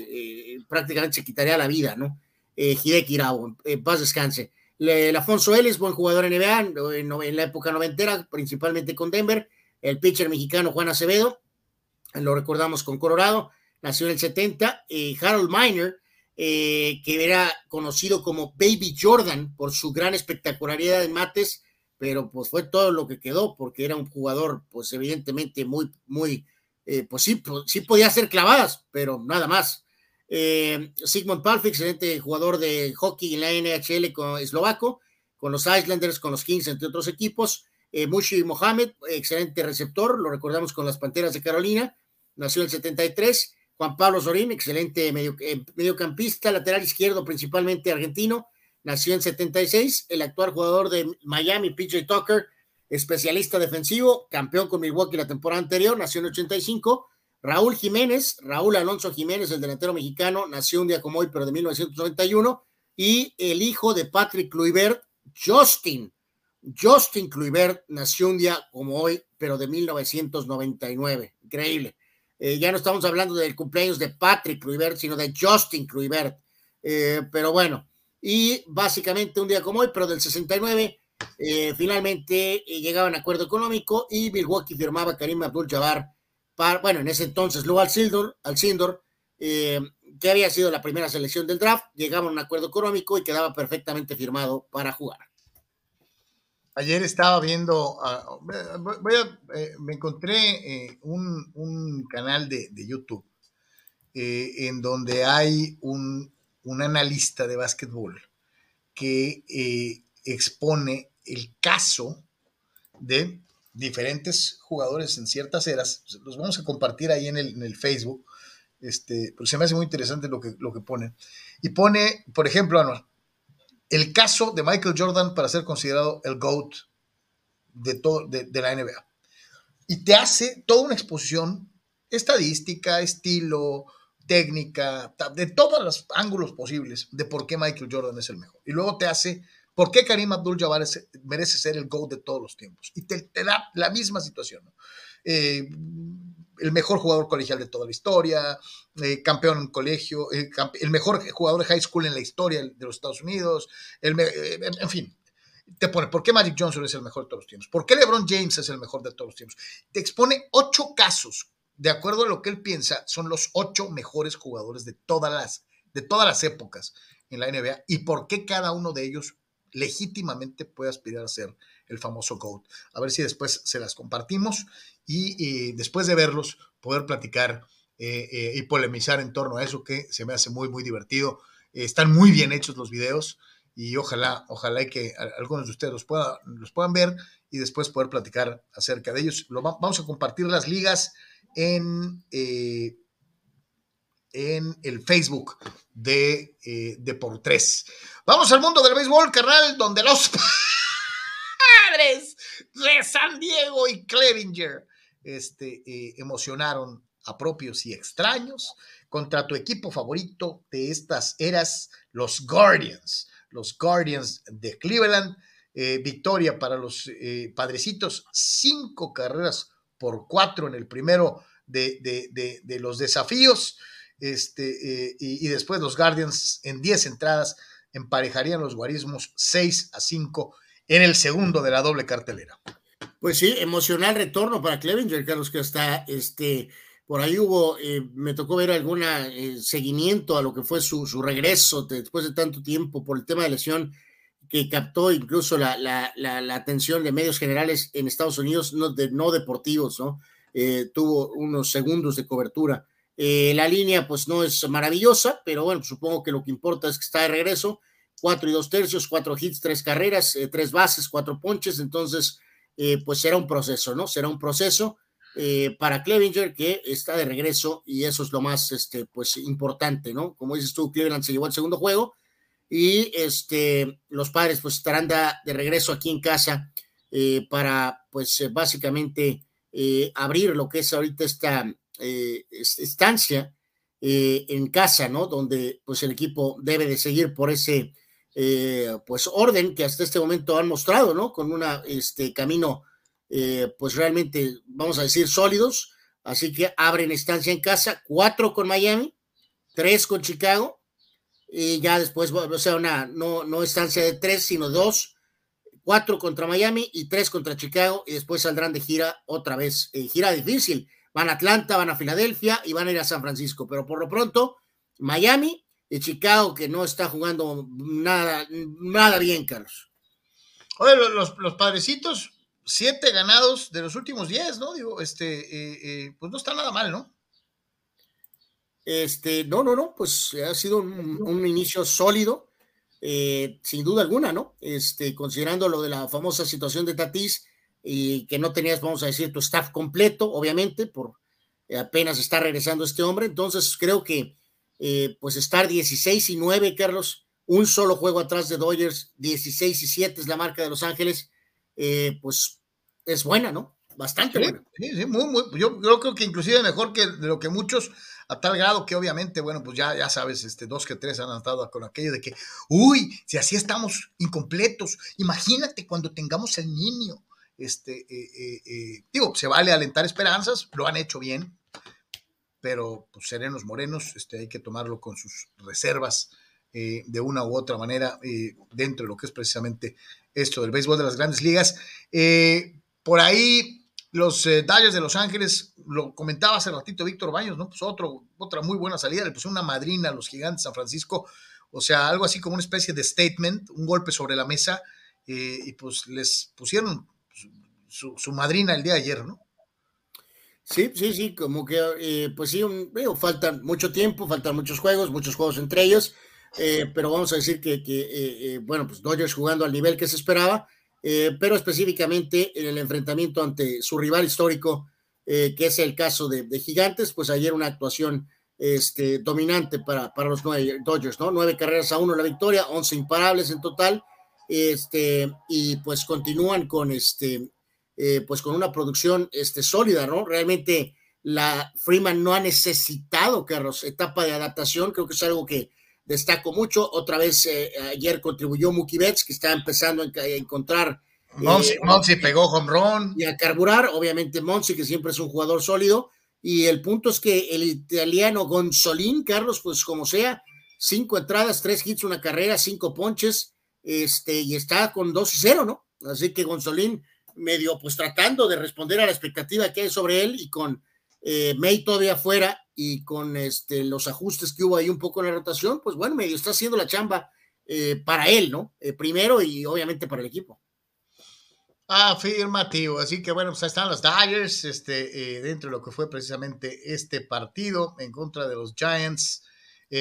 eh, prácticamente se quitaría la vida, ¿no? Eh, Hideki Irabu, en paz descanse. el Afonso Ellis, buen jugador en NBA, en, en, la época noventera, principalmente con Denver. El pitcher mexicano Juan Acevedo, lo recordamos con Colorado, nació en el 70. y Harold Miner, eh, que era conocido como Baby Jordan por su gran espectacularidad en mates, pero pues fue todo lo que quedó, porque era un jugador, pues evidentemente muy, muy, eh, pues sí, pues, sí podía hacer clavadas, pero nada más. Eh, Sigmund Palfi, excelente jugador de hockey en la NHL con eslovaco, con los Islanders, con los Kings, entre otros equipos. Mushi Mohamed, excelente receptor, lo recordamos con las Panteras de Carolina, nació en el 73. Juan Pablo Sorín, excelente eh, mediocampista, lateral izquierdo, principalmente argentino, nació en 76. El actual jugador de Miami, PJ Tucker, especialista defensivo, campeón con Milwaukee la temporada anterior, nació en 85. Raúl Jiménez, Raúl Alonso Jiménez, el delantero mexicano, nació un día como hoy, pero de 1991. Y el hijo de Patrick Kluivert, Justin. Justin Kluivert nació un día como hoy, pero de 1999. Increíble. Eh, ya no estamos hablando del cumpleaños de Patrick Kluivert, sino de Justin Kluivert. Eh, pero bueno, y básicamente un día como hoy, pero del 69, eh, finalmente llegaban a acuerdo económico y Milwaukee firmaba Karim Abdul-Jabbar, bueno, en ese entonces luego al Sindor, al Sindor que había sido la primera selección del draft, llegaban a un acuerdo económico y quedaba perfectamente firmado para jugar.
Ayer estaba viendo, uh, voy a, eh, me encontré eh, un, un, canal de, de YouTube eh, en donde hay un, un, analista de básquetbol que expone el caso de diferentes jugadores en ciertas eras. Los vamos a compartir ahí en el, en el Facebook, este, porque se me hace muy interesante lo que, lo que pone. Y pone, por ejemplo, el caso de Michael Jordan para ser considerado el GOAT de, todo, de, la NBA. Y te hace toda una exposición estadística, estilo, técnica, de todos los ángulos posibles de por qué Michael Jordan es el mejor. Y luego te hace por qué Karim Abdul-Jabbar merece ser el GOAT de todos los tiempos. Y te, da la misma situación. Eh, el mejor jugador colegial de toda la historia, eh, campeón en colegio, eh, el mejor jugador de high school en la historia de los Estados Unidos, eh, en fin, te pone, ¿por qué Magic Johnson es el mejor de todos los tiempos? ¿Por qué LeBron James es el mejor de todos los tiempos? Te expone ocho casos, de acuerdo a lo que él piensa, son los ocho mejores jugadores de todas las, de todas las épocas en la NBA y por qué cada uno de ellos legítimamente puede aspirar a ser el famoso GOAT. A ver si después se las compartimos y después de verlos poder platicar eh, eh, y polemizar en torno a eso que se me hace muy, muy divertido. están muy bien hechos los videos y ojalá, ojalá que algunos de ustedes los, los puedan ver y después poder platicar acerca de ellos. Lo, vamos a compartir las ligas en, eh, en el Facebook de, de por tres. Vamos al mundo del béisbol, carnal, donde los <laughs> de San Diego y Clevinger este, eh, emocionaron a propios y extraños contra tu equipo favorito de estas eras, los Guardians, los Guardians de Cleveland. Eh, victoria para los eh, padrecitos, cinco carreras por cuatro en el primero de, de, los desafíos. Este, y, después los Guardians en diez entradas emparejarían los guarismos 6 a 5 en el segundo de la doble cartelera.
Pues sí, emocional retorno para Clevenger, Carlos, que hasta este, por ahí hubo, eh, me tocó ver algún eh, seguimiento a lo que fue su, regreso después de tanto tiempo por el tema de lesión que captó incluso la, la, atención de medios generales en Estados Unidos, no, de, no deportivos, ¿no? Eh, tuvo unos segundos de cobertura. la línea, pues no es maravillosa, pero bueno, supongo que lo que importa es que está de regreso. Cuatro y dos tercios, cuatro hits, tres carreras, tres bases, cuatro ponches. Entonces, eh, pues será un proceso, ¿no? Será un proceso eh, para Clevinger que está de regreso y eso es lo más, este, pues importante, ¿no? Como dices tú, Cleveland se llevó el segundo juego y este, los padres pues estarán de, regreso aquí en casa eh, para, pues básicamente abrir lo que es ahorita esta estancia en casa, ¿no? Donde pues el equipo debe de seguir por ese eh, pues orden que hasta este momento han mostrado, ¿no? Con un este, camino, eh, pues realmente, vamos a decir, sólidos. Así que abren estancia en casa, cuatro con Miami, tres con Chicago, y ya después, o sea, una no, no estancia de tres, sino dos, cuatro contra Miami y tres contra Chicago, y después saldrán de gira otra vez. Eh, gira difícil. Van a Atlanta, van a Filadelfia y van a ir a San Francisco, pero por lo pronto, Miami y Chicago, que no está jugando nada, nada bien, Carlos.
Oye, los, los padrecitos, siete ganados de los últimos diez, ¿no? Digo, este, eh, eh, pues no está nada mal, ¿no?
Este, no, no, no, pues ha sido un, un inicio sólido, eh, sin duda alguna, ¿no? Este, considerando lo de la famosa situación de Tatís y que no tenías, vamos a decir, tu staff completo, obviamente, por apenas está regresando este hombre, entonces creo que eh, pues estar 16 y 9, Carlos, un solo juego atrás de Dodgers, 16 y 7 es la marca de Los Ángeles, eh, pues es buena, ¿no? Bastante
Sí,
buena.
sí, sí, muy, muy, yo, yo creo que inclusive mejor que de lo que muchos, a tal grado que obviamente, bueno, pues ya, ya sabes, este, dos que tres han estado con aquello de que, uy, si así estamos incompletos, imagínate cuando tengamos el niño. Este, eh, eh, eh, digo, se vale alentar esperanzas, lo han hecho bien, pero pues, serenos morenos, este, hay que tomarlo con sus reservas eh, de una u otra manera eh, dentro de lo que es precisamente esto del béisbol de las grandes ligas. Eh, por ahí los Dodgers de Los Ángeles, lo comentaba hace ratito Víctor Baños, ¿no? Pues otro, otra muy buena salida, le pusieron una madrina a los gigantes de San Francisco, o sea, algo así como una especie de statement, un golpe sobre la mesa, y pues les pusieron su, su madrina el día de ayer, ¿no?
Sí, sí, sí, como que, eh, pues sí, un, digo, falta mucho tiempo, faltan muchos juegos, muchos juegos entre ellos, eh, pero vamos a decir que, que eh, eh, bueno, pues Dodgers jugando al nivel que se esperaba, eh, pero específicamente en el enfrentamiento ante su rival histórico, que es el caso de, de Gigantes, pues ayer una actuación este, dominante para, para los nueve Dodgers, ¿no? Nueve carreras a uno la victoria, once imparables en total, este, y pues continúan con este, eh, pues con una producción este, sólida, ¿no? Realmente la Freeman no ha necesitado, Carlos, etapa de adaptación, creo que es algo que destaco mucho. Otra vez eh, ayer contribuyó Mookie Betts, que está empezando a, encontrar
Monsi,
eh,
Monsi pegó home run.
y a carburar, obviamente Monsi, que siempre es un jugador sólido, y el punto es que el italiano Gonzolín, Carlos, pues como sea, cinco entradas, tres hits, una carrera, cinco ponches, este, y está con 2 y 0, ¿no? Así que Gonzolín medio pues tratando de responder a la expectativa que hay sobre él y con eh, May todavía fuera y con este, los ajustes que hubo ahí un poco en la rotación, pues bueno, medio está haciendo la chamba eh, para él, ¿no? Eh, primero y obviamente para el equipo.
Afirmativo, así que bueno, pues ahí están los Dodgers, este, eh, dentro de lo que fue precisamente este partido en contra de los Giants.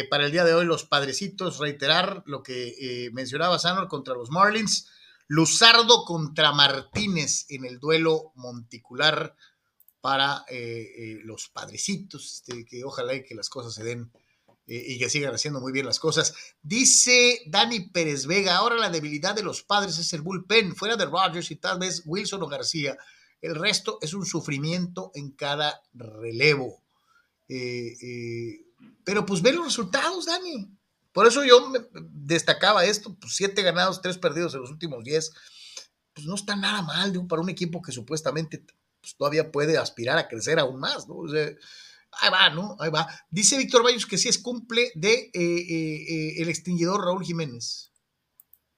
Para el día de hoy, los padrecitos, reiterar lo que mencionaba Sanor contra los Marlins, Luzardo contra Martínez en el duelo monticular para eh, eh, los padrecitos, este, que ojalá y que las cosas se den eh, y que sigan haciendo muy bien las cosas. Dice Dani Pérez Vega, ahora la debilidad de los padres es el bullpen, fuera de Rogers y tal vez Wilson o García. El resto es un sufrimiento en cada relevo. Pero pues ve los resultados, Dani. Por eso yo destacaba esto, pues siete ganados, tres perdidos en los últimos diez. Pues no está nada mal digo, para un equipo que supuestamente pues, todavía puede aspirar a crecer aún más, ¿no? Ahí va, ¿no? Ahí va. Dice Víctor Bayos que sí es cumple de eh, eh, eh, el extinguidor Raúl Jiménez.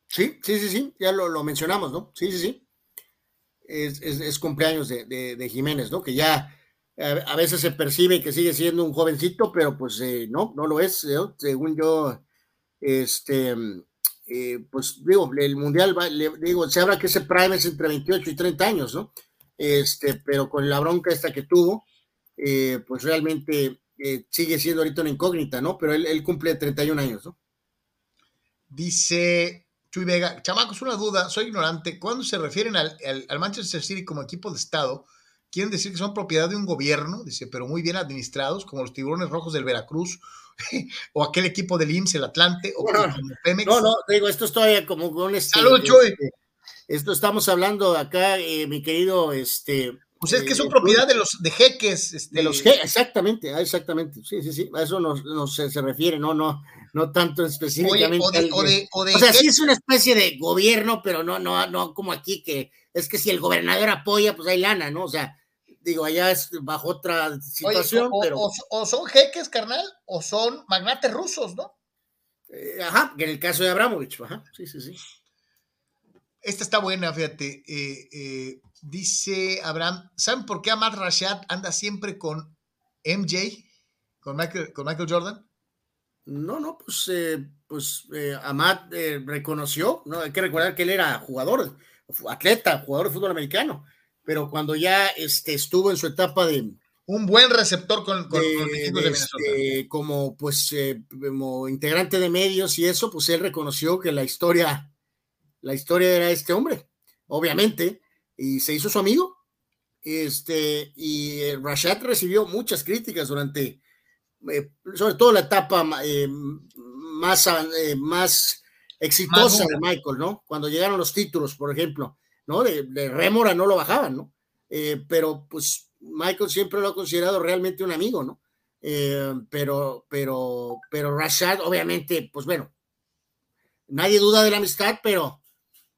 Sí, sí, sí, sí, ya lo, lo mencionamos, ¿no? Sí, sí, sí. Es, cumpleaños de, Jiménez, ¿no? Que ya a veces se percibe que sigue siendo un jovencito, pero pues eh, no, no lo es. ¿no? Según yo, este, eh, pues digo, el mundial, va- le- digo, se habla que ese prime es entre 28 y 30 años, ¿no? Este, pero con la bronca esta que tuvo, eh, pues realmente eh, sigue siendo ahorita una incógnita, ¿no? Pero él, él cumple 31 años, ¿no?
Dice Chuy Vega, chamacos, una duda, soy ignorante. Cuando se refieren al- al Manchester City como equipo de Estado, quieren decir que son propiedad de un gobierno, dice, pero muy bien administrados, como los tiburones rojos del Veracruz, <laughs> o aquel equipo del IMSS, el Atlante, o
Bueno,
como Pemex.
No, no, digo, esto es todavía como con este.
Salud, Chuy.
este, esto estamos hablando acá, eh, mi querido, este.
Pues es que
eh,
son propiedad de los de jeques. Este,
de los que, exactamente, ah, exactamente, sí, sí, sí, a eso nos, nos se, se refiere, no, no, no tanto
Oye,
específicamente.
o de,
al-
o de,
o sea, sí
jeques.
es una especie de gobierno, pero no, no, no como aquí que es que si el gobernador apoya, pues hay lana, ¿no? O sea, digo, allá es bajo otra
Oye,
situación,
o,
pero
o- o son jeques, carnal, o son magnates rusos, ¿no?
Eh, ajá, que en el caso de Abramovich, ajá, sí, sí, sí.
Esta está buena, fíjate. Eh, eh, dice Abraham, ¿saben por qué Ahmad Rashad anda siempre con MJ? ¿Con Michael, con Michael Jordan?
No, no, pues, eh, pues eh, Ahmad eh, reconoció, ¿no? Hay que recordar que él era jugador, atleta, jugador de fútbol americano, pero cuando ya este, estuvo en su etapa de,
Un buen receptor con, con-
de-
con
este, como pues eh, como integrante de medios y eso, pues él reconoció que la historia, la historia era este hombre, obviamente, y se hizo su amigo. Este, y eh, Rashad recibió muchas críticas durante, eh, sobre todo la etapa eh, más, más exitosa
Más
de Michael, ¿no? Cuando llegaron los títulos, por ejemplo, ¿no? De, de Rémora no lo bajaban, ¿no? Eh, pero pues Michael siempre lo ha considerado realmente un amigo, ¿no? Eh, pero, pero, pero Rashad, obviamente, pues bueno, nadie duda de la amistad, pero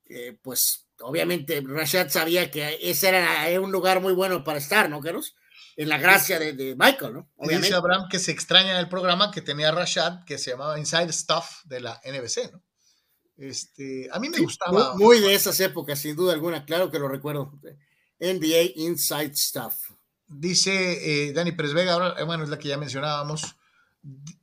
eh, pues obviamente Rashad sabía que ese era, era un lugar muy bueno para estar, ¿no, Carlos? En la gracia de, de Michael, ¿no? Obviamente.
Dice Abraham que se extraña en el programa que tenía Rashad, que se llamaba Inside Stuff de la NBC, ¿no? Este, a mí me
Sí,
gustaba.
Muy, muy de esas épocas, sin duda alguna, claro que lo recuerdo. NBA Inside Stuff.
Dice eh, Dani Pérez Vega, ahora, eh, bueno, es la que ya mencionábamos.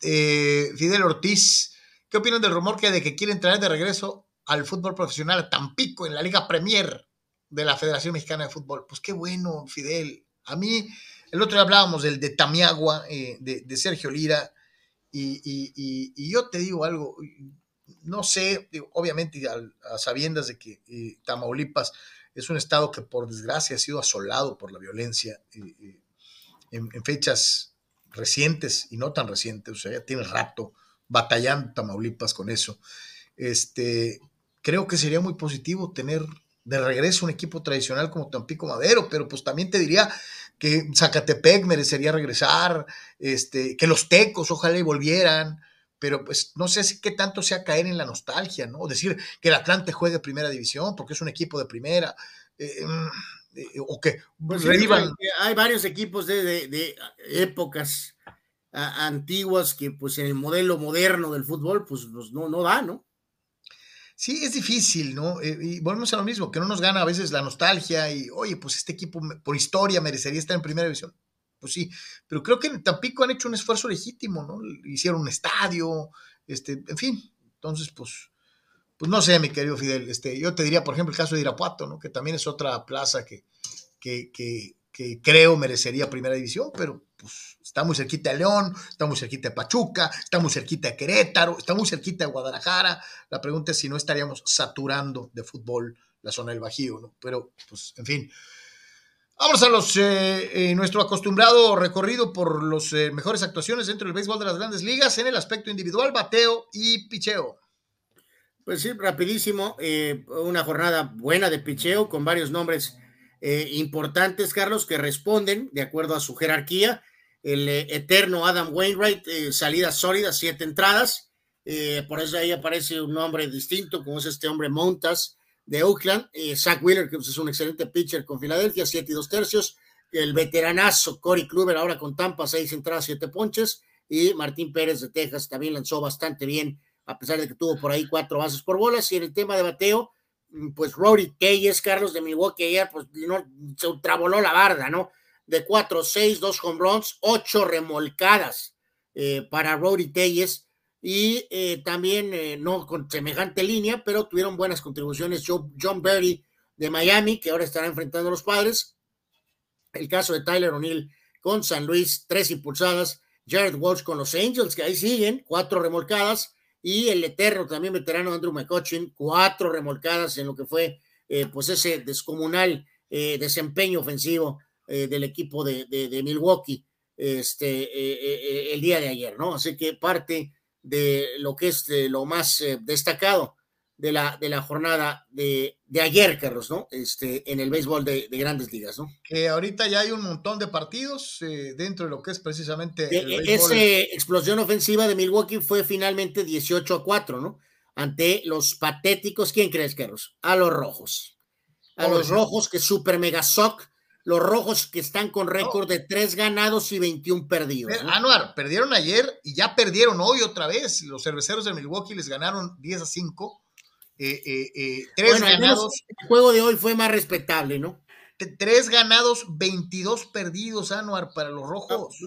Eh, Fidel Ortiz, ¿qué opinan del rumor que de que quieren traer de regreso al fútbol profesional a Tampico en la Liga Premier de la Federación Mexicana de Fútbol? Pues qué bueno, Fidel. A mí, el otro día hablábamos del de Tamiagua, eh, de, de Sergio Lira, y, y- y- y yo te digo algo, no sé, obviamente a, sabiendas de que eh, Tamaulipas es un estado que por desgracia ha sido asolado por la violencia eh, eh, en, en fechas recientes y no tan recientes, o sea, ya tiene rato batallando Tamaulipas con eso. Este, creo que sería muy positivo tener de regreso un equipo tradicional como Tampico Madero, pero pues también te diría que Zacatepec merecería regresar, este, que los tecos ojalá y volvieran, pero pues no sé si qué tanto sea caer en la nostalgia, ¿no? Decir que el Atlante juegue primera división porque es un equipo de primera, eh, mm, eh, o que
Pues
revivan.
hay, hay varios equipos de, de- de épocas a- antiguas que pues en el modelo moderno del fútbol pues, pues, no, no da, ¿no?
Sí, es difícil, ¿no? Eh, y volvemos a lo mismo, que no nos gana a veces la nostalgia y, oye, pues este equipo por historia merecería estar en primera división. Pues sí, pero creo que en Tampico han hecho un esfuerzo legítimo, ¿no? Hicieron un estadio, este, en fin. Entonces, pues, pues no sé, mi querido Fidel. Este, yo te diría, por ejemplo, el caso de Irapuato, ¿no? Que también es otra plaza que, que, que, que creo merecería primera división, pero pues está muy cerquita de León, está muy cerquita de Pachuca, está muy cerquita de Querétaro, está muy cerquita de Guadalajara. La pregunta es si no estaríamos saturando de fútbol la zona del Bajío, ¿no? Pero, pues, en fin. Vamos a los, eh, eh, nuestro acostumbrado recorrido por las mejores actuaciones dentro del béisbol de las grandes ligas en el aspecto individual, bateo y picheo.
Pues sí, rapidísimo, eh, una jornada buena de picheo con varios nombres eh, importantes, Carlos, que responden de acuerdo a su jerarquía. El eh, eterno Adam Wainwright, eh, salidas sólidas, siete entradas. eh, por eso ahí aparece un nombre distinto, como es este hombre Montas de Oakland. eh, Zach Wheeler, que pues, es un excelente pitcher con Filadelfia, siete y dos tercios. El veteranazo Corey Kluber, ahora con Tampa, seis entradas, siete ponches. Y Martín Pérez de Texas también lanzó bastante bien a pesar de que tuvo por ahí cuatro bases por bolas. Y en el tema de bateo, mm, pues Rory Keyes, Carlos de Milwaukee ayer, pues no, se ultravoló la barda, ¿no? De 4, 6, 2 home runs, 8 remolcadas eh, para Rory Keyes. Y eh, también, eh, no con semejante línea, pero tuvieron buenas contribuciones John Berry de Miami, que ahora estará enfrentando a los padres. El caso de Tyler O'Neill con San Luis, tres impulsadas. Jared Walsh con los Angels, que ahí siguen, cuatro remolcadas y el eterno también veterano Andrew McCutcheon, cuatro remolcadas en lo que fue eh, pues ese descomunal desempeño ofensivo del equipo de, de- de Milwaukee este, el día de ayer, ¿no? Así que parte de lo que es eh, lo más eh, destacado de la, de la jornada de, de ayer, Carlos, ¿no? Este, en el béisbol de, de grandes ligas, ¿no?
Que ahorita ya hay un montón de partidos eh, dentro de lo que es precisamente el
E- e-
béisbol.
Esa explosión ofensiva de Milwaukee fue finalmente 18 a 4, ¿no? Ante los patéticos, ¿quién crees, Carlos? A los rojos. A los rojos que super mega sock los rojos que están con récord de 3 ganados y 21 perdidos. ¿no?
Anuar, perdieron ayer y ya perdieron hoy otra vez. Los cerveceros de Milwaukee les ganaron 10 a 5. Eh, eh, eh, tres
Bueno,
ganados,
el juego de hoy fue más respetable, ¿no?
tres ganados, 22 perdidos, Anuar, para los rojos.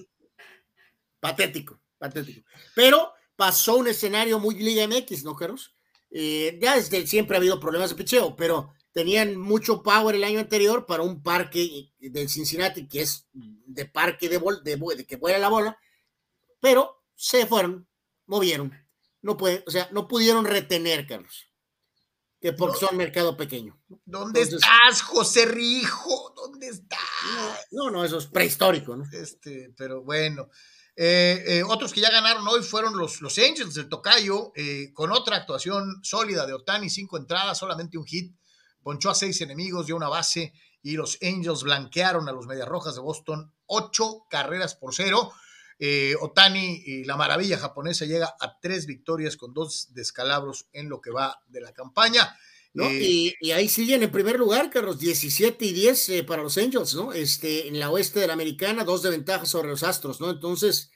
Patético, patético. Pero pasó un escenario muy Liga MX, ¿no, Carlos? Ya desde siempre ha habido problemas de picheo, pero tenían mucho power el año anterior para un parque del Cincinnati que es de parque de, bol, de, de que vuela la bola, pero se fueron, movieron. No puede, o sea, no pudieron retener, Carlos. Que porque son mercado pequeño.
¿Dónde
Entonces-
estás, José Rijo? ¿Dónde estás?
No, no, eso es prehistórico, ¿no?
Este, pero bueno. Eh, eh, otros que ya ganaron hoy fueron los, los Angels del Tocayo, eh, con otra actuación sólida de Otani, cinco entradas, solamente un hit, ponchó a seis enemigos, dio una base y los Angels blanquearon a los Medias Rojas de Boston ocho carreras por cero. Eh, Otani y la maravilla japonesa llega a tres victorias con dos descalabros en lo que va de la campaña.
¿no?
Eh,
y, y ahí siguen en primer lugar, Carlos, 17 y 10 eh, para los Angels, ¿no? Este, en la oeste de la americana, dos de ventaja sobre los Astros, ¿no? Entonces,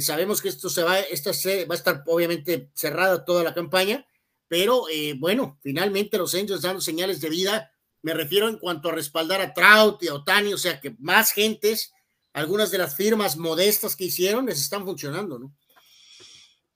sabemos que esto se va, esta se, va a estar obviamente cerrada toda la campaña, pero eh, bueno, finalmente los Angels dando señales de vida, me refiero en cuanto a respaldar a Trout y a Otani, o sea que más gentes, algunas de las firmas modestas que hicieron les están funcionando, ¿no?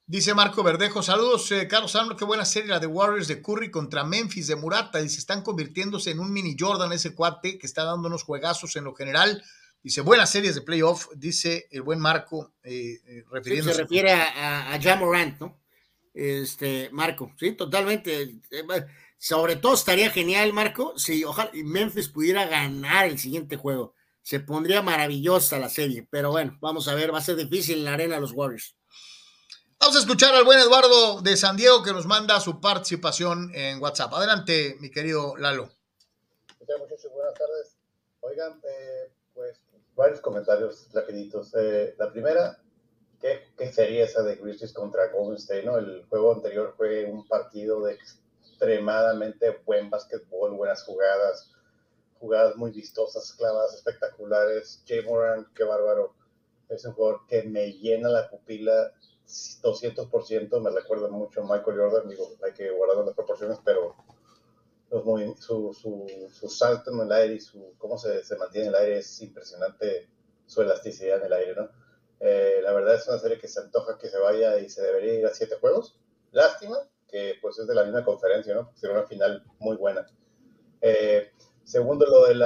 Dice Marco Verdejo, saludos, eh, Carlos Arnold, qué buena serie la de Warriors de Curry contra Memphis de Murata. Dice, están convirtiéndose en un mini Jordan ese cuate que está dando unos juegazos en lo general. Dice, buenas series de playoff, dice el buen Marco, eh, eh,
Sí,
refiriéndose.
se refiere a, a, a Ja Morant, ¿no? Este, Marco, sí, totalmente. Eh, Sobre todo estaría genial, Marco, si ojalá y Memphis pudiera ganar el siguiente juego. Se pondría maravillosa la serie, pero bueno, vamos a ver, va a ser difícil en la arena de los Warriors.
Vamos a escuchar al buen Eduardo de San Diego que nos manda su participación en WhatsApp. Adelante, mi querido Lalo.
¿Qué tal, muchachos? Buenas tardes. Oigan, eh, pues varios comentarios rapiditos. Eh, la primera, ¿qué, ¿qué sería esa de Grizzlies contra Golden State? ¿no? El juego anterior fue un partido de extremadamente buen básquetbol, buenas jugadas, jugadas muy vistosas, clavadas espectaculares. Jay Moran, qué bárbaro. Es un jugador que me llena la pupila 200%. Me recuerda mucho a Michael Jordan. Digo, hay que guardar las proporciones, pero los su, su salto en el aire y su, cómo se, se mantiene en el aire es impresionante su elasticidad en el aire, ¿no? Eh, la verdad es una serie que se antoja que se vaya y se debería ir a siete juegos. Lástima que pues es de la misma conferencia, ¿no? Porque será una final muy buena. Eh, segundo, lo del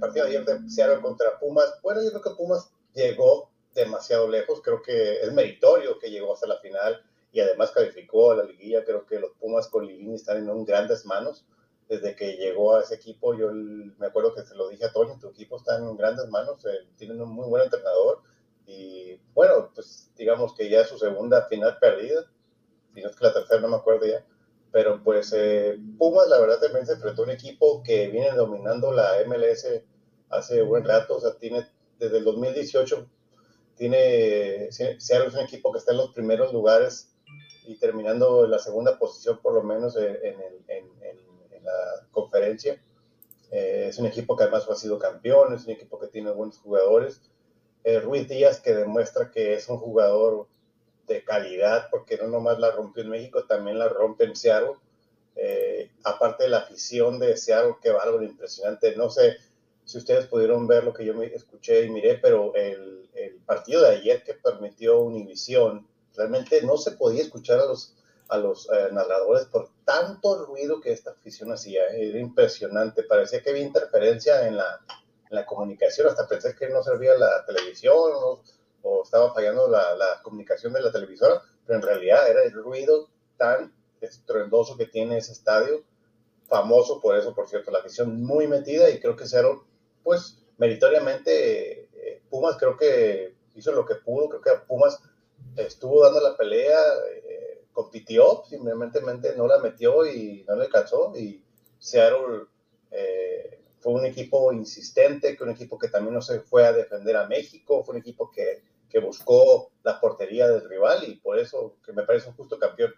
partido de ayer de Seattle contra Pumas. Bueno, yo creo que Pumas llegó demasiado lejos. Creo que es meritorio que llegó hasta la final y además calificó a la liguilla. Creo que los Pumas con Lilini están en un grandes manos desde que llegó a ese equipo, yo me acuerdo que se lo dije a Toño, tu equipo está en grandes manos, eh, tienen un muy buen entrenador y bueno, pues digamos que ya es su segunda final perdida, si no es que la tercera, no me acuerdo ya, pero pues eh, Pumas la verdad también se enfrentó a un equipo que viene dominando la MLS hace buen rato, o sea, tiene desde el 2018, tiene, Seattle es un equipo que está en los primeros lugares y terminando en la segunda posición por lo menos en, en el- en- en- en la conferencia. Eh, es un equipo que además ha sido campeón, es un equipo que tiene buenos jugadores. Eh, Ruiz Díaz que demuestra que es un jugador de calidad, porque no nomás la rompió en México, también la rompe en Seattle. Eh, aparte de la afición de Seattle, qué bárbaro, impresionante. No sé si ustedes pudieron ver lo que yo me escuché y miré, pero el, el partido de ayer que permitió Univisión, realmente no se podía escuchar a los, eh, narradores por tanto ruido que esta afición hacía. Era impresionante, parecía que había interferencia en la, en la comunicación, hasta pensé que no servía la televisión o, estaba fallando la, la comunicación de la televisora, pero en realidad era el ruido tan estruendoso que tiene ese estadio, famoso por eso, por cierto, la afición muy metida y creo que Cero, pues meritoriamente, eh, Pumas creo que hizo lo que pudo, creo que Pumas estuvo dando la pelea, eh, compitió, simplemente no la metió y no le alcanzó. Y Seattle eh, fue un equipo insistente, que un equipo que también no se fue a defender a México, fue un equipo que, que buscó la portería del rival y por eso que me parece un justo campeón.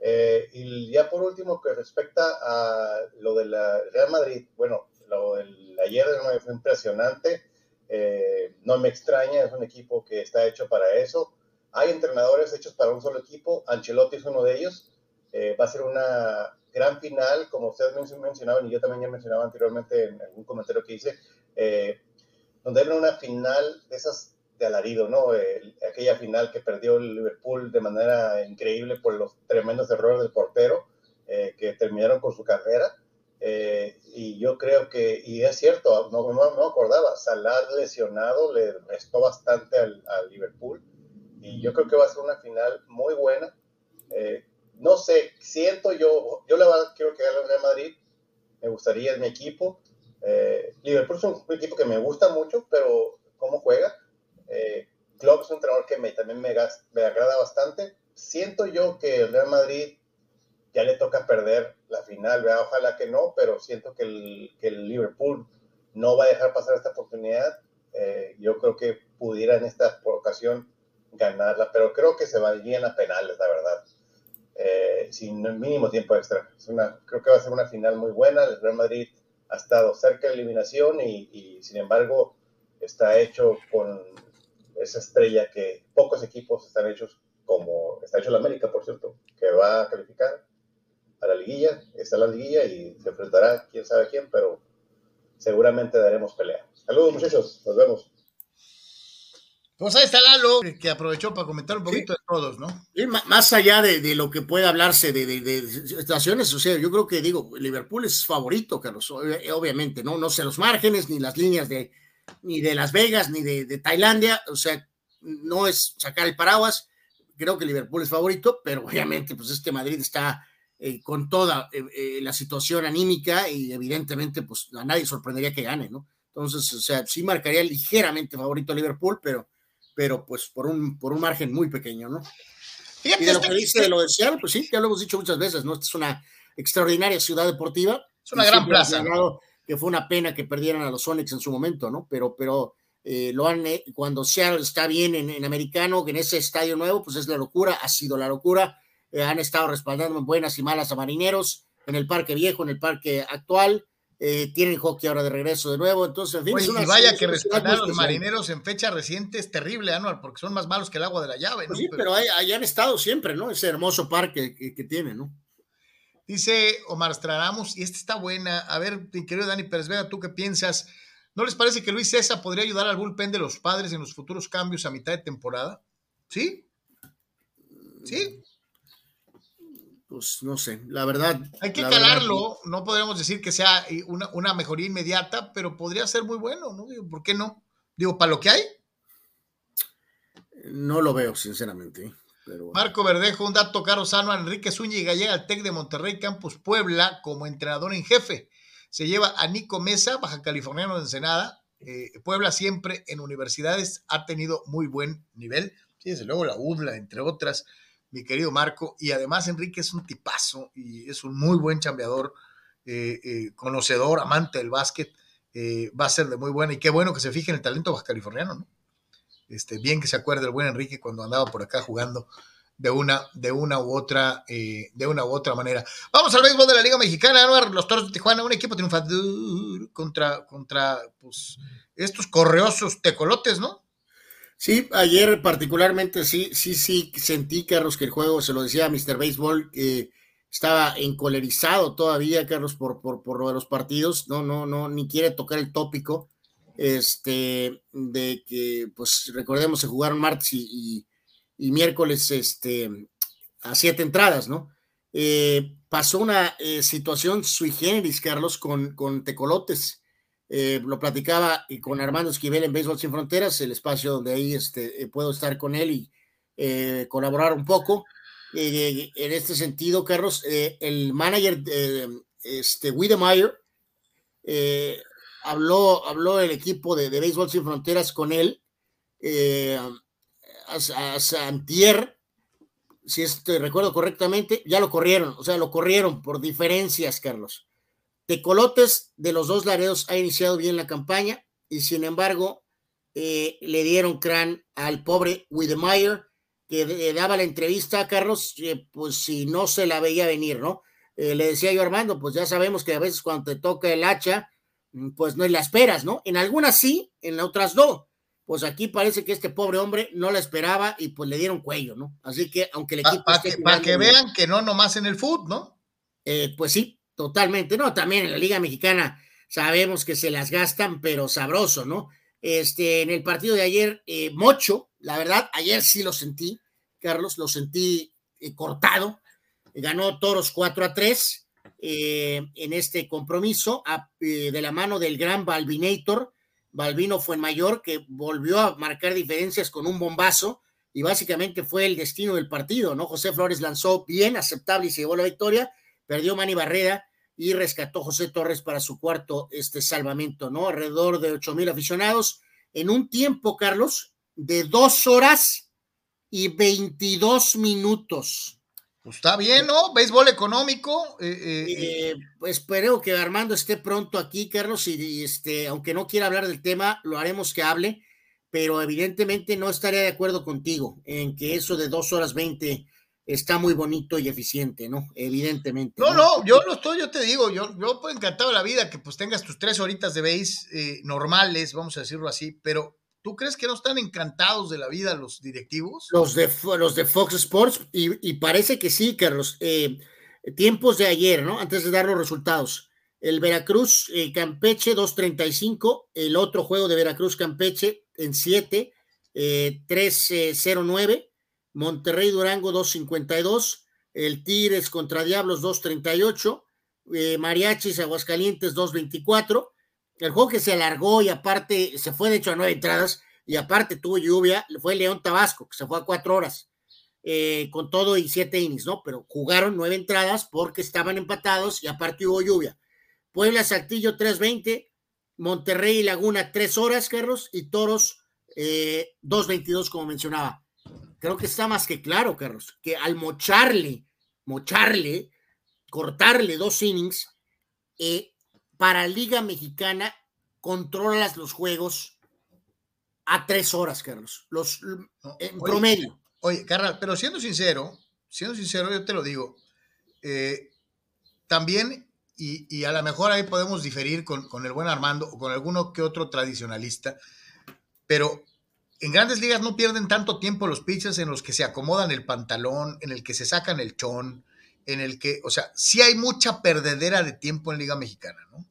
Eh, y ya por último, que respecta a lo de la Real Madrid, bueno, lo del ayer nuevo fue impresionante. Eh, no me extraña, es un equipo que está hecho para eso. Hay entrenadores hechos para un solo equipo. Ancelotti es uno de ellos. Eh, va a ser una gran final, como ustedes mencionaban y yo también ya mencionaba anteriormente en algún comentario que hice, eh, donde era una final de esas de alarido, ¿no? aquella final que perdió el Liverpool de manera increíble por los tremendos errores del portero eh, que terminaron con su carrera. y yo creo que, y es cierto, no, no, no acordaba, Salah lesionado le restó bastante al, al, Liverpool. Y yo creo que va a ser una final muy buena. Eh, no sé, siento yo, yo la verdad quiero que gane el Real Madrid, me gustaría en mi equipo. Eh, Liverpool es un, equipo que me gusta mucho, pero cómo juega. Eh, Klopp es un entrenador que me, también me, me agrada bastante. Siento yo que el Real Madrid ya le toca perder la final, ¿verdad? ojalá que no, pero siento que el, Liverpool no va a dejar pasar esta oportunidad. Eh, yo creo que pudiera en esta ocasión ganarla, pero creo que se valdrían a penales, la verdad eh, sin el mínimo tiempo extra. Es una, creo que va a ser una final muy buena. El Real Madrid ha estado cerca de eliminación y, y, sin embargo está hecho con esa estrella que pocos equipos están hechos como está hecho el América, por cierto, que va a calificar a la liguilla, está en la liguilla y se enfrentará quién sabe quién, pero seguramente daremos pelea. Saludos muchachos, nos vemos.
Pues ahí está Lalo, que aprovechó para comentar un poquito de todos, ¿no?
Más allá de, de, lo que pueda hablarse de, de, de, situaciones, o sea, yo creo que digo, Liverpool es favorito, Carlos, obviamente, ¿no? No sé los márgenes, ni las líneas de, ni de Las Vegas, ni de, Tailandia, o sea, no es sacar el paraguas, creo que Liverpool es favorito, pero obviamente, pues este Madrid está eh, con toda eh, eh, la situación anímica y evidentemente, pues a nadie sorprendería que gane, ¿no? Entonces, o sea, sí marcaría ligeramente favorito a Liverpool, pero pero pues por un, por un margen muy pequeño, ¿no? Fíjate, y de lo que dice de lo de Seattle, pues sí, ya lo hemos dicho muchas veces, ¿no? Esta es una extraordinaria ciudad deportiva.
Es una gran plaza.
Que fue una pena que perdieran a los Sonics en su momento, ¿no? Pero, pero eh, lo han, eh, cuando Seattle está bien en, en, americano, en ese estadio nuevo, pues es la locura, ha sido la locura. Eh, han estado respaldando en buenas y malas a marineros, en el parque viejo, en el parque actual. Eh, tienen hockey ahora de regreso de nuevo, entonces, en fin.
Oye, y vaya que respaldar a los marineros en fecha reciente es terrible, Anual, porque son más malos que el agua de la llave, ¿no?
Pues sí, pero, ahí, han estado siempre, ¿no? Ese hermoso parque que, que, tiene, ¿no?
Dice Omar Straramos, y esta está buena. A ver, mi querido Dani Pérez Vega, ¿tú qué piensas? ¿No les parece que Luis César podría ayudar al bullpen de los padres en los futuros cambios a mitad de temporada? ¿Sí? ¿Sí?
Pues no sé, la verdad.
Hay que calarlo, no podríamos decir que sea una, una, mejoría inmediata, pero podría ser muy bueno, ¿no? Digo, ¿por qué no? Digo, para lo que hay.
No lo veo, sinceramente. Pero
Marco Verdejo, un dato caro sano, Enrique Zúñiga llega al TEC de Monterrey Campus Puebla como entrenador en jefe. Se lleva a Nico Mesa, baja californiano de Ensenada. Eh, Puebla siempre en universidades ha tenido muy buen nivel. Sí, desde luego la UDLA, entre otras mi querido Marco, y además Enrique es un tipazo y es un muy buen chambeador, eh, eh, conocedor, amante del básquet, eh, va a ser de muy buena y qué bueno que se fije en el talento californiano, ¿no? Este, bien que se acuerde el buen Enrique cuando andaba por acá jugando de una, de una u otra, de una u otra manera. Vamos al béisbol de la Liga Mexicana, los Toros de Tijuana, un equipo triunfador contra, contra pues, estos correosos tecolotes, ¿no?
Sí, ayer particularmente sí, sí, sí sentí, Carlos, que el juego, se lo decía a Mr. Baseball, que estaba encolerizado todavía, Carlos, por, por, por lo de los partidos, no, no, no, ni quiere tocar el tópico, este, de que, pues, recordemos, se jugaron martes y, y, miércoles, este, a siete entradas, ¿no? Eh, pasó una eh, situación sui generis, Carlos, con, con Tecolotes. Eh, lo platicaba con Armando Esquivel en Béisbol Sin Fronteras, el espacio donde ahí este, eh, puedo estar con él y eh, colaborar un poco. en este sentido, Carlos, el manager este, Wiedemeyer habló, habló el equipo de, de Béisbol Sin Fronteras con él a, a Santier, si esto recuerdo correctamente, ya lo corrieron, o sea, lo corrieron por diferencias, Carlos. Tecolotes de los dos Laredos ha iniciado bien la campaña y sin embargo eh, le dieron crán al pobre Widemeyer que daba la entrevista a Carlos, eh, pues si no se la veía venir, ¿no? Eh, le decía yo Armando, pues ya sabemos que a veces cuando te toca el hacha, pues no la esperas, ¿no? En algunas sí, en otras no. Pues aquí parece que este pobre hombre no la esperaba y pues le dieron cuello, ¿no? Así que aunque el equipo...
Para que, pa que, vean que no nomás en el fútbol, ¿no?
Eh, pues sí, totalmente, ¿no? También en la Liga Mexicana sabemos que se las gastan, pero sabroso, ¿no? Este, en el partido de ayer, eh, Mocho, la verdad, ayer sí lo sentí, Carlos, lo sentí eh, cortado, ganó Toros 4 a 3 eh, en este compromiso eh, de la mano del gran Balvinator. Balvino fue el mayor que volvió a marcar diferencias con un bombazo y básicamente fue el destino del partido, ¿no? José Flores lanzó bien, aceptable y se llevó la victoria, perdió Manny Barrera y rescató José Torres para su cuarto este salvamento, ¿no? Alrededor de ocho mil aficionados en un tiempo, Carlos, de dos horas y veintidós minutos.
Pues está bien, ¿no? Béisbol económico. Eh, eh,
eh, pues espero que Armando esté pronto aquí, Carlos, y, este, aunque no quiera hablar del tema, lo haremos que hable, pero evidentemente no estaría de acuerdo contigo en que eso de dos horas veinte está muy bonito y eficiente, ¿no? Evidentemente.
No, no, yo lo estoy, yo te digo, yo, yo pues encantado la vida que pues tengas tus tres horitas de béis normales, vamos a decirlo así, pero ¿Tú crees que no están encantados de la vida los directivos?
Los de, los de Fox Sports, y, parece que sí, Carlos. Eh, tiempos de ayer, ¿no? Antes de dar los resultados. El Veracruz eh, Campeche 2.35, el otro juego de Veracruz Campeche en 7, eh, 3.09, Monterrey Durango 2.52, el Tigres contra Diablos 2.38, eh, Mariachis Aguascalientes 2.24 el juego que se alargó y aparte se fue de hecho a nueve entradas y aparte tuvo lluvia, fue León Tabasco, que se fue a cuatro horas, eh, con todo y siete innings, ¿no? Pero jugaron nueve entradas porque estaban empatados y aparte hubo lluvia. Puebla Saltillo 3.20, Monterrey y Laguna tres horas, Carlos, y Toros eh, 2.22, como mencionaba. Creo que está más que claro, Carlos, que al mocharle, mocharle, cortarle dos innings, eh, para Liga Mexicana controlas los juegos a tres horas, Carlos, los en promedio.
Oye, Carnal, pero siendo sincero, siendo sincero, yo te lo digo, eh, también, y, a lo mejor ahí podemos diferir con, con el buen Armando o con alguno que otro tradicionalista, pero en grandes ligas no pierden tanto tiempo los pitchers en los que se acomodan el pantalón, en el que se sacan el chón, en el que, o sea, sí hay mucha perdedera de tiempo en Liga Mexicana, ¿no?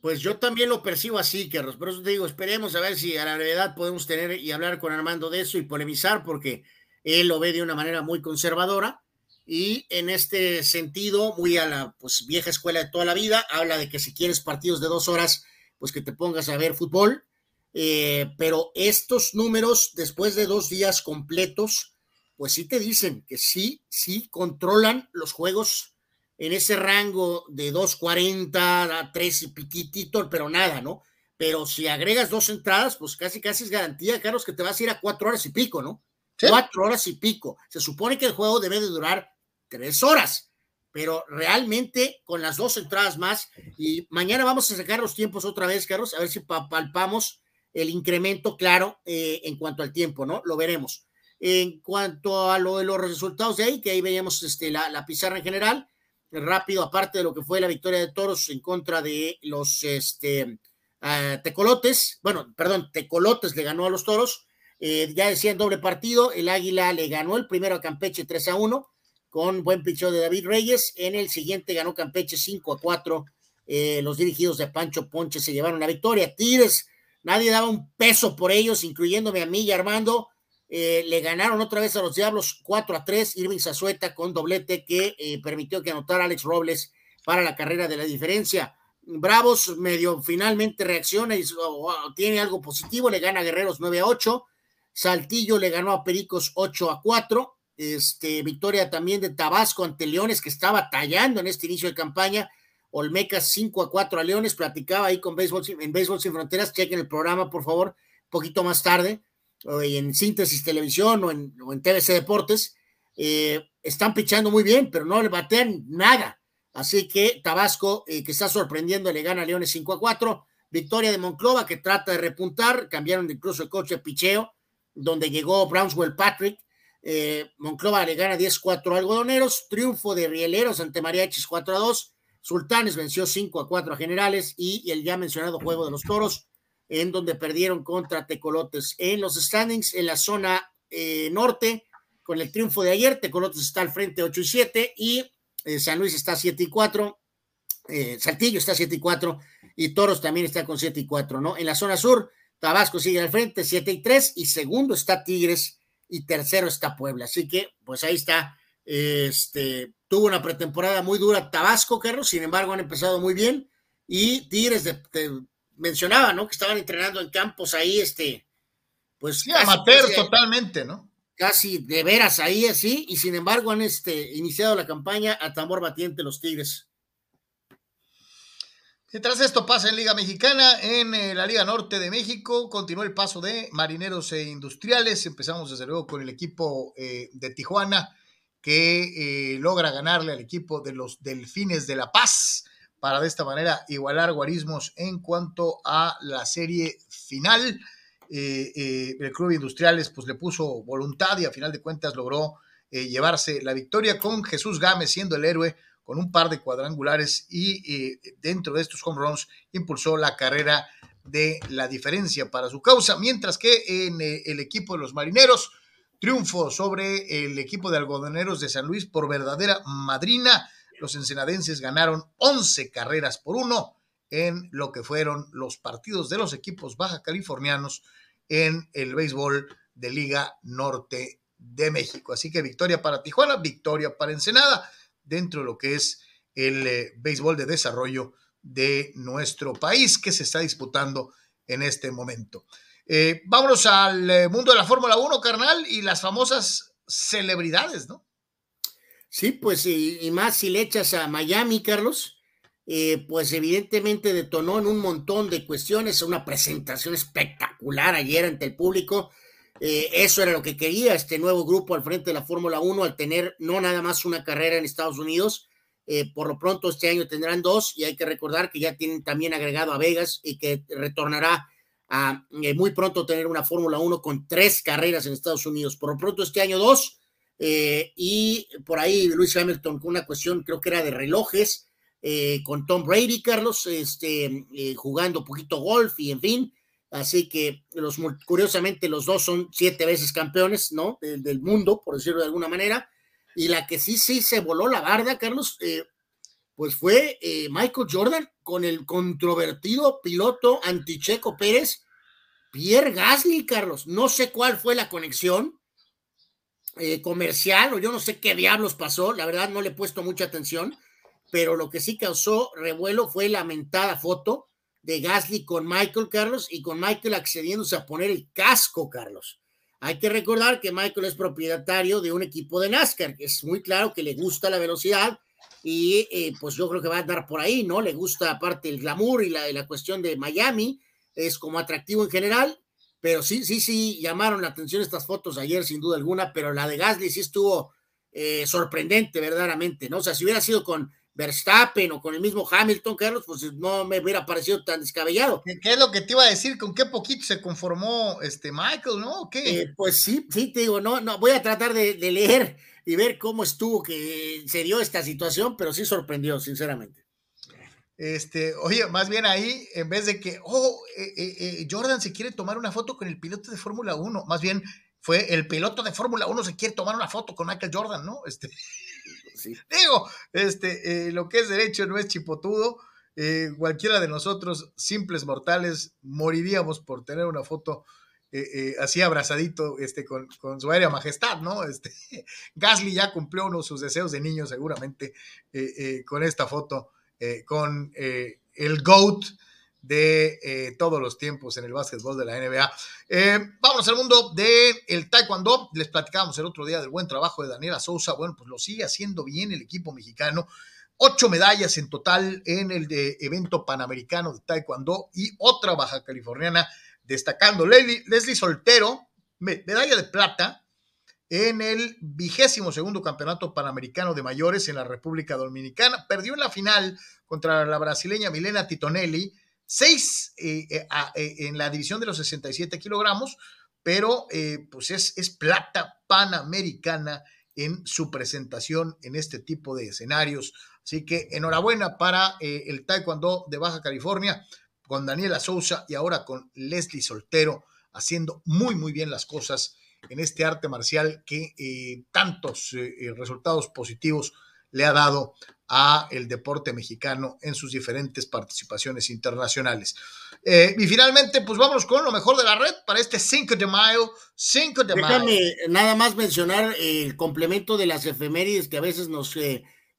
Pues yo también lo percibo así, Carlos. Por eso te digo, esperemos a ver si a la brevedad podemos tener y hablar con Armando de eso y polemizar, porque él lo ve de una manera muy conservadora y en este sentido, muy a la pues, vieja escuela de toda la vida, habla de que si quieres partidos de dos horas, pues que te pongas a ver fútbol. Eh, pero estos números, después de dos días completos, pues sí te dicen que sí, sí controlan los juegos en ese rango de 2.40 a 3 y piquitito, pero nada, ¿no? Pero si agregas dos entradas, pues casi casi es garantía, Carlos, que te vas a ir a cuatro horas y pico, ¿no? Cuatro horas y pico. Se supone que el juego debe de durar tres horas, pero realmente con las dos entradas más, y mañana vamos a sacar los tiempos otra vez, Carlos, a ver si palpamos el incremento claro eh, en cuanto al tiempo, ¿no? Lo veremos. En cuanto a lo de los resultados de ahí, que ahí veíamos este, la, pizarra en general, rápido, aparte de lo que fue la victoria de Toros en contra de los este, ah, Tecolotes, bueno, perdón, Tecolotes le ganó a los Toros, eh, ya decía en doble partido, el Águila le ganó el primero a Campeche 3 a 1, con buen picheo de David Reyes, en el siguiente ganó Campeche 5 a 4, eh, los dirigidos de Pancho Ponche se llevaron la victoria, Tires, nadie daba un peso por ellos, incluyéndome a mí y Armando, eh, le ganaron otra vez a los Diablos 4 a 3. Irving Zazueta con doblete que eh, permitió que anotara Alex Robles para la carrera de la diferencia. Bravos medio finalmente reacciona y tiene algo positivo, le gana a Guerreros 9 a 8. Saltillo le ganó a Pericos 8 a 4. Este, victoria también de Tabasco ante Leones, que estaba tallando en este inicio de campaña. Olmecas 5 a 4 a Leones. Platicaba ahí con Béisbol, en Béisbol Sin Fronteras. Chequen el programa, por favor, poquito más tarde en Síntesis Televisión o en, TVC Deportes, eh, están pichando muy bien, pero no le batean nada. Así que Tabasco, eh, que está sorprendiendo, le gana a Leones 5 a 4. Victoria de Monclova, que trata de repuntar. Cambiaron incluso el coche de picheo, donde llegó Brownswell Patrick. Eh, Monclova le gana 10-4 a Algodoneros. Triunfo de Rieleros ante Mariachis 4 a 2. Sultanes venció 5 a 4 a Generales y el ya mencionado juego de los Toros, en donde perdieron contra Tecolotes. En los standings, en la zona eh, norte, con el triunfo de ayer, Tecolotes está al frente 8 y 7 y eh, San Luis está 7 y 4, eh, Saltillo está 7 y 4 y Toros también está con 7 y 4, ¿no? En la zona sur, Tabasco sigue al frente 7 y 3 y segundo está Tigres y tercero está Puebla. Así que, pues ahí está. Este tuvo una pretemporada muy dura Tabasco, Carlos, sin embargo han empezado muy bien y Tigres de, mencionaba, ¿no? Que estaban entrenando en campos ahí, este, pues.
Sí, amateur totalmente, ¿no?
Casi de veras ahí así, y sin embargo han este, iniciado la campaña a tambor batiente los Tigres.
Mientras esto pasa en Liga Mexicana, en eh, la Liga Norte de México, continúa el paso de Marineros e Industriales. Empezamos desde luego con el equipo eh, de Tijuana, que eh, logra ganarle al equipo de los Delfines de La Paz para de esta manera igualar guarismos en cuanto a la serie final. el Club Industriales pues le puso voluntad y a final de cuentas logró llevarse la victoria con Jesús Gámez siendo el héroe con un par de cuadrangulares y dentro de estos home runs impulsó la carrera de la diferencia para su causa, mientras que en eh, el equipo de los marineros, triunfo sobre el equipo de algodoneros de San Luis por verdadera madrina. Los ensenadenses ganaron 11 carreras por uno en lo que fueron los partidos de los equipos baja californianos en el béisbol de Liga Norte de México. Así que victoria para Tijuana, victoria para Ensenada dentro de lo que es el eh, béisbol de desarrollo de nuestro país que se está disputando en este momento. Eh, vámonos al eh, mundo de la Fórmula 1, carnal, y las famosas celebridades, ¿no?
Sí, pues y, más si le echas a Miami, Carlos, pues evidentemente detonó en un montón de cuestiones, una presentación espectacular ayer ante el público. Eh, eso era lo que quería este nuevo grupo al frente de la Fórmula 1 al tener no nada más una carrera en Estados Unidos. Eh, por lo pronto este año tendrán dos y hay que recordar que ya tienen también agregado a Vegas y que retornará a eh, muy pronto tener una Fórmula 1 con tres carreras en Estados Unidos. Por lo pronto este año dos y por ahí Luis Hamilton con una cuestión creo que era de relojes con Tom Brady, Carlos, este, jugando poquito golf y en fin Así que los, curiosamente los dos son siete veces campeones, ¿no? Del, mundo, por decirlo de alguna manera. Y la que sí, sí se voló la barda, Carlos, eh, pues fue eh, Michael Jordan con el controvertido piloto anticheco Pérez, Pierre Gasly, Carlos. No sé cuál fue la conexión eh, comercial o yo no sé qué diablos pasó, la verdad no le he puesto mucha atención, pero lo que sí causó revuelo fue la mentada foto de Gasly con Michael Carlos y con Michael accediéndose a poner el casco, Carlos. Hay que recordar que Michael es propietario de un equipo de NASCAR, que es muy claro que le gusta la velocidad y eh, pues yo creo que va a andar por ahí, ¿no? Le gusta aparte el glamour y la, la cuestión de Miami, es como atractivo en general, pero sí, sí, sí, llamaron la atención estas fotos ayer sin duda alguna, pero la de Gasly sí estuvo eh, sorprendente verdaderamente, ¿no? O sea, si hubiera sido con Verstappen o con el mismo Hamilton, Carlos, pues no me hubiera parecido tan descabellado.
¿Qué, es lo que te iba a decir? ¿Con qué poquito se conformó este Michael, no? ¿Qué?
Eh, pues sí, sí, te digo, no, no, voy a tratar de, leer y ver cómo estuvo que se dio esta situación, pero sí sorprendió, sinceramente.
Este, oye, más bien ahí, en vez de que, oh, eh, eh, Jordan se quiere tomar una foto con el piloto de Fórmula 1, más bien fue el piloto de Fórmula 1 se quiere tomar una foto con Michael Jordan, ¿no? Este. <laughs> Digo, este, eh, lo que es derecho no es chipotudo. Eh, cualquiera de nosotros, simples mortales, moriríamos por tener una foto eh, así abrazadito este, con, su aérea majestad, ¿no? Este, <laughs> Gasly ya cumplió uno de sus deseos de niño, seguramente, con esta foto, con el GOAT de eh, todos los tiempos en el básquetbol de la NBA. Eh, vamos al mundo del el taekwondo. Les platicábamos el otro día del buen trabajo de Daniela Sousa. Bueno, pues lo sigue haciendo bien el equipo mexicano. Ocho medallas en total en el de evento panamericano de taekwondo y otra baja californiana destacando. Leslie Soltero, medalla de plata en el vigésimo segundo campeonato panamericano de mayores en la República Dominicana. Perdió en la final contra la brasileña Milena Titonelli seis eh, eh, eh, en la división de los 67 kilogramos, pero pues es, es plata panamericana en su presentación en este tipo de escenarios Así que enhorabuena para el Taekwondo de Baja California, con Daniela Sousa y ahora con Leslie Soltero, haciendo muy, muy bien las cosas en este arte marcial que eh, tantos eh, eh, resultados positivos le ha dado a el deporte mexicano en sus diferentes participaciones internacionales. Eh, y finalmente, pues vamos con lo mejor de la red para este 5 de mayo. 5 de mayo.
Déjame nada más mencionar el complemento de las efemérides que a veces nos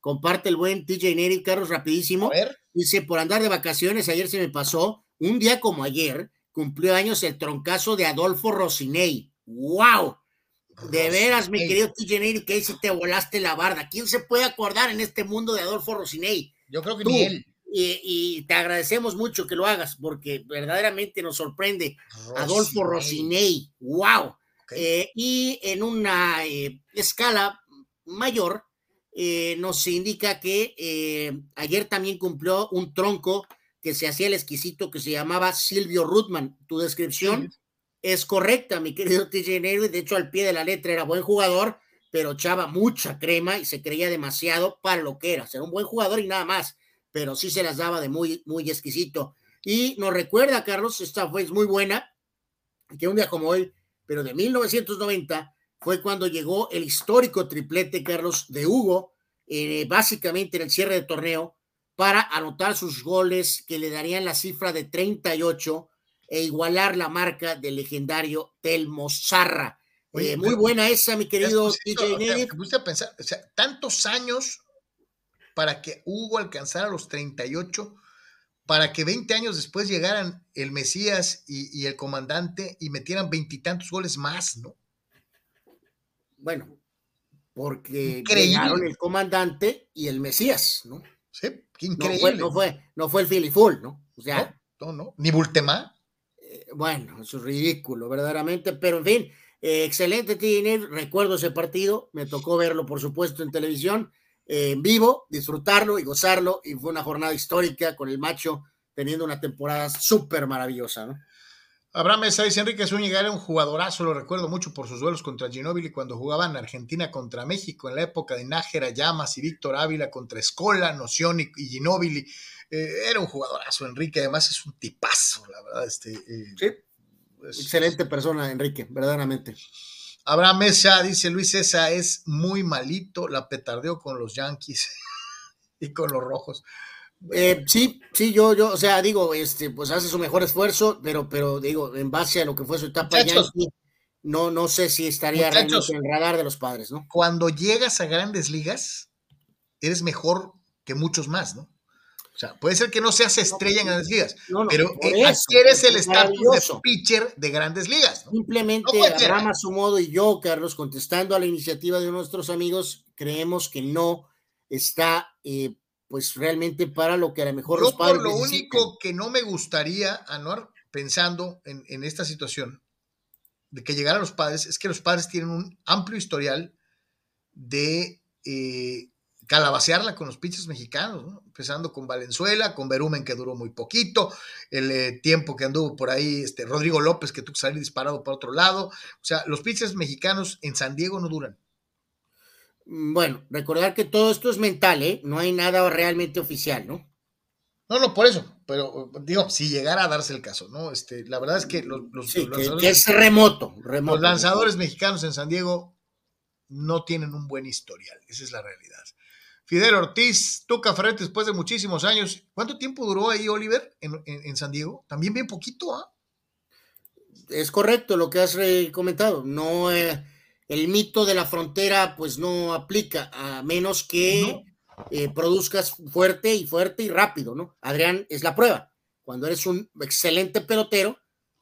comparte el buen TJ Neri, Carlos, rapidísimo.
A ver.
Dice, por andar de vacaciones, ayer se me pasó, un día como ayer, cumplió años el troncazo de Adolfo Rocinei. ¡Wow! De veras, mi querido TJ que ahí sí te volaste la barda. ¿Quién se puede acordar en este mundo de Adolfo Rocinei?
Yo creo que
Tú.
ni él.
Y, y te agradecemos mucho que lo hagas, porque verdaderamente nos sorprende. Adolfo Rocinei, wow. Eh, y en una eh, escala mayor, eh, nos indica que eh, ayer también cumplió un tronco que se hacía el exquisito que se llamaba Silvio Rutman. Tu descripción es correcta, mi querido TJ Neri. De hecho, al pie de la letra era buen jugador, pero echaba mucha crema y se creía demasiado para lo que era. Era un buen jugador y nada más, pero sí se las daba de muy, muy exquisito. Y nos recuerda, Carlos, esta fue muy buena, que un día como hoy, pero de 1990, fue cuando llegó el histórico triplete, Carlos, de Hugo, eh, básicamente en el cierre de torneo, para anotar sus goles que le darían la cifra de 38 e igualar la marca del legendario Telmo Zarra.
Oye,
Eh, muy buena esa, mi querido TJ Neri.
pensar, o sea, tantos años para que Hugo alcanzara los 38, para que 20 años después llegaran el Mesías y, y el comandante y metieran veintitantos goles más, ¿no?
Bueno, porque
Increíble.
llegaron el comandante y el Mesías, ¿no?
Sí, qué
No
increíble.
fue, no fue, no fue el Philly Full, ¿no? O sea,
No, no, no. Ni Bultemá.
eh, bueno, eso es ridículo, verdaderamente, pero en fin, eh, excelente Tiner, recuerdo ese partido, me tocó verlo, por supuesto, en televisión, eh, en vivo, disfrutarlo y gozarlo, y fue una jornada histórica con el macho teniendo una temporada súper maravillosa, ¿no?
Abraham Mesa dice Enrique Zúñiga era un jugadorazo, lo recuerdo mucho por sus duelos contra Ginóbili cuando jugaban Argentina contra México en la época de Nájera, Llamas y Víctor Ávila contra Escola, Noción y, Ginóbili. Eh, era un jugadorazo, Enrique, además es un tipazo, la verdad. Este, eh,
Sí,
es-
excelente persona, Enrique, verdaderamente.
Abraham Mesa dice Luis César es muy malito, la petardeó con los Yankees <laughs> y con los rojos.
Eh, sí, sí, yo, yo, o sea, digo, este, pues hace su mejor esfuerzo, pero, pero digo, en base a lo que fue su etapa
Muchachos.
No, no sé si estaría
Muchachos.
realmente en el radar de los padres, ¿no?
Cuando llegas a grandes ligas, eres mejor que muchos más, ¿no? O sea, puede ser que no seas estrella en grandes ligas,
No, no,
pero eh, adquieres el
es
estatus de pitcher de grandes ligas, ¿no?
Simplemente a su modo y yo, Carlos, contestando a la iniciativa de nuestros amigos, creemos que no está, eh, pues realmente para lo que a lo mejor
Yo
los padres
por lo
necesitan.
único que no me gustaría, Anuar, pensando en, en esta situación de que llegaran los padres, es que los padres tienen un amplio historial de eh, calabacearla con los pitchers mexicanos, ¿no? empezando con Valenzuela, con Berumen que duró muy poquito, el eh, tiempo que anduvo por ahí, este, Rodrigo López que tuvo que salir disparado para otro lado, o sea, los pitchers mexicanos en San Diego no duran.
Mm, Bueno, recordar que todo esto es mental, ¿eh? No hay nada realmente oficial, ¿no?
No, no, por eso, pero digo, si llegara a darse el caso, ¿no? Este, la verdad es que los, los-
Sí,
los
que, es remoto, remoto.
Los lanzadores mexicanos en San Diego no tienen un buen historial, esa es la realidad. Fidel Ortiz, Tuca Ferretti, después de muchísimos años. ¿Cuánto tiempo duró ahí Oliver en, en- en San Diego? También bien poquito, ¿ah?
Es correcto lo que has comentado. No, eh, el mito de la frontera, pues no aplica, a menos que eh, produzcas fuerte y fuerte y rápido, ¿no? Adrián es la prueba. Cuando eres un excelente pelotero,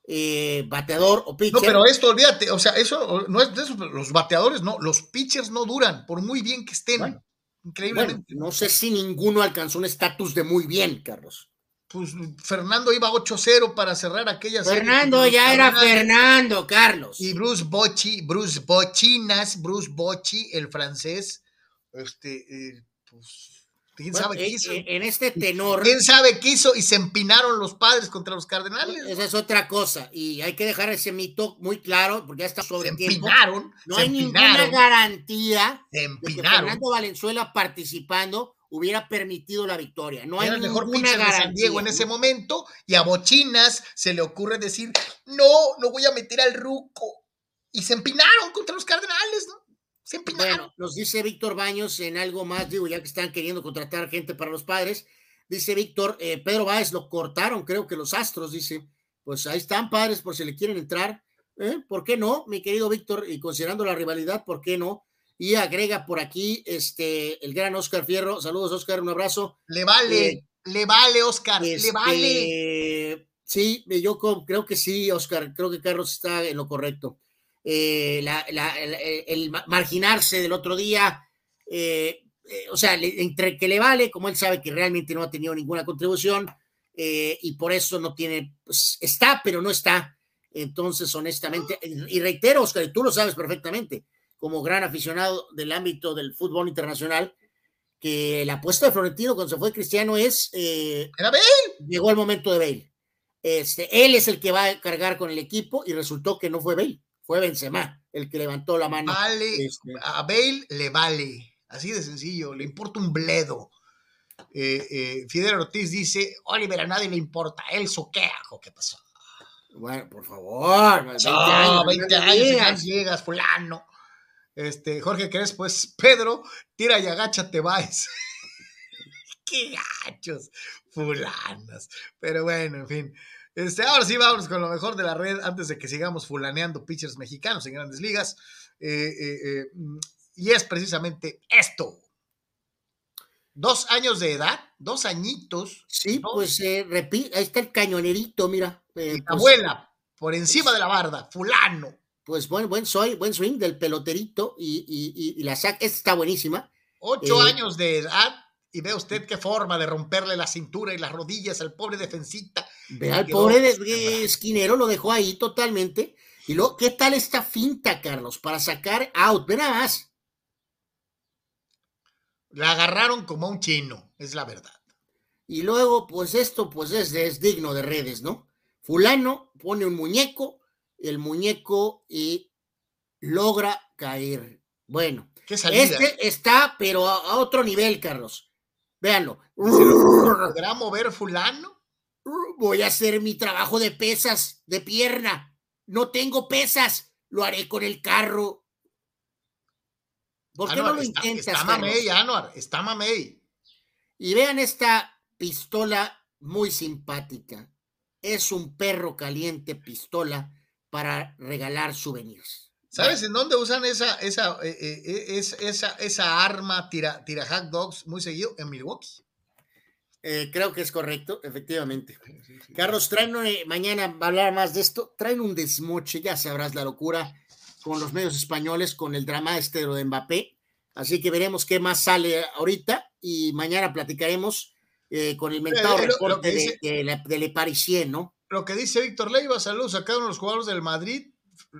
eh, bateador o pitcher.
No, pero esto, olvídate, o sea, eso no es de eso, los bateadores no, los pitchers no duran, por muy bien que estén.
Bueno,
Increíblemente.
Bueno, no sé si ninguno alcanzó un estatus de muy bien, Carlos.
Pues Fernando iba 8-0 para cerrar aquella
Fernando ya era. Fernando, Carlos.
Y Bruce Bocci, Bruce Bocinas, Bruce Bocci, el francés, este, eh, pues, quién
Bueno,
sabe qué
eh,
hizo.
eh, en este tenor,
¿Quién sabe qué hizo? Y se empinaron los padres contra los cardenales.
esa es otra cosa. Y hay que dejar ese mito muy claro, porque ya está
Se
sobre tiempo.
empinaron,
No
se
hay ninguna
empinaron,
garantía
se
de que
empinaron.
Fernando Valenzuela participando hubiera permitido la victoria. No hay
Era el mejor
ninguna
pitcher de
garantía.
San Diego en ese momento y a Bochinas se le ocurre decir, no, no voy a meter al ruco. Y se empinaron contra los Cardenales, ¿no? Se empinaron.
Bueno, nos dice Víctor Baños en algo más, digo, ya que están queriendo contratar gente para los padres. Dice Víctor, eh, Pedro Báez lo cortaron, creo que los Astros, dice. Pues ahí están, padres, por si le quieren entrar. ¿eh? ¿Por qué no, mi querido Víctor? Y considerando la rivalidad, ¿por qué no? Y agrega por aquí este el gran Oscar Fierro. Saludos, Oscar, un abrazo.
le vale,
eh,
le vale, Oscar, le
Este,
vale.
Sí, yo creo que sí, Oscar. Creo que Carlos está en lo correcto. Eh, la- la- el, el ma- marginarse del otro día, eh, eh, o sea, le- entre que le vale, como él sabe que realmente no ha tenido ninguna contribución y por eso no tiene, pues, está, pero no está. Entonces, honestamente, y reitero, Oscar, tú lo sabes perfectamente, como gran aficionado del ámbito del fútbol internacional, que la apuesta de Florentino cuando se fue Cristiano es eh,
Era Bale.
llegó el momento de Bale. Este, él es el que va a cargar con el equipo y resultó que no fue Bale, fue Benzema el que levantó la mano.
Vale,
Este,
a Bale le vale. Así de sencillo, le importa un bledo. Eh, eh, Fidel Ortiz dice, Oliver, a nadie le importa, él soquea. ¿Qué pasó?
bueno, por favor, 20
Ah,
años,
20
no
años, llegas, fulano. Este, Jorge Crespo, pues Pedro, tira y agáchate, vais. <laughs> Qué gachos, fulanas. Pero bueno, en fin. Este, ahora sí, vamos con lo mejor de la red antes de que sigamos fulaneando pitchers mexicanos en grandes ligas. Eh, eh, eh, y es precisamente esto. Dos años de edad, dos añitos.
Sí, pues eh, repi- ahí está el cañonerito, mira. pues,
abuela, por encima de la barda, fulano.
Pues buen, buen soy, buen swing del peloterito y, y, y- y la saca, esta está buenísima.
Ocho
Eh,
años de edad y ve usted qué forma de romperle la cintura y las rodillas al pobre defensita.
Ve al pobre de- esquinero, lo dejó ahí totalmente. Y luego, ¿qué tal esta finta, Carlos? Para sacar out, ve nada más.
La agarraron como a un chino, es la verdad.
Y luego, pues esto, pues es, es digno de redes, ¿no? Fulano pone un muñeco, el muñeco y logra caer. Bueno, este está, pero a, a otro nivel, Carlos. Véanlo.
¿Podrá mover fulano?
Voy a hacer mi trabajo de pesas, de pierna. No tengo pesas, lo haré con el carro. ¿Por qué
Anuar,
no lo
está,
intentas,
Está mamey, Anuar, está mamey.
Y vean esta pistola muy simpática. Es un perro caliente pistola para regalar souvenirs.
¿Sabes en dónde usan esa, esa, eh, eh, eh, es- esa, esa arma tira, tira hack dogs muy seguido? En Milwaukee.
Eh, creo que es correcto, efectivamente. Carlos, traen eh, mañana va a hablar más de esto. Traen un desmoche, ya sabrás la locura con los medios españoles, con el drama este de Mbappé. Así que veremos qué más sale ahorita y mañana platicaremos eh, con el mentado
lo- lo
reporte
que
de,
dice-
de, la- de Le Parisien, ¿no?
Lo que dice Víctor Leiva, saludos a cada uno de los jugadores del Madrid.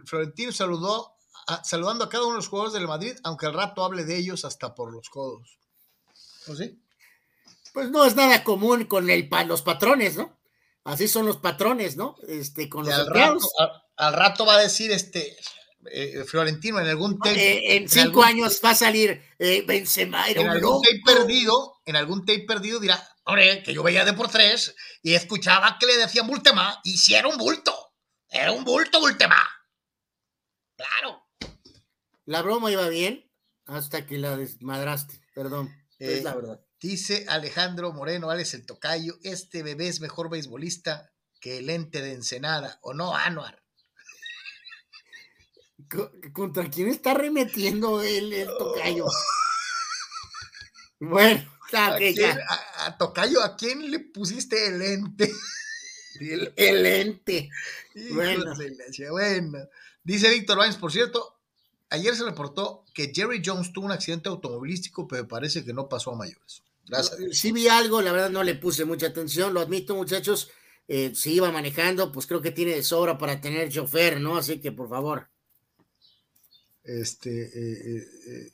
Florentino saludó, a- saludando a cada uno de los jugadores del Madrid, aunque al rato hable de ellos hasta por los codos. ¿O sí?
Pues no es nada común con el, los patrones, ¿no? Así son los patrones, ¿no? Este, con los
al rato, al, al rato va a decir este eh, Florentino en algún tape.
Eh, en
en
cinco
algún-
años va a salir eh, Benzema, era
en algún tape perdido, en algún tape perdido dirá, hombre, que yo veía de por tres y escuchaba que le decían Bultema y si era un bulto, era un bulto Bultema. Claro.
La broma iba bien hasta que la desmadraste, perdón.
Eh,
es la verdad.
Dice Alejandro Moreno, Alex el Tocayo, este bebé es mejor beisbolista que el ente de Ensenada, ¿o no, Anuar?
Co- ¿Contra quién está remetiendo el, el tocayo? <laughs> Bueno,
¿A, quién-
ya.
a- a Tocayo, ¿a quién le pusiste el ente? <laughs>
El, el ente. Bueno.
Dice Víctor Baños, por cierto, ayer se reportó que Jerry Jones tuvo un accidente automovilístico, pero parece que no pasó a mayores. Gracias.
Sí vi algo, la verdad no le puse mucha atención, lo admito, muchachos. Eh, si iba manejando, pues creo que tiene de sobra para tener chofer, ¿no? Así que por favor.
Este, eh, eh,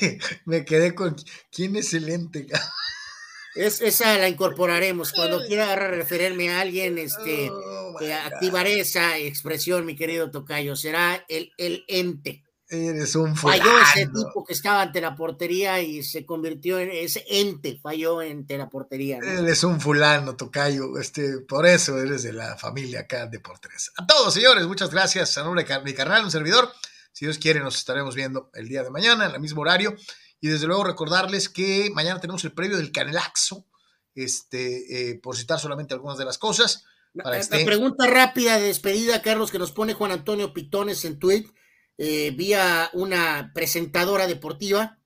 eh, <laughs> me quedé con quién es el ente. <laughs>
Es, esa la incorporaremos. Cuando quiera referirme a alguien, este,
Oh,
activaré esa expresión, mi querido Tocayo. Será el, el ente.
Eres un
Falló
fulano.
ese tipo que estaba ante la portería y se convirtió en ese ente, falló ante la portería. ¿no?
Eres un fulano, Tocayo. Este, por eso eres de la familia acá de por tres. A todos, señores, muchas gracias. A nombre de mi carnal, un servidor. Si Dios quiere, nos estaremos viendo el día de mañana, en el mismo horario. Y desde luego recordarles que mañana tenemos el previo del Canelaxo. Este, eh, por citar solamente algunas de las cosas. Para
La,
este-
la pregunta rápida de despedida, Carlos, que nos pone Juan Antonio Pitones en tweet, eh, vía una presentadora deportiva.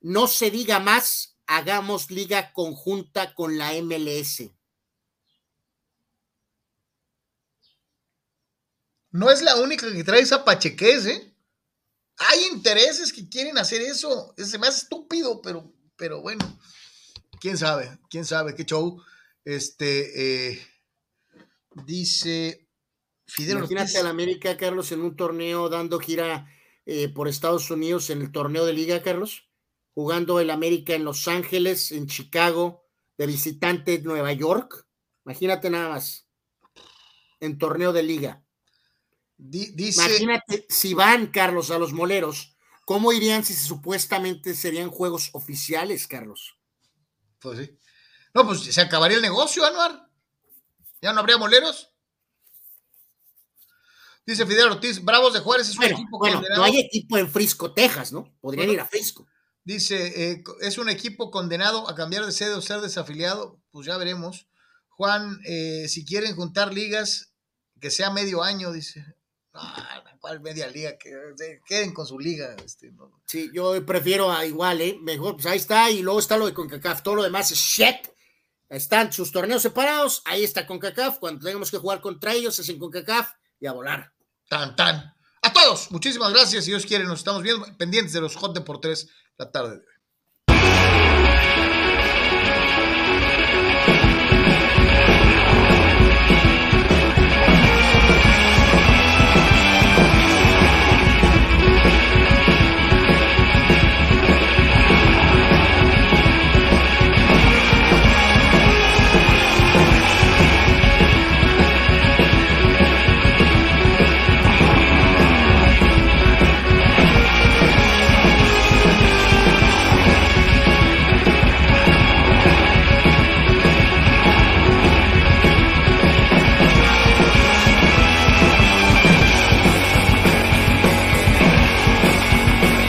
No se diga más, hagamos liga conjunta con la MLS.
No es la única que trae esa pachequez, ¿eh? Hay intereses que quieren hacer eso. Se me hace estúpido, pero, pero bueno. Quién sabe, quién sabe qué show. Este eh, dice Fidel
Imagínate
Ortiz.
al América, Carlos, en un torneo dando gira eh, por Estados Unidos en el torneo de liga, Carlos, jugando el América en Los Ángeles, en Chicago, de visitante Nueva York. Imagínate nada más. En torneo de liga.
Dice
Imagínate si van, Carlos, a los moleros, ¿cómo irían si supuestamente serían juegos oficiales, Carlos?
Pues sí. No, pues se acabaría el negocio, Anuar. Ya no habría moleros. Dice Fidel Ortiz, Bravos de Juárez es un
Bueno,
equipo
bueno,
condenado.
no hay equipo en Frisco, Texas, ¿no? Podrían
Bueno.
ir a Frisco.
Dice, eh, es un equipo condenado a cambiar de sede o ser desafiliado. Pues ya veremos. Juan, eh, si quieren juntar ligas, que sea medio año, dice. ¿Cuál media liga? Que queden con su liga. Este, no.
Sí, yo prefiero a igual, ¿eh? Mejor, pues ahí está, y luego está lo de CONCACAF, todo lo demás es shit. Están sus torneos separados, ahí está CONCACAF, cuando tengamos que jugar contra ellos es en CONCACAF y a volar.
Tan, tan. A todos, muchísimas gracias. Si Dios quiere, nos estamos viendo pendientes de los Hot de por tres la tarde de hoy.